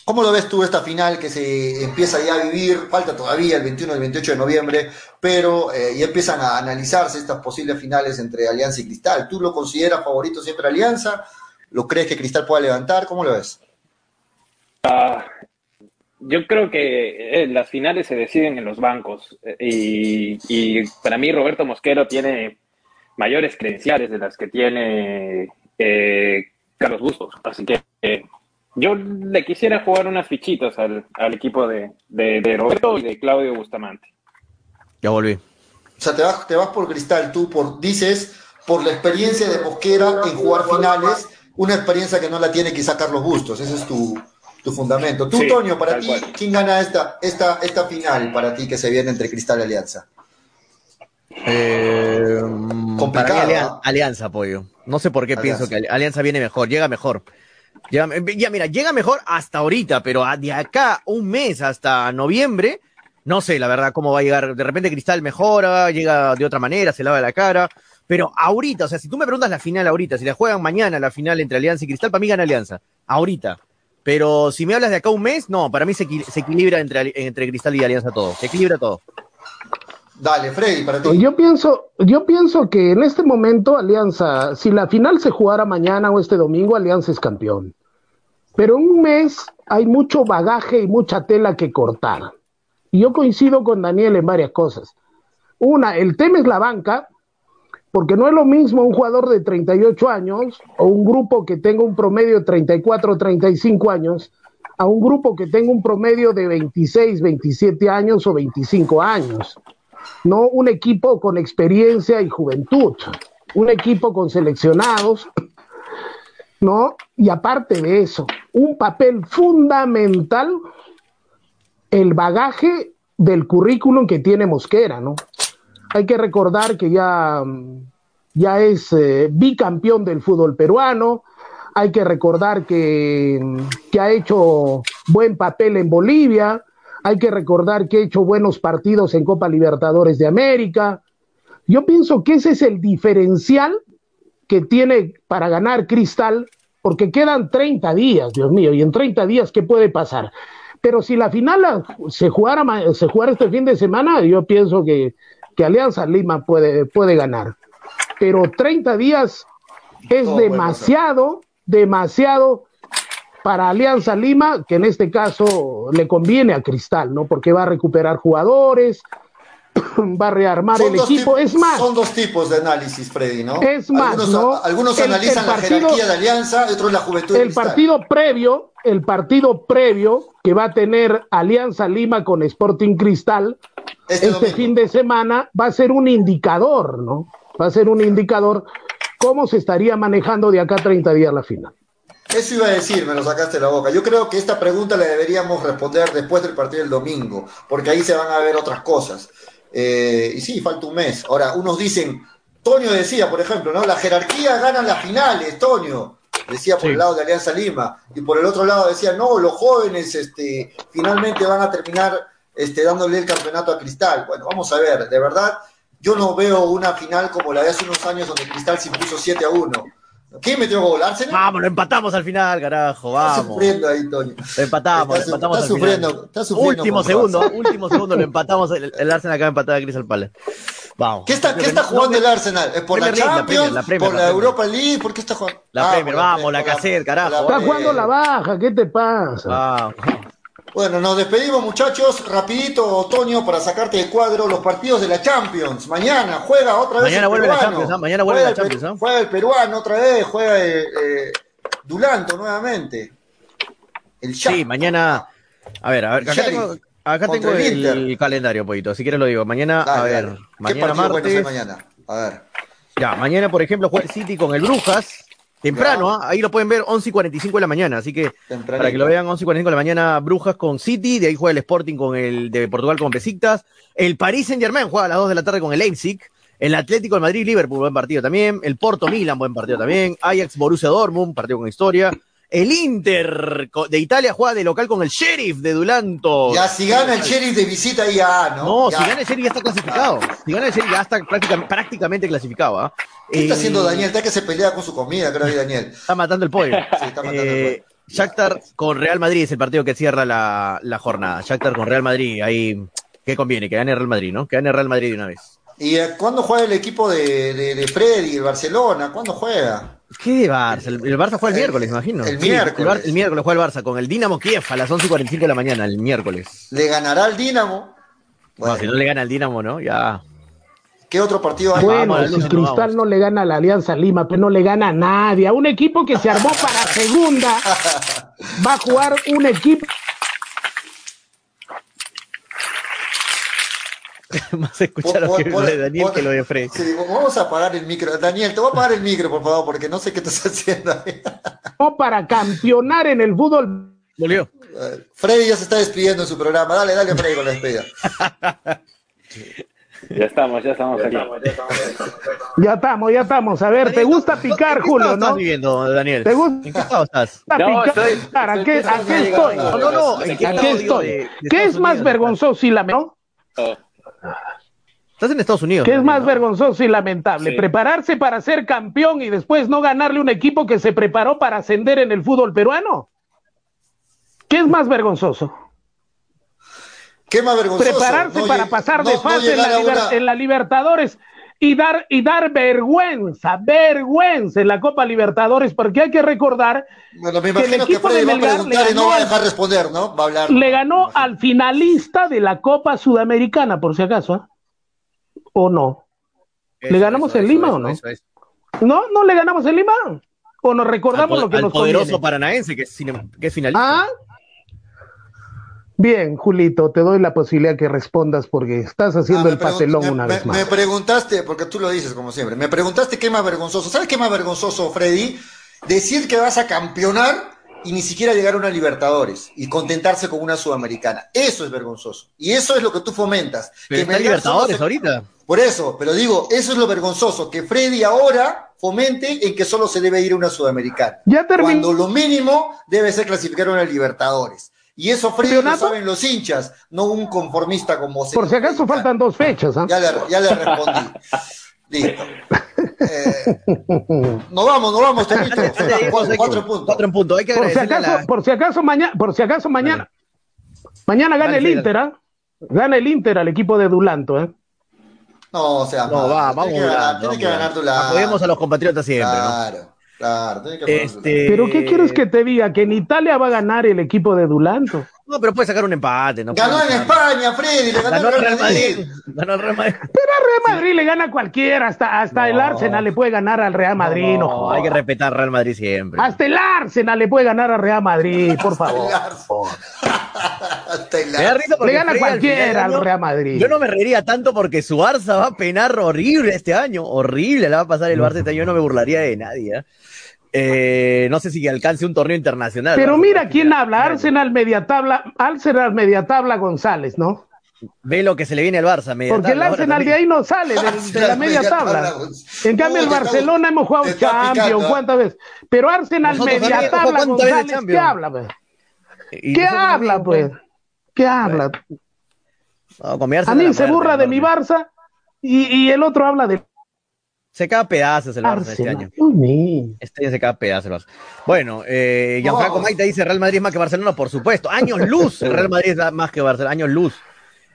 Speaker 4: ¿Cómo lo ves tú esta final que se empieza ya a vivir? Falta todavía el 21 y el 28 de noviembre, pero eh, ya empiezan a analizarse estas posibles finales entre Alianza y Cristal. ¿Tú lo consideras favorito siempre Alianza? ¿Lo crees que Cristal pueda levantar? ¿Cómo lo ves?
Speaker 5: Ah, yo creo que eh, las finales se deciden en los bancos eh, y, y para mí Roberto Mosquero tiene mayores credenciales de las que tiene eh, Carlos Bustos. Así que eh, yo le quisiera jugar unas fichitas al, equipo de, Roberto y de Claudio Bustamante.
Speaker 9: Ya volví. O
Speaker 4: sea, te vas, te vas por cristal, tú por, dices, por la experiencia de Mosquera en jugar finales, una experiencia que no la tiene quizá Carlos Bustos. Ese es tu, fundamento. Tú, Toño, para ti, ¿quién gana esta, esta, esta final para ti que se viene entre Cristal y Alianza?
Speaker 9: Eh, Complicado, alianza, apoyo. No sé por qué pienso que Alianza viene mejor, llega mejor. ya, mira, llega mejor hasta ahorita, pero de acá un mes hasta noviembre, no sé la verdad cómo va a llegar. De repente Cristal mejora, llega de otra manera, se lava la cara. Pero ahorita, o sea, si tú me preguntas la final ahorita, si la juegan mañana la final entre Alianza y Cristal, para mí gana Alianza. Ahorita. Pero si me hablas de acá un mes, no, para mí se, se equilibra entre, entre Cristal y Alianza todo. Se equilibra todo.
Speaker 4: Dale, Freddy, para ti.
Speaker 10: Yo pienso, yo pienso que en este momento Alianza, si la final se jugara mañana o este domingo, Alianza es campeón. Pero en un mes hay mucho bagaje y mucha tela que cortar. Y yo coincido con Daniel en varias cosas. Una, el tema es la banca, porque no es lo mismo un jugador de 38 años o un grupo que tenga un promedio de 34 o 35 años a un grupo que tenga un promedio de 26, 27 años o 25 años no un equipo con experiencia y juventud, un equipo con seleccionados, ¿no? Y aparte de eso, un papel fundamental, el bagaje del currículum que tiene Mosquera, ¿no? Hay que recordar que ya, ya es eh, bicampeón del fútbol peruano, hay que recordar que, que ha hecho buen papel en Bolivia, hay que recordar que he hecho buenos partidos en Copa Libertadores de América. Yo pienso que ese es el diferencial que tiene para ganar Cristal, porque quedan 30 días, Dios mío, y en 30 días, ¿qué puede pasar? Pero si la final se jugara, se jugara este fin de semana, yo pienso que, que Alianza Lima puede, puede ganar. Pero 30 días es demasiado, demasiado para Alianza Lima, que en este caso le conviene a Cristal, ¿no? Porque va a recuperar jugadores, va a rearmar el equipo. Es más.
Speaker 4: Son dos tipos de análisis, Freddy, ¿no?
Speaker 10: Es más,
Speaker 4: algunos,
Speaker 10: ¿no?
Speaker 4: Algunos analizan la jerarquía de Alianza, otros la juventud.
Speaker 10: El partido previo, el partido previo que va a tener Alianza Lima con Sporting Cristal este, este fin de semana va a ser un indicador, ¿no? Va a ser un indicador cómo se estaría manejando de acá a 30 días la final.
Speaker 4: Eso iba a decir, me lo sacaste de la boca. Yo creo que esta pregunta la deberíamos responder después del partido del domingo, porque ahí se van a ver otras cosas. Eh, y sí, falta un mes. Ahora, unos dicen, Toño decía, por ejemplo, ¿no? La jerarquía ganan las finales, Toño. Decía por el lado de Alianza Lima. Y por el otro lado decía, no, los jóvenes este, finalmente van a terminar este, dándole el campeonato a Cristal. Bueno, vamos a ver, de verdad, yo no veo una final como la de hace unos años donde Cristal se impuso 7 a 1. ¿Quién metió gol? ¿Arsenal?
Speaker 9: Vamos, lo empatamos al final, carajo, vamos.
Speaker 4: Está sufriendo ahí, Toño.
Speaker 9: Lo empatamos,
Speaker 4: está,
Speaker 9: lo empatamos
Speaker 4: está
Speaker 9: al
Speaker 4: sufriendo,
Speaker 9: final.
Speaker 4: Está sufriendo
Speaker 9: último segundo, último segundo lo empatamos, el, el Arsenal acaba de empatar a Crystal Palace. Vamos.
Speaker 4: ¿Qué está, ¿qué está jugando el Arsenal? ¿Es por la
Speaker 9: Premier League, la
Speaker 4: Champions?
Speaker 9: Premier, la Premier,
Speaker 4: ¿Por
Speaker 9: la.
Speaker 4: Europa League? ¿Por qué está jugando?
Speaker 9: La
Speaker 4: Ah,
Speaker 9: Premier, vamos, la cassette, carajo.
Speaker 4: la-
Speaker 10: Está jugando la baja, ¿qué te pasa?
Speaker 9: Vamos.
Speaker 4: Bueno, nos despedimos muchachos, rapidito Otoño para sacarte de cuadro los partidos de la Champions. Mañana juega otra vez
Speaker 9: Mañana
Speaker 4: el
Speaker 9: vuelve la
Speaker 4: peruano.
Speaker 9: Champions, ¿ah? Mañana vuelve
Speaker 4: Juega
Speaker 9: la
Speaker 4: el
Speaker 9: Champions, ¿ah?
Speaker 4: Juega el peruano otra vez, juega eh, eh, Dulanto nuevamente. El Shakhtar.
Speaker 9: Sí, mañana. A ver, a ver, acá tengo, acá tengo
Speaker 4: el
Speaker 9: el, calendario, poquito. Si quieres lo digo. Mañana, a ver,
Speaker 4: dale. ¿Qué
Speaker 9: mañana martes.
Speaker 4: mañana? A ver.
Speaker 9: Ya, mañana, por ejemplo, juega el City con el Brujas. Temprano, ¿ah? ahí lo pueden ver 11 y 45 de la mañana. Así que
Speaker 4: Tempranito.
Speaker 9: para que lo vean 11 y 45 de la mañana, Brujas con City. De ahí juega el Sporting con el de Portugal con Besiktas. El Paris Saint Germain juega a las 2 de la tarde con el Leipzig. El Atlético de Madrid, Liverpool, buen partido también. El Porto Milan, buen partido también. Ajax Borussia Dortmund, partido con historia. El Inter de Italia juega de local con el Sheriff de Dulanto.
Speaker 4: Ya si gana el Sheriff de visita ya, ¿no?
Speaker 9: No,
Speaker 4: Ya.
Speaker 9: si gana el Sheriff ya está clasificado. Si gana el Sheriff ya está prácticamente, prácticamente clasificado. ¿ah?
Speaker 4: ¿Qué está haciendo Daniel? Está que se pelea con su comida, creo que Daniel.
Speaker 9: Está matando el pollo.
Speaker 4: Sí, está matando el
Speaker 9: Eh, Shakhtar con Real Madrid es el partido que cierra la, la jornada. Shakhtar con Real Madrid, ahí, ¿qué conviene? Que gane Real Madrid, ¿no? Que gane Real Madrid de una vez.
Speaker 4: ¿Y eh, cuándo juega el equipo de, de, de Freddy, el Barcelona? ¿Cuándo juega?
Speaker 9: ¿Qué de Barça? El, el Barça juega el miércoles, me imagino.
Speaker 4: el
Speaker 9: Sí,
Speaker 4: miércoles.
Speaker 9: El, el miércoles juega el Barça con el Dinamo Kiev a las 11 y 45 de la mañana, el miércoles.
Speaker 4: ¿Le ganará al Dinamo?
Speaker 9: Bueno, si no le gana el Dinamo, ¿no? Ya.
Speaker 4: ¿Qué otro partido hay?
Speaker 10: Bueno,
Speaker 9: Vamos,
Speaker 10: si. Cristal no le gana a la Alianza Lima, pero no le gana a nadie. A un equipo que se armó para segunda, va a jugar un equipo.
Speaker 9: Más escuchar lo
Speaker 4: Pon-
Speaker 9: que
Speaker 4: pon-
Speaker 9: lo de Daniel que lo de Fred.
Speaker 4: Sí, vamos a apagar el micro. Daniel, te voy a apagar el micro, por favor, porque no sé qué estás haciendo ahí.
Speaker 10: para campeonar en el fútbol.
Speaker 9: Volvió.
Speaker 4: Freddy ya se está despidiendo en su programa. Dale, dale, Freddy, con la despedida.
Speaker 5: Ya estamos, ya estamos aquí.
Speaker 10: Ya estamos, ya estamos. A ver, ¿te gusta picar,
Speaker 9: ¿En qué
Speaker 10: Julio,
Speaker 9: estado estás
Speaker 10: no?
Speaker 9: viviendo, Daniel?
Speaker 10: ¿Te gusta
Speaker 9: ¿En qué estado estás?
Speaker 5: No,
Speaker 10: picar?
Speaker 5: estoy-
Speaker 10: ¿A qué,
Speaker 5: estoy
Speaker 10: a qué estoy?
Speaker 9: No, no, no. ¿En qué
Speaker 10: ¿A
Speaker 9: estado,
Speaker 10: qué
Speaker 9: digo,
Speaker 10: estoy?
Speaker 9: de- de
Speaker 10: ¿Qué es más
Speaker 9: Unidos?
Speaker 10: vergonzoso y lamentable?
Speaker 5: Oh,
Speaker 9: Estás en Estados Unidos.
Speaker 10: ¿Qué es más
Speaker 9: ¿no?
Speaker 10: vergonzoso y lamentable?
Speaker 5: Sí.
Speaker 10: ¿Prepararse para ser campeón y después no ganarle un equipo que se preparó para ascender en el fútbol peruano? ¿Qué es más vergonzoso?
Speaker 4: ¿Qué más vergonzoso?
Speaker 10: Prepararse
Speaker 4: No
Speaker 10: para pasar
Speaker 4: no-
Speaker 10: de
Speaker 4: no
Speaker 10: fase en, la
Speaker 4: a
Speaker 10: liber-
Speaker 4: una-
Speaker 10: en la Libertadores y dar, y dar vergüenza, vergüenza en la Copa Libertadores, porque hay que recordar
Speaker 4: Bueno, me
Speaker 10: que el
Speaker 4: imagino que,
Speaker 10: equipo
Speaker 4: Freddy
Speaker 10: de
Speaker 4: va a
Speaker 10: Melgar
Speaker 4: preguntar
Speaker 10: le
Speaker 4: y no
Speaker 10: ganó
Speaker 4: va a
Speaker 10: al-
Speaker 4: dejar responder, ¿no? Va a hablar.
Speaker 10: le ganó al finalista de la Copa Sudamericana, por si acaso, ¿ah? ¿O no? ¿Le ganamos
Speaker 9: eso,
Speaker 10: en
Speaker 9: eso,
Speaker 10: Lima
Speaker 9: eso,
Speaker 10: o no?
Speaker 9: eso, eso.
Speaker 10: ¿No? ¿No le ganamos en Lima? ¿O nos
Speaker 9: Al,
Speaker 10: recordamos
Speaker 9: po-
Speaker 10: lo que
Speaker 9: al
Speaker 10: nos
Speaker 9: poderoso
Speaker 10: conviene?
Speaker 9: paranaense que es, que es finalista.
Speaker 10: ¿Ah? Bien, Julito, te doy la posibilidad que respondas porque estás haciendo
Speaker 4: Ah,
Speaker 10: el papelón
Speaker 4: pregun-
Speaker 10: una
Speaker 4: me,
Speaker 10: vez
Speaker 4: me-
Speaker 10: más.
Speaker 4: me preguntaste, porque tú lo dices como siempre, me preguntaste qué es más vergonzoso. ¿Sabes qué es más vergonzoso, Freddy? Decir que vas a campeonar y ni siquiera llegar a una Libertadores y contentarse con una Sudamericana. Eso es vergonzoso. Y eso es lo que tú fomentas.
Speaker 9: Pero
Speaker 4: Que
Speaker 9: está
Speaker 4: Melgar
Speaker 9: Libertadores
Speaker 4: se-
Speaker 9: ahorita.
Speaker 4: Por eso, pero digo, eso es lo vergonzoso, que Freddy ahora fomente en que solo se debe ir a una Sudamericana.
Speaker 10: Ya terminó.
Speaker 4: Cuando lo mínimo debe ser clasificar a una Libertadores. Y eso Freddy lo saben los hinchas, no un conformista como se
Speaker 10: Por si acaso faltan dos fechas, ¿ah?
Speaker 4: ya le, ya le respondí. Listo. Eh, nos vamos, nos vamos,
Speaker 9: irnos,
Speaker 4: Cuatro, puntos.
Speaker 9: Cuatro en punto. Hay que
Speaker 10: Por si acaso,
Speaker 9: la-
Speaker 10: por si acaso mañana, por si acaso mañana, Mañana gana el Inter, ¿ah? Gana el Inter al equipo de Dulanto, ¿eh?
Speaker 4: No, o sea,
Speaker 9: No, va, vamos
Speaker 4: tiene que ganar,
Speaker 9: Dulanto. Apoyemos a los compatriotas siempre, ¿no?
Speaker 4: Claro, claro, tiene que
Speaker 9: Este...
Speaker 10: ¿Pero qué quieres que te diga? ¿Que en Italia va a ganar el equipo de Dulanto?
Speaker 9: No, pero puede sacar un empate. ¿no?
Speaker 4: Ganó en España, Freddy, le ganó,
Speaker 9: Ganó
Speaker 4: al
Speaker 9: el
Speaker 4: Real Madrid.
Speaker 9: Madrid. Ganó el Real Madrid.
Speaker 10: Pero al Real Madrid le gana a cualquiera, hasta, hasta el Arsenal le puede ganar al Real Madrid, no,
Speaker 9: hay que respetar Real Madrid siempre.
Speaker 10: Hasta el Arsenal le puede ganar al Real Madrid, por favor.
Speaker 4: Hasta el
Speaker 9: porque
Speaker 10: Le gana
Speaker 9: Freddy al
Speaker 10: cualquiera al Real Madrid.
Speaker 9: Yo no me reiría tanto porque su Barça va a penar horrible este año. Horrible la va a pasar el Barça este año. Yo no me burlaría de nadie. ¿eh? Eh, no sé si alcance un torneo internacional.
Speaker 10: Pero mira quién habla, Arsenal media tabla, Arsenal media tabla González, ¿no?
Speaker 9: Ve lo que se le viene al Barça. media
Speaker 10: Porque el
Speaker 9: tabla
Speaker 10: Arsenal de ahí no sale, de, de la media tabla. En cambio, el Barcelona hemos jugado Champions,
Speaker 4: ¿ah?
Speaker 10: ¿cuántas veces? Pero Arsenal
Speaker 9: Nosotros
Speaker 10: media tabla,
Speaker 9: ¿cuántas veces
Speaker 10: González, ¿qué habla? pues? ¿Qué habla, pues? ¿Qué habla?
Speaker 9: No,
Speaker 10: A mí se burra de mi Barça y, y el otro habla de
Speaker 9: Se cae a pedazos el Barça este año. Este año se cae a pedazos el Barça. Bueno, eh, Gianfranco
Speaker 4: Vamos.
Speaker 9: Maita dice Real Madrid es más que Barcelona, por supuesto. Años luz. El Real Madrid es más que Barcelona. Años luz.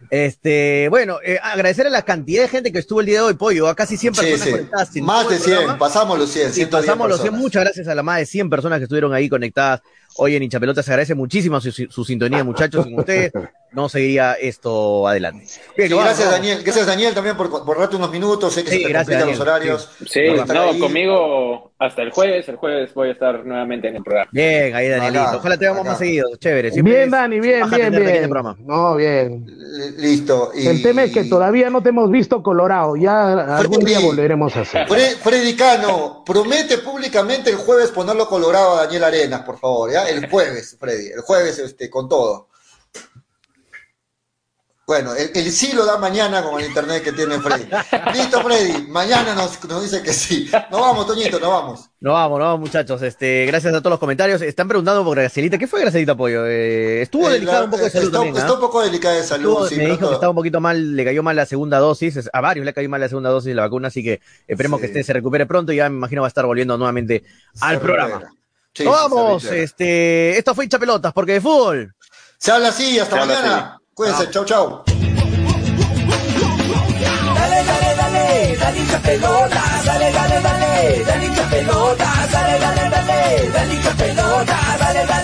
Speaker 9: Este, bueno, eh, agradecer a la cantidad de gente que estuvo el día de hoy, Pollo. A casi 100
Speaker 4: Sí,
Speaker 9: personas
Speaker 4: sí.
Speaker 9: conectadas.
Speaker 4: Más de
Speaker 9: el
Speaker 4: 100,
Speaker 9: programa.
Speaker 4: pasamos los 100,
Speaker 9: Sí,
Speaker 4: 110
Speaker 9: pasamos los 100.
Speaker 4: personas.
Speaker 9: Muchas gracias a la más de 100 personas que estuvieron ahí conectadas hoy en Hinchapelota. Se agradece muchísimo su, su sintonía, muchachos. Sin ustedes no seguiría esto adelante. Bien,
Speaker 4: Sí,
Speaker 9: vamos,
Speaker 4: gracias. Daniel, gracias Daniel también por, por darte unos minutos, sé que
Speaker 9: Sí,
Speaker 4: se te
Speaker 9: gracias,
Speaker 4: los horarios.
Speaker 5: Sí, no,
Speaker 4: ahí.
Speaker 5: conmigo hasta el jueves. El jueves voy a estar nuevamente en el programa.
Speaker 9: Bien, ahí Danielito.
Speaker 4: Acá,
Speaker 9: Ojalá te veamos más seguido. Chévere. Siempre
Speaker 10: Bien, Dani, bien, bien, bien. No, bien.
Speaker 4: L- Listo. Y...
Speaker 10: El tema es que todavía no te hemos visto colorado. Ya algún día volveremos a hacer.
Speaker 4: Fre- Freddy Cano, promete públicamente el jueves ponerlo colorado a Daniel Arenas, por favor, ¿ya? El jueves, Freddy, el jueves este, con todo. Bueno, el, el sí lo da mañana con el internet que tiene Freddy. Listo, Freddy, mañana nos, nos dice que sí. Nos vamos, Toñito, nos vamos.
Speaker 9: No vamos, no vamos, muchachos. Este, gracias a todos los comentarios. Están preguntando por Gracielita. ¿Qué fue Gracielita Pollo? Eh, estuvo
Speaker 4: Eh,
Speaker 9: delicada un poco de salud
Speaker 4: está,
Speaker 9: también,
Speaker 4: está
Speaker 9: ¿ah?
Speaker 4: un poco delicada de salud,
Speaker 9: Estuvo-
Speaker 4: sí,
Speaker 9: me dijo que estaba un poquito mal, le cayó mal la segunda dosis. A varios le cayó mal la segunda dosis de la vacuna, así que esperemos
Speaker 4: Sí.
Speaker 9: que esté, se recupere pronto y ya me imagino va a estar volviendo nuevamente al
Speaker 4: se
Speaker 9: programa.
Speaker 4: Sí,
Speaker 9: Nos vamos, este, esto fue hincha pelotas, porque de fútbol.
Speaker 4: Se habla así, hasta
Speaker 5: Se
Speaker 4: mañana. Cuídense, chau, chau.
Speaker 3: Dale, dale, dale, dale hincha pelota, dale, dale, dale, dale hincha pelota, dale, dale, dale, dale hincha pelota, dale, dale, dale.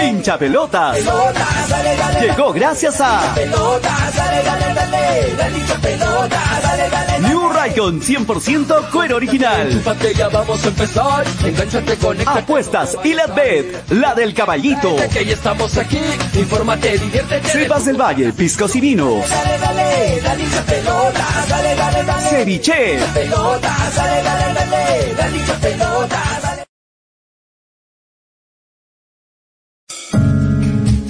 Speaker 1: Hincha pelotas. Llegó gracias a New Raycon 100% cuero original. Apuestas y la bet, la del caballito. Cepas del Valle, piscos y vinos. Ceviche.